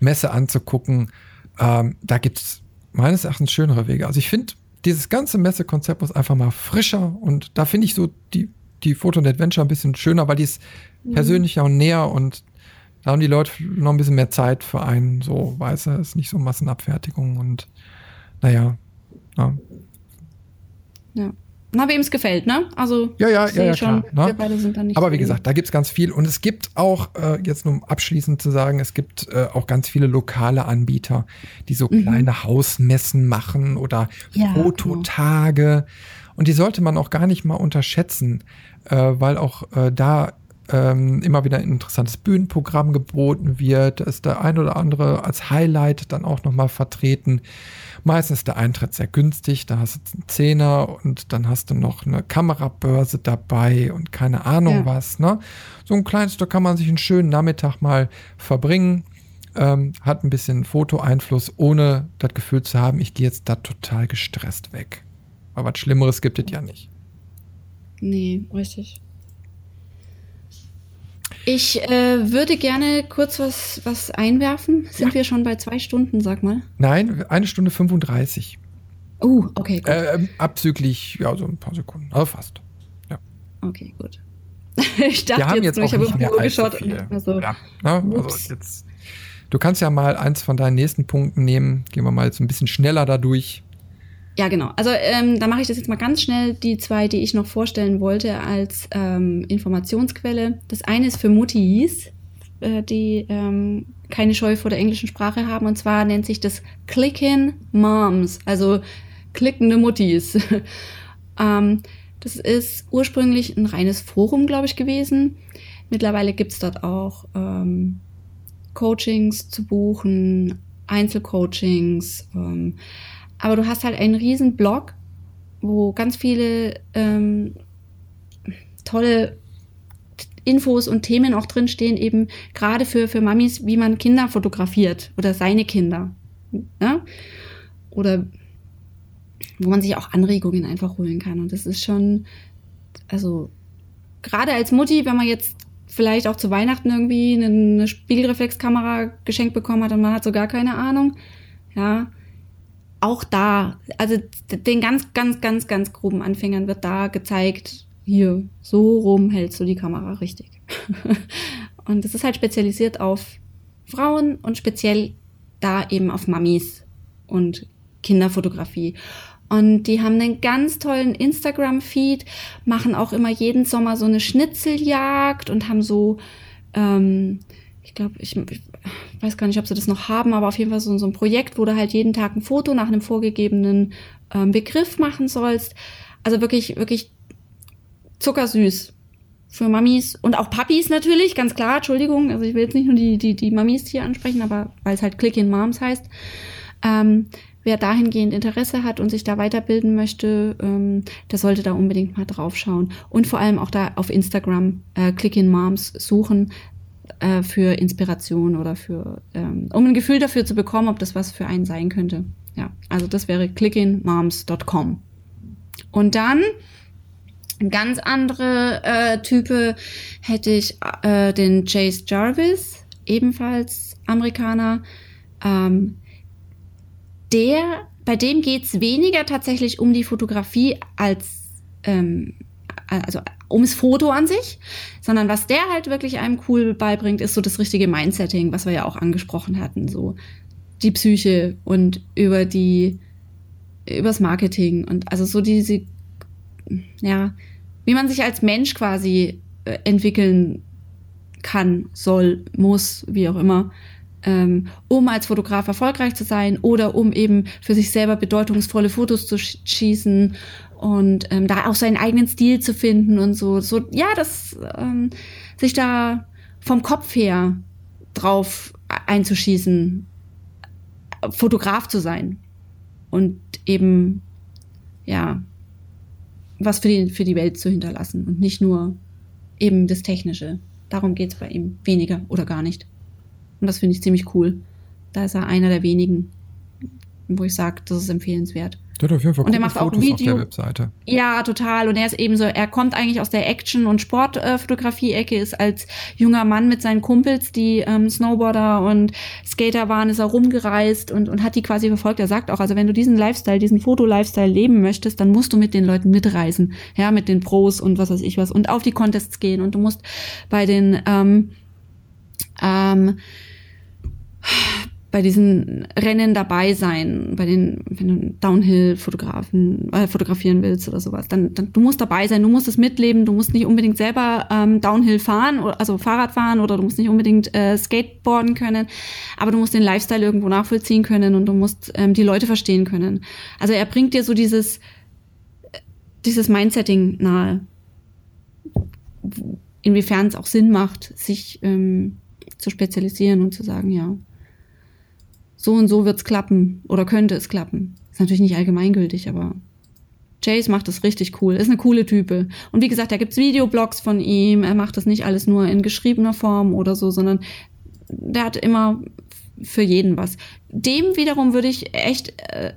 Messe anzugucken. Ähm, da gibt es meines Erachtens schönere Wege. Also ich finde, dieses ganze Messekonzept muss einfach mal frischer und da finde ich so die, die Foto und Adventure ein bisschen schöner, weil die ist mhm. persönlicher und näher und da haben die Leute noch ein bisschen mehr Zeit für einen, so, weiß er, ist nicht so Massenabfertigung und naja. Ja. Ja. Na, wem es gefällt, ne? Also, ja, ja, ja, ja schon, klar, ne? wir beide sind da nicht. Aber wie gesagt, da gibt es ganz viel. Und es gibt auch, äh, jetzt nur um abschließend zu sagen, es gibt äh, auch ganz viele lokale Anbieter, die so mhm. kleine Hausmessen machen oder ja, genau. Fototage. Genau. Und die sollte man auch gar nicht mal unterschätzen, äh, weil auch äh, da ähm, immer wieder ein interessantes Bühnenprogramm geboten wird. Da ist der ein oder andere als Highlight dann auch nochmal vertreten. Meistens ist der Eintritt sehr günstig, da hast du einen Zehner und dann hast du noch eine Kamerabörse dabei und keine Ahnung ja. was. Ne? So ein kleines, da kann man sich einen schönen Nachmittag mal verbringen. Ähm, hat ein bisschen Fotoeinfluss, ohne das Gefühl zu haben, ich gehe jetzt da total gestresst weg. Aber was Schlimmeres gibt es ja nicht. Nee, richtig. Ich äh, würde gerne kurz was, was einwerfen. Sind ja. wir schon bei zwei Stunden, sag mal? Nein, eine Stunde 35. Uh, okay, gut. Äh, abzüglich, ja, so ein paar Sekunden, aber fast. Ja. Okay, gut. <laughs> ich dachte wir haben jetzt, jetzt nur, ich habe auf geschaut. Also, ja, ne? also jetzt, du kannst ja mal eins von deinen nächsten Punkten nehmen. Gehen wir mal jetzt ein bisschen schneller dadurch. Ja, genau. Also ähm, da mache ich das jetzt mal ganz schnell, die zwei, die ich noch vorstellen wollte als ähm, Informationsquelle. Das eine ist für Muttis, äh, die ähm, keine Scheu vor der englischen Sprache haben. Und zwar nennt sich das Clickin' Moms, also klickende Muttis. <laughs> ähm, das ist ursprünglich ein reines Forum, glaube ich, gewesen. Mittlerweile gibt's dort auch ähm, Coachings zu buchen, Einzelcoachings. Ähm, aber du hast halt einen riesen Blog, wo ganz viele ähm, tolle Infos und Themen auch drinstehen, eben gerade für, für Mamis, wie man Kinder fotografiert oder seine Kinder. Ja? Oder wo man sich auch Anregungen einfach holen kann. Und das ist schon, also gerade als Mutti, wenn man jetzt vielleicht auch zu Weihnachten irgendwie eine Spiegelreflexkamera geschenkt bekommen hat und man hat so gar keine Ahnung, ja, auch da, also den ganz, ganz, ganz, ganz groben Anfängern wird da gezeigt, hier, so rum hältst du die Kamera richtig. <laughs> und es ist halt spezialisiert auf Frauen und speziell da eben auf Mamis und Kinderfotografie. Und die haben einen ganz tollen Instagram-Feed, machen auch immer jeden Sommer so eine Schnitzeljagd und haben so, ähm, ich glaube, ich, ich weiß gar nicht, ob sie das noch haben, aber auf jeden Fall so, so ein Projekt, wo du halt jeden Tag ein Foto nach einem vorgegebenen ähm, Begriff machen sollst. Also wirklich, wirklich zuckersüß für Mamis und auch Papis natürlich, ganz klar, Entschuldigung, also ich will jetzt nicht nur die, die, die Mamis hier ansprechen, aber weil es halt Click in Moms heißt. Ähm, wer dahingehend Interesse hat und sich da weiterbilden möchte, ähm, der sollte da unbedingt mal drauf schauen. Und vor allem auch da auf Instagram äh, Click in Moms suchen äh, für Inspiration oder für, ähm, um ein Gefühl dafür zu bekommen, ob das was für einen sein könnte. Ja, also das wäre clickinmoms.com. Und dann ganz andere äh, Type hätte ich äh, den Chase Jarvis, ebenfalls Amerikaner. Ähm, der, bei dem geht's weniger tatsächlich um die Fotografie als ähm, also ums Foto an sich, sondern was der halt wirklich einem cool beibringt, ist so das richtige Mindsetting, was wir ja auch angesprochen hatten, so die Psyche und über die übers Marketing und also so diese ja, wie man sich als Mensch quasi äh, entwickeln kann, soll, muss, wie auch immer, ähm, um als Fotograf erfolgreich zu sein oder um eben für sich selber bedeutungsvolle Fotos zu schießen und ähm, da auch seinen eigenen Stil zu finden und so, so ja, das ähm, sich da vom Kopf her drauf einzuschießen, Fotograf zu sein und eben ja was für die für die Welt zu hinterlassen und nicht nur eben das Technische. Darum geht's bei ihm weniger oder gar nicht. Und das finde ich ziemlich cool. Da ist er einer der wenigen, wo ich sage, das ist empfehlenswert. Der hat auf jeden Fall und er macht Fotos auch Video. auf der Webseite. Ja, total. Und er ist eben so, er kommt eigentlich aus der Action- und Sportfotografie-Ecke, ist als junger Mann mit seinen Kumpels, die ähm, Snowboarder und Skater waren, ist er rumgereist und, und hat die quasi verfolgt. Er sagt auch, also wenn du diesen Lifestyle, diesen Foto-Lifestyle leben möchtest, dann musst du mit den Leuten mitreisen. Ja, mit den Pros und was weiß ich was und auf die Contests gehen und du musst bei den ähm, ähm, bei diesen Rennen dabei sein, bei den, wenn du Downhill-Fotografen äh, fotografieren willst oder sowas, dann, dann du musst dabei sein, du musst es mitleben, du musst nicht unbedingt selber ähm, Downhill fahren, also Fahrrad fahren oder du musst nicht unbedingt äh, Skateboarden können, aber du musst den Lifestyle irgendwo nachvollziehen können und du musst ähm, die Leute verstehen können. Also er bringt dir so dieses dieses Mindsetting nahe, inwiefern es auch Sinn macht, sich ähm, zu spezialisieren und zu sagen, ja so und so wird's klappen oder könnte es klappen. Ist natürlich nicht allgemeingültig, aber Chase macht das richtig cool, ist eine coole Type. Und wie gesagt, da gibt's Videoblogs von ihm, er macht das nicht alles nur in geschriebener Form oder so, sondern der hat immer für jeden was. Dem wiederum würde ich echt äh,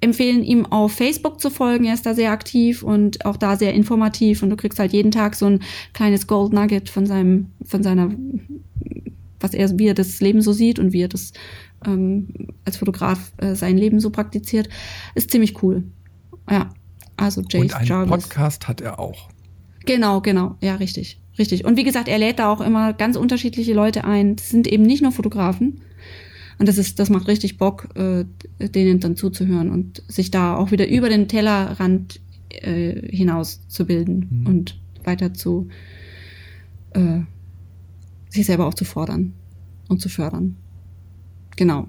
empfehlen, ihm auf Facebook zu folgen. Er ist da sehr aktiv und auch da sehr informativ und du kriegst halt jeden Tag so ein kleines Gold Nugget von seinem, von seiner, was er, wie er das Leben so sieht und wie er das ähm, als Fotograf äh, sein Leben so praktiziert, ist ziemlich cool. Ja, also Jace Und einen Jarvis. Podcast hat er auch. Genau, genau, ja, richtig, richtig. Und wie gesagt, er lädt da auch immer ganz unterschiedliche Leute ein. Das sind eben nicht nur Fotografen. Und das ist, das macht richtig Bock, äh, denen dann zuzuhören und sich da auch wieder über den Tellerrand äh, hinaus zu bilden Mhm. und weiter zu äh, sich selber auch zu fordern und zu fördern. Genau.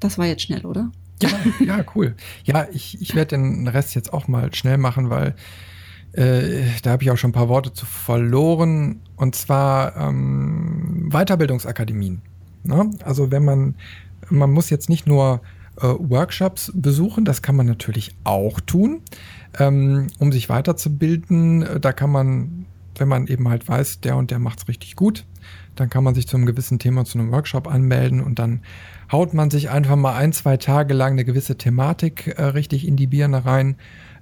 Das war jetzt schnell, oder? Ja, ja, cool. Ja, ich, ich werde den Rest jetzt auch mal schnell machen, weil äh, da habe ich auch schon ein paar Worte zu verloren. Und zwar ähm, Weiterbildungsakademien. Ne? Also wenn man, man muss jetzt nicht nur äh, Workshops besuchen, das kann man natürlich auch tun, ähm, um sich weiterzubilden. Da kann man, wenn man eben halt weiß, der und der macht's richtig gut, dann kann man sich zu einem gewissen Thema zu einem Workshop anmelden und dann haut man sich einfach mal ein, zwei Tage lang eine gewisse Thematik äh, richtig in die Birne rein,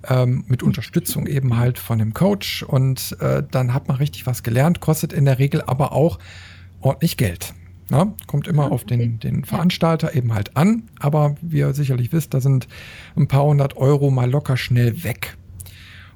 ähm, mit Unterstützung eben halt von dem Coach und äh, dann hat man richtig was gelernt, kostet in der Regel aber auch ordentlich Geld. Na, kommt immer auf den, den Veranstalter eben halt an, aber wie ihr sicherlich wisst, da sind ein paar hundert Euro mal locker schnell weg.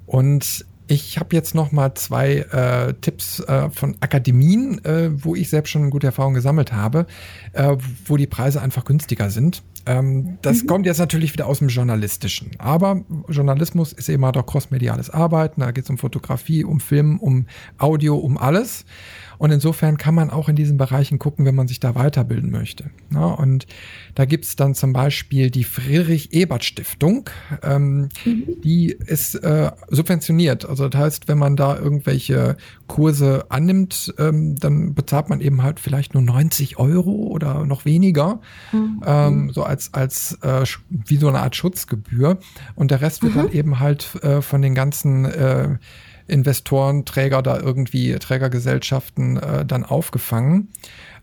Und ich habe jetzt noch mal zwei äh, Tipps äh, von Akademien, äh, wo ich selbst schon gute Erfahrungen gesammelt habe, äh, wo die Preise einfach günstiger sind. Ähm, das kommt jetzt natürlich wieder aus dem Journalistischen. Aber Journalismus ist eben halt auch crossmediales Arbeiten. Da geht es um Fotografie, um Film, um Audio, um alles. Und insofern kann man auch in diesen Bereichen gucken, wenn man sich da weiterbilden möchte. Ja, und da gibt's dann zum Beispiel die Friedrich-Ebert-Stiftung. Ähm, Die ist äh, subventioniert. Also das heißt, wenn man da irgendwelche Kurse annimmt, ähm, dann bezahlt man eben halt vielleicht nur 90 Euro oder noch weniger. Ähm, so als, als äh, wie so eine Art Schutzgebühr. Und der Rest wird dann eben halt äh, von den ganzen äh, Investoren, Träger da irgendwie, Trägergesellschaften äh, dann aufgefangen.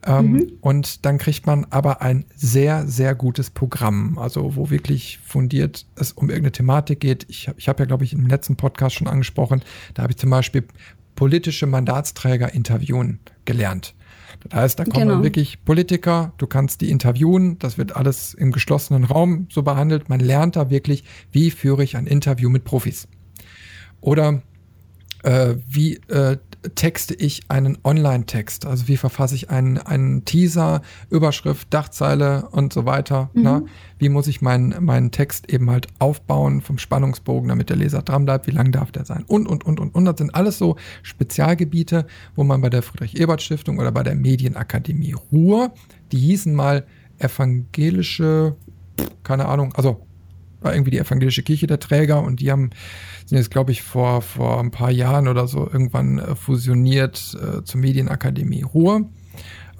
Ähm, Und dann kriegt man aber ein sehr, sehr gutes Programm, also wo wirklich fundiert es um irgendeine Thematik geht. Ich, ich habe ja, glaube ich, im letzten Podcast schon angesprochen, da habe ich zum Beispiel politische Mandatsträger interviewen gelernt. Das heißt, da kommen Genau. wirklich Politiker, du kannst die interviewen, das wird alles im geschlossenen Raum so behandelt. Man lernt da wirklich, wie führe ich ein Interview mit Profis. Oder äh, wie äh, texte ich einen Online-Text? Also wie verfasse ich einen, einen Teaser, Überschrift, Dachzeile und so weiter? Na? Wie muss ich meinen, meinen Text eben halt aufbauen vom Spannungsbogen, damit der Leser dran bleibt? Wie lang darf der sein? Und, und, und, und, und. Das sind alles so Spezialgebiete, wo man bei der Friedrich-Ebert-Stiftung oder bei der Medienakademie Ruhr, die hießen mal evangelische, keine Ahnung, also war irgendwie die evangelische Kirche der Träger und die haben sind jetzt glaube ich vor vor ein paar Jahren oder so irgendwann äh, fusioniert äh, zur Medienakademie Ruhr.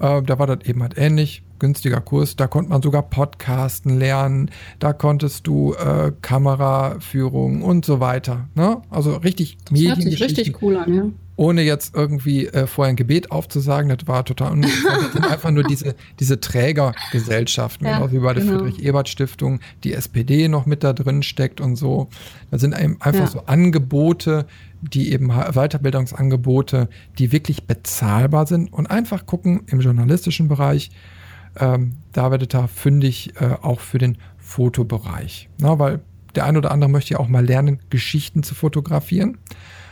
Äh, da war das eben halt ähnlich, günstiger Kurs. Da konnte man sogar Podcasten lernen. Da konntest du äh, Kameraführung und so weiter. Ne? Also richtig Das hört sich richtig cool an, ja. Ohne jetzt irgendwie äh, vorher ein Gebet aufzusagen, das war total sind <laughs> einfach nur diese, diese Trägergesellschaften, ja, genau wie bei der genau. Friedrich-Ebert-Stiftung, die SPD noch mit da drin steckt und so. Das sind einfach ja. so Angebote, die eben Weiterbildungsangebote, die wirklich bezahlbar sind und einfach gucken im journalistischen Bereich, ähm, da werdet ihr fündig äh, auch für den Fotobereich. Na, weil der ein oder andere möchte ja auch mal lernen, Geschichten zu fotografieren.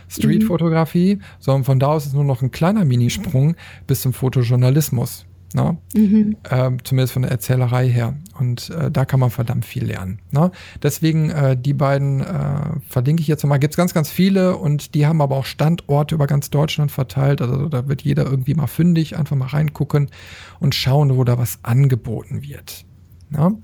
Streetfotografie, mhm. sondern von da aus ist nur noch ein kleiner Minisprung bis zum Fotojournalismus. Ne? Mhm. Ähm, zumindest von der Erzählerei her. Und äh, da kann man verdammt viel lernen. Ne? Deswegen äh, die beiden äh, verlinke ich jetzt nochmal. Gibt es ganz, ganz viele und die haben aber auch Standorte über ganz Deutschland verteilt. Also da wird jeder irgendwie mal fündig, einfach mal reingucken und schauen, wo da was angeboten wird. Ne?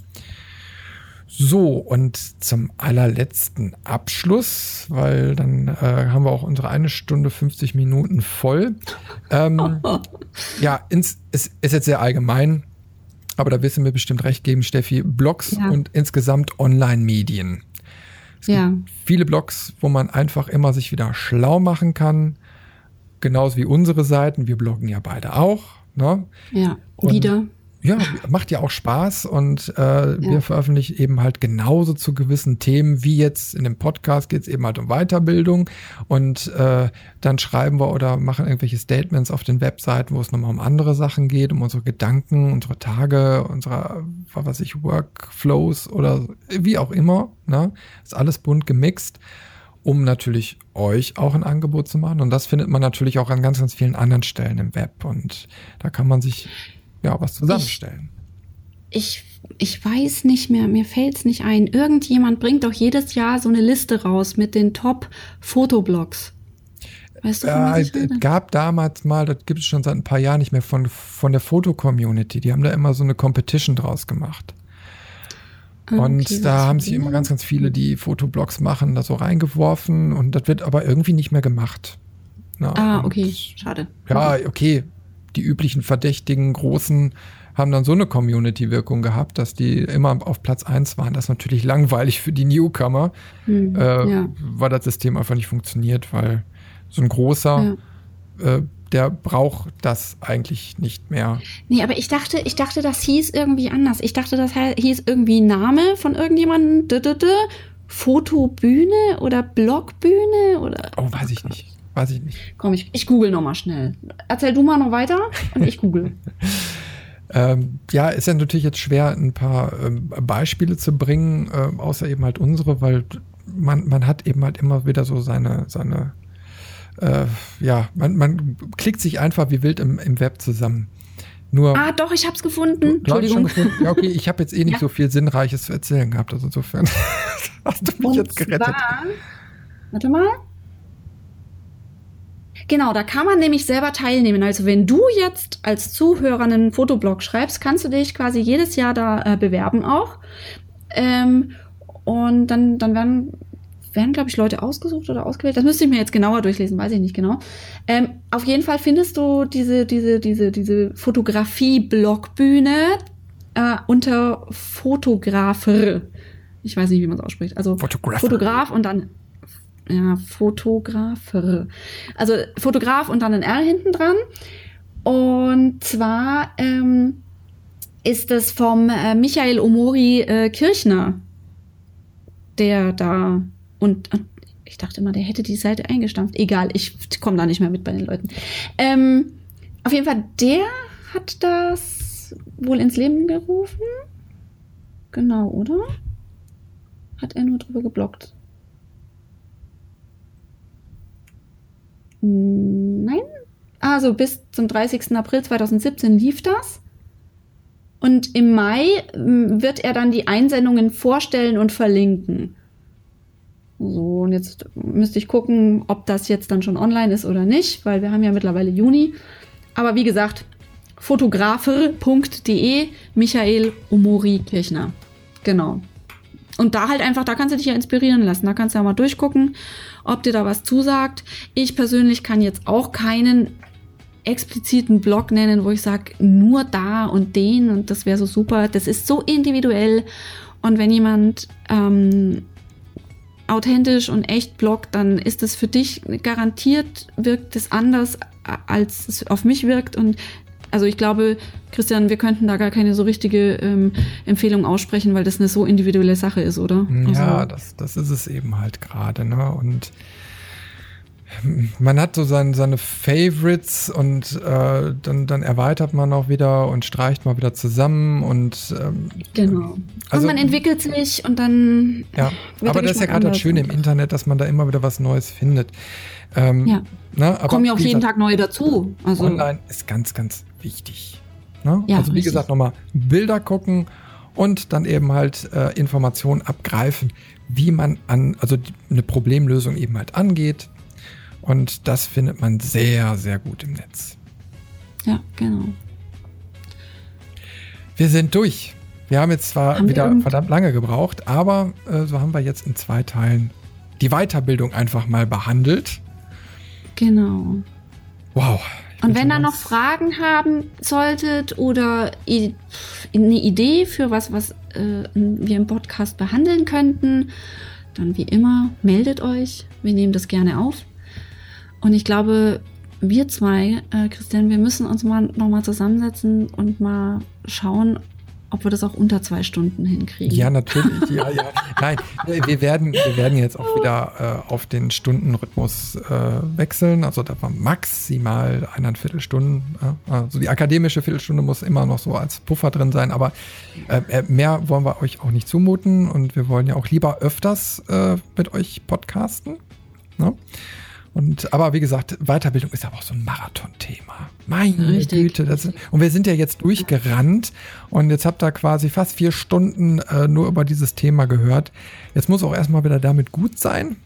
So, und zum allerletzten Abschluss, weil dann äh, haben wir auch unsere eine Stunde 50 Minuten voll. Ähm, <laughs> ja, ins, es ist jetzt sehr allgemein, aber da wissen wir bestimmt recht geben, Steffi. Blogs ja. und insgesamt Online-Medien. Es ja. gibt viele Blogs, wo man einfach immer sich wieder schlau machen kann. Genauso wie unsere Seiten. Wir bloggen ja beide auch. Ne? Ja, und wieder. Ja, macht ja auch Spaß und äh, ja. wir veröffentlichen eben halt genauso zu gewissen Themen, wie jetzt in dem Podcast geht es eben halt um Weiterbildung und äh, dann schreiben wir oder machen irgendwelche Statements auf den Webseiten, wo es nochmal um andere Sachen geht, um unsere Gedanken, unsere Tage, unsere, was weiß ich, Workflows oder wie auch immer. Ne? Ist alles bunt gemixt um natürlich euch auch ein Angebot zu machen. Und das findet man natürlich auch an ganz, ganz vielen anderen Stellen im Web. Und da kann man sich ja, was zusammenstellen. Ich, ich, ich weiß nicht mehr, mir fällt es nicht ein. Irgendjemand bringt doch jedes Jahr so eine Liste raus mit den Top-Fotoblogs. Weißt du, äh, es gab damals mal, das gibt es schon seit ein paar Jahren nicht mehr, von, von der Foto-Community. Die haben da immer so eine Competition draus gemacht. Ah, und okay, da haben sich immer ganz, ganz viele, die Fotoblogs machen, da so reingeworfen und das wird aber irgendwie nicht mehr gemacht. Na, ah, okay, schade. Ja, okay, die üblichen verdächtigen großen haben dann so eine Community-Wirkung gehabt, dass die immer auf Platz 1 waren. Das ist natürlich langweilig für die Newcomer, hm, äh, ja. weil das System einfach nicht funktioniert, weil so ein großer, ja. äh, der braucht das eigentlich nicht mehr. Nee, aber ich dachte, ich dachte, das hieß irgendwie anders. Ich dachte, das hieß irgendwie Name von irgendjemandem, Fotobühne oder Blogbühne oder. Oh, weiß ich nicht. Weiß ich nicht. Komm, ich, ich google noch mal schnell. Erzähl du mal noch weiter und ich google. <laughs> ähm, ja, ist ja natürlich jetzt schwer, ein paar ähm, Beispiele zu bringen, äh, außer eben halt unsere, weil man, man hat eben halt immer wieder so seine, seine äh, ja, man, man klickt sich einfach wie wild im, im Web zusammen. Nur, ah, doch, ich hab's gefunden. Entschuldigung. Gefunden? Ja, okay, ich habe jetzt eh nicht ja. so viel Sinnreiches zu erzählen gehabt. Also insofern <laughs> hast du mich Und jetzt gerettet. Zwar, warte mal. Genau, da kann man nämlich selber teilnehmen. Also wenn du jetzt als Zuhörer einen Fotoblog schreibst, kannst du dich quasi jedes Jahr da äh, bewerben auch. Ähm, und dann, dann werden, werden glaube ich, Leute ausgesucht oder ausgewählt. Das müsste ich mir jetzt genauer durchlesen, weiß ich nicht genau. Ähm, auf jeden Fall findest du diese, diese, diese, diese Fotografie-Blogbühne äh, unter Fotografer. Ich weiß nicht, wie man es ausspricht. Also Fotograf und dann ja, Fotografer. Also Fotograf und dann ein R hinten dran. Und zwar ähm, ist es vom äh, Michael Omori äh, Kirchner, der da und, und, ich dachte immer, der hätte die Seite eingestampft. Egal, ich komme da nicht mehr mit bei den Leuten. Ähm, auf jeden Fall, der hat das wohl ins Leben gerufen. Genau, oder? Hat er nur drüber geblockt? Nein. Also bis zum 30. April 2017 lief das. Und im Mai wird er dann die Einsendungen vorstellen und verlinken. So, und jetzt müsste ich gucken, ob das jetzt dann schon online ist oder nicht, weil wir haben ja mittlerweile Juni. Aber wie gesagt, fotografer.de, Michael Omori Kirchner. Genau. Und da halt einfach, da kannst du dich ja inspirieren lassen. Da kannst du ja mal durchgucken, ob dir da was zusagt. Ich persönlich kann jetzt auch keinen expliziten Blog nennen, wo ich sage, nur da und den und das wäre so super. Das ist so individuell. Und wenn jemand ähm, authentisch und echt bloggt, dann ist es für dich garantiert, wirkt es anders, als es auf mich wirkt. Und also ich glaube, Christian, wir könnten da gar keine so richtige ähm, Empfehlung aussprechen, weil das eine so individuelle Sache ist, oder? Ja, also, das, das ist es eben halt gerade. Ne? Und man hat so sein, seine Favorites und äh, dann, dann erweitert man auch wieder und streicht mal wieder zusammen und ähm, genau. Also, und man entwickelt sich und dann. Ja, aber das ist ja gerade das Schöne im Internet, dass man da immer wieder was Neues findet. Ähm, ja. Ne, aber Kommen ja auch jeden gesagt, Tag neue dazu. Also online ist ganz, ganz wichtig. Ne? Ja, also wie richtig. gesagt, nochmal Bilder gucken und dann eben halt äh, Informationen abgreifen, wie man an, also eine Problemlösung eben halt angeht, und das findet man sehr, sehr gut im Netz. Ja, genau. Wir sind durch. Wir haben jetzt zwar haben wieder verdammt lange gebraucht, aber äh, so haben wir jetzt in zwei Teilen die Weiterbildung einfach mal behandelt. Genau. Wow. Und wenn ihr noch Fragen haben solltet oder eine Idee für was, was äh, wir im Podcast behandeln könnten, dann wie immer meldet euch. Wir nehmen das gerne auf. Und ich glaube, wir zwei, äh, Christian, wir müssen uns mal nochmal zusammensetzen und mal schauen, ob wir das auch unter zwei Stunden hinkriegen. Ja, natürlich. Ja, ja. Nein, wir werden, wir werden jetzt auch wieder äh, auf den Stundenrhythmus äh, wechseln. Also da war maximal eineinviertel Stunden. Äh, also die akademische Viertelstunde muss immer noch so als Puffer drin sein, aber äh, äh, mehr wollen wir euch auch nicht zumuten und wir wollen ja auch lieber öfters äh, mit euch podcasten. Ne? Und, aber wie gesagt, Weiterbildung ist aber auch so ein Marathon-Thema. Meine Richtig. Güte. Das, und wir sind ja jetzt durchgerannt und jetzt habt ihr quasi fast vier Stunden äh, nur über dieses Thema gehört. Jetzt muss auch erstmal wieder damit gut sein.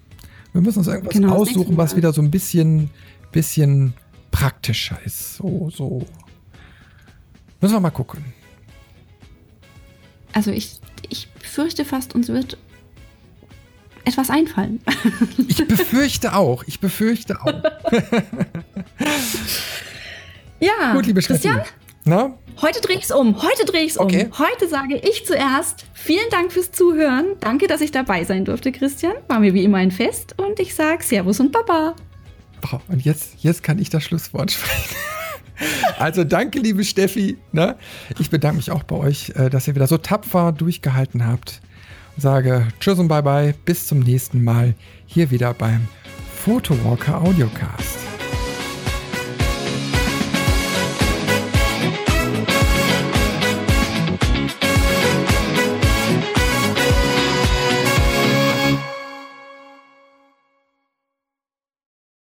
Wir müssen uns irgendwas genau, aussuchen, was wieder so ein bisschen, bisschen praktischer ist. So, so. Müssen wir mal gucken. Also ich, ich fürchte fast, uns wird etwas einfallen. <laughs> Ich befürchte auch. Ich befürchte auch. <laughs> ja, Gut, liebe Christian. Na? Heute drehe ich es um. Heute drehe ich es okay. um. Heute sage ich zuerst vielen Dank fürs Zuhören. Danke, dass ich dabei sein durfte, Christian. War mir wie immer ein Fest. Und ich sage Servus und Baba. Und jetzt, jetzt kann ich das Schlusswort sprechen. <laughs> Also danke, liebe Steffi. Ne? Ich bedanke mich auch bei euch, äh, dass ihr wieder so tapfer durchgehalten habt sage Tschüss und Bye Bye, bis zum nächsten Mal hier wieder beim Photowalker Audiocast.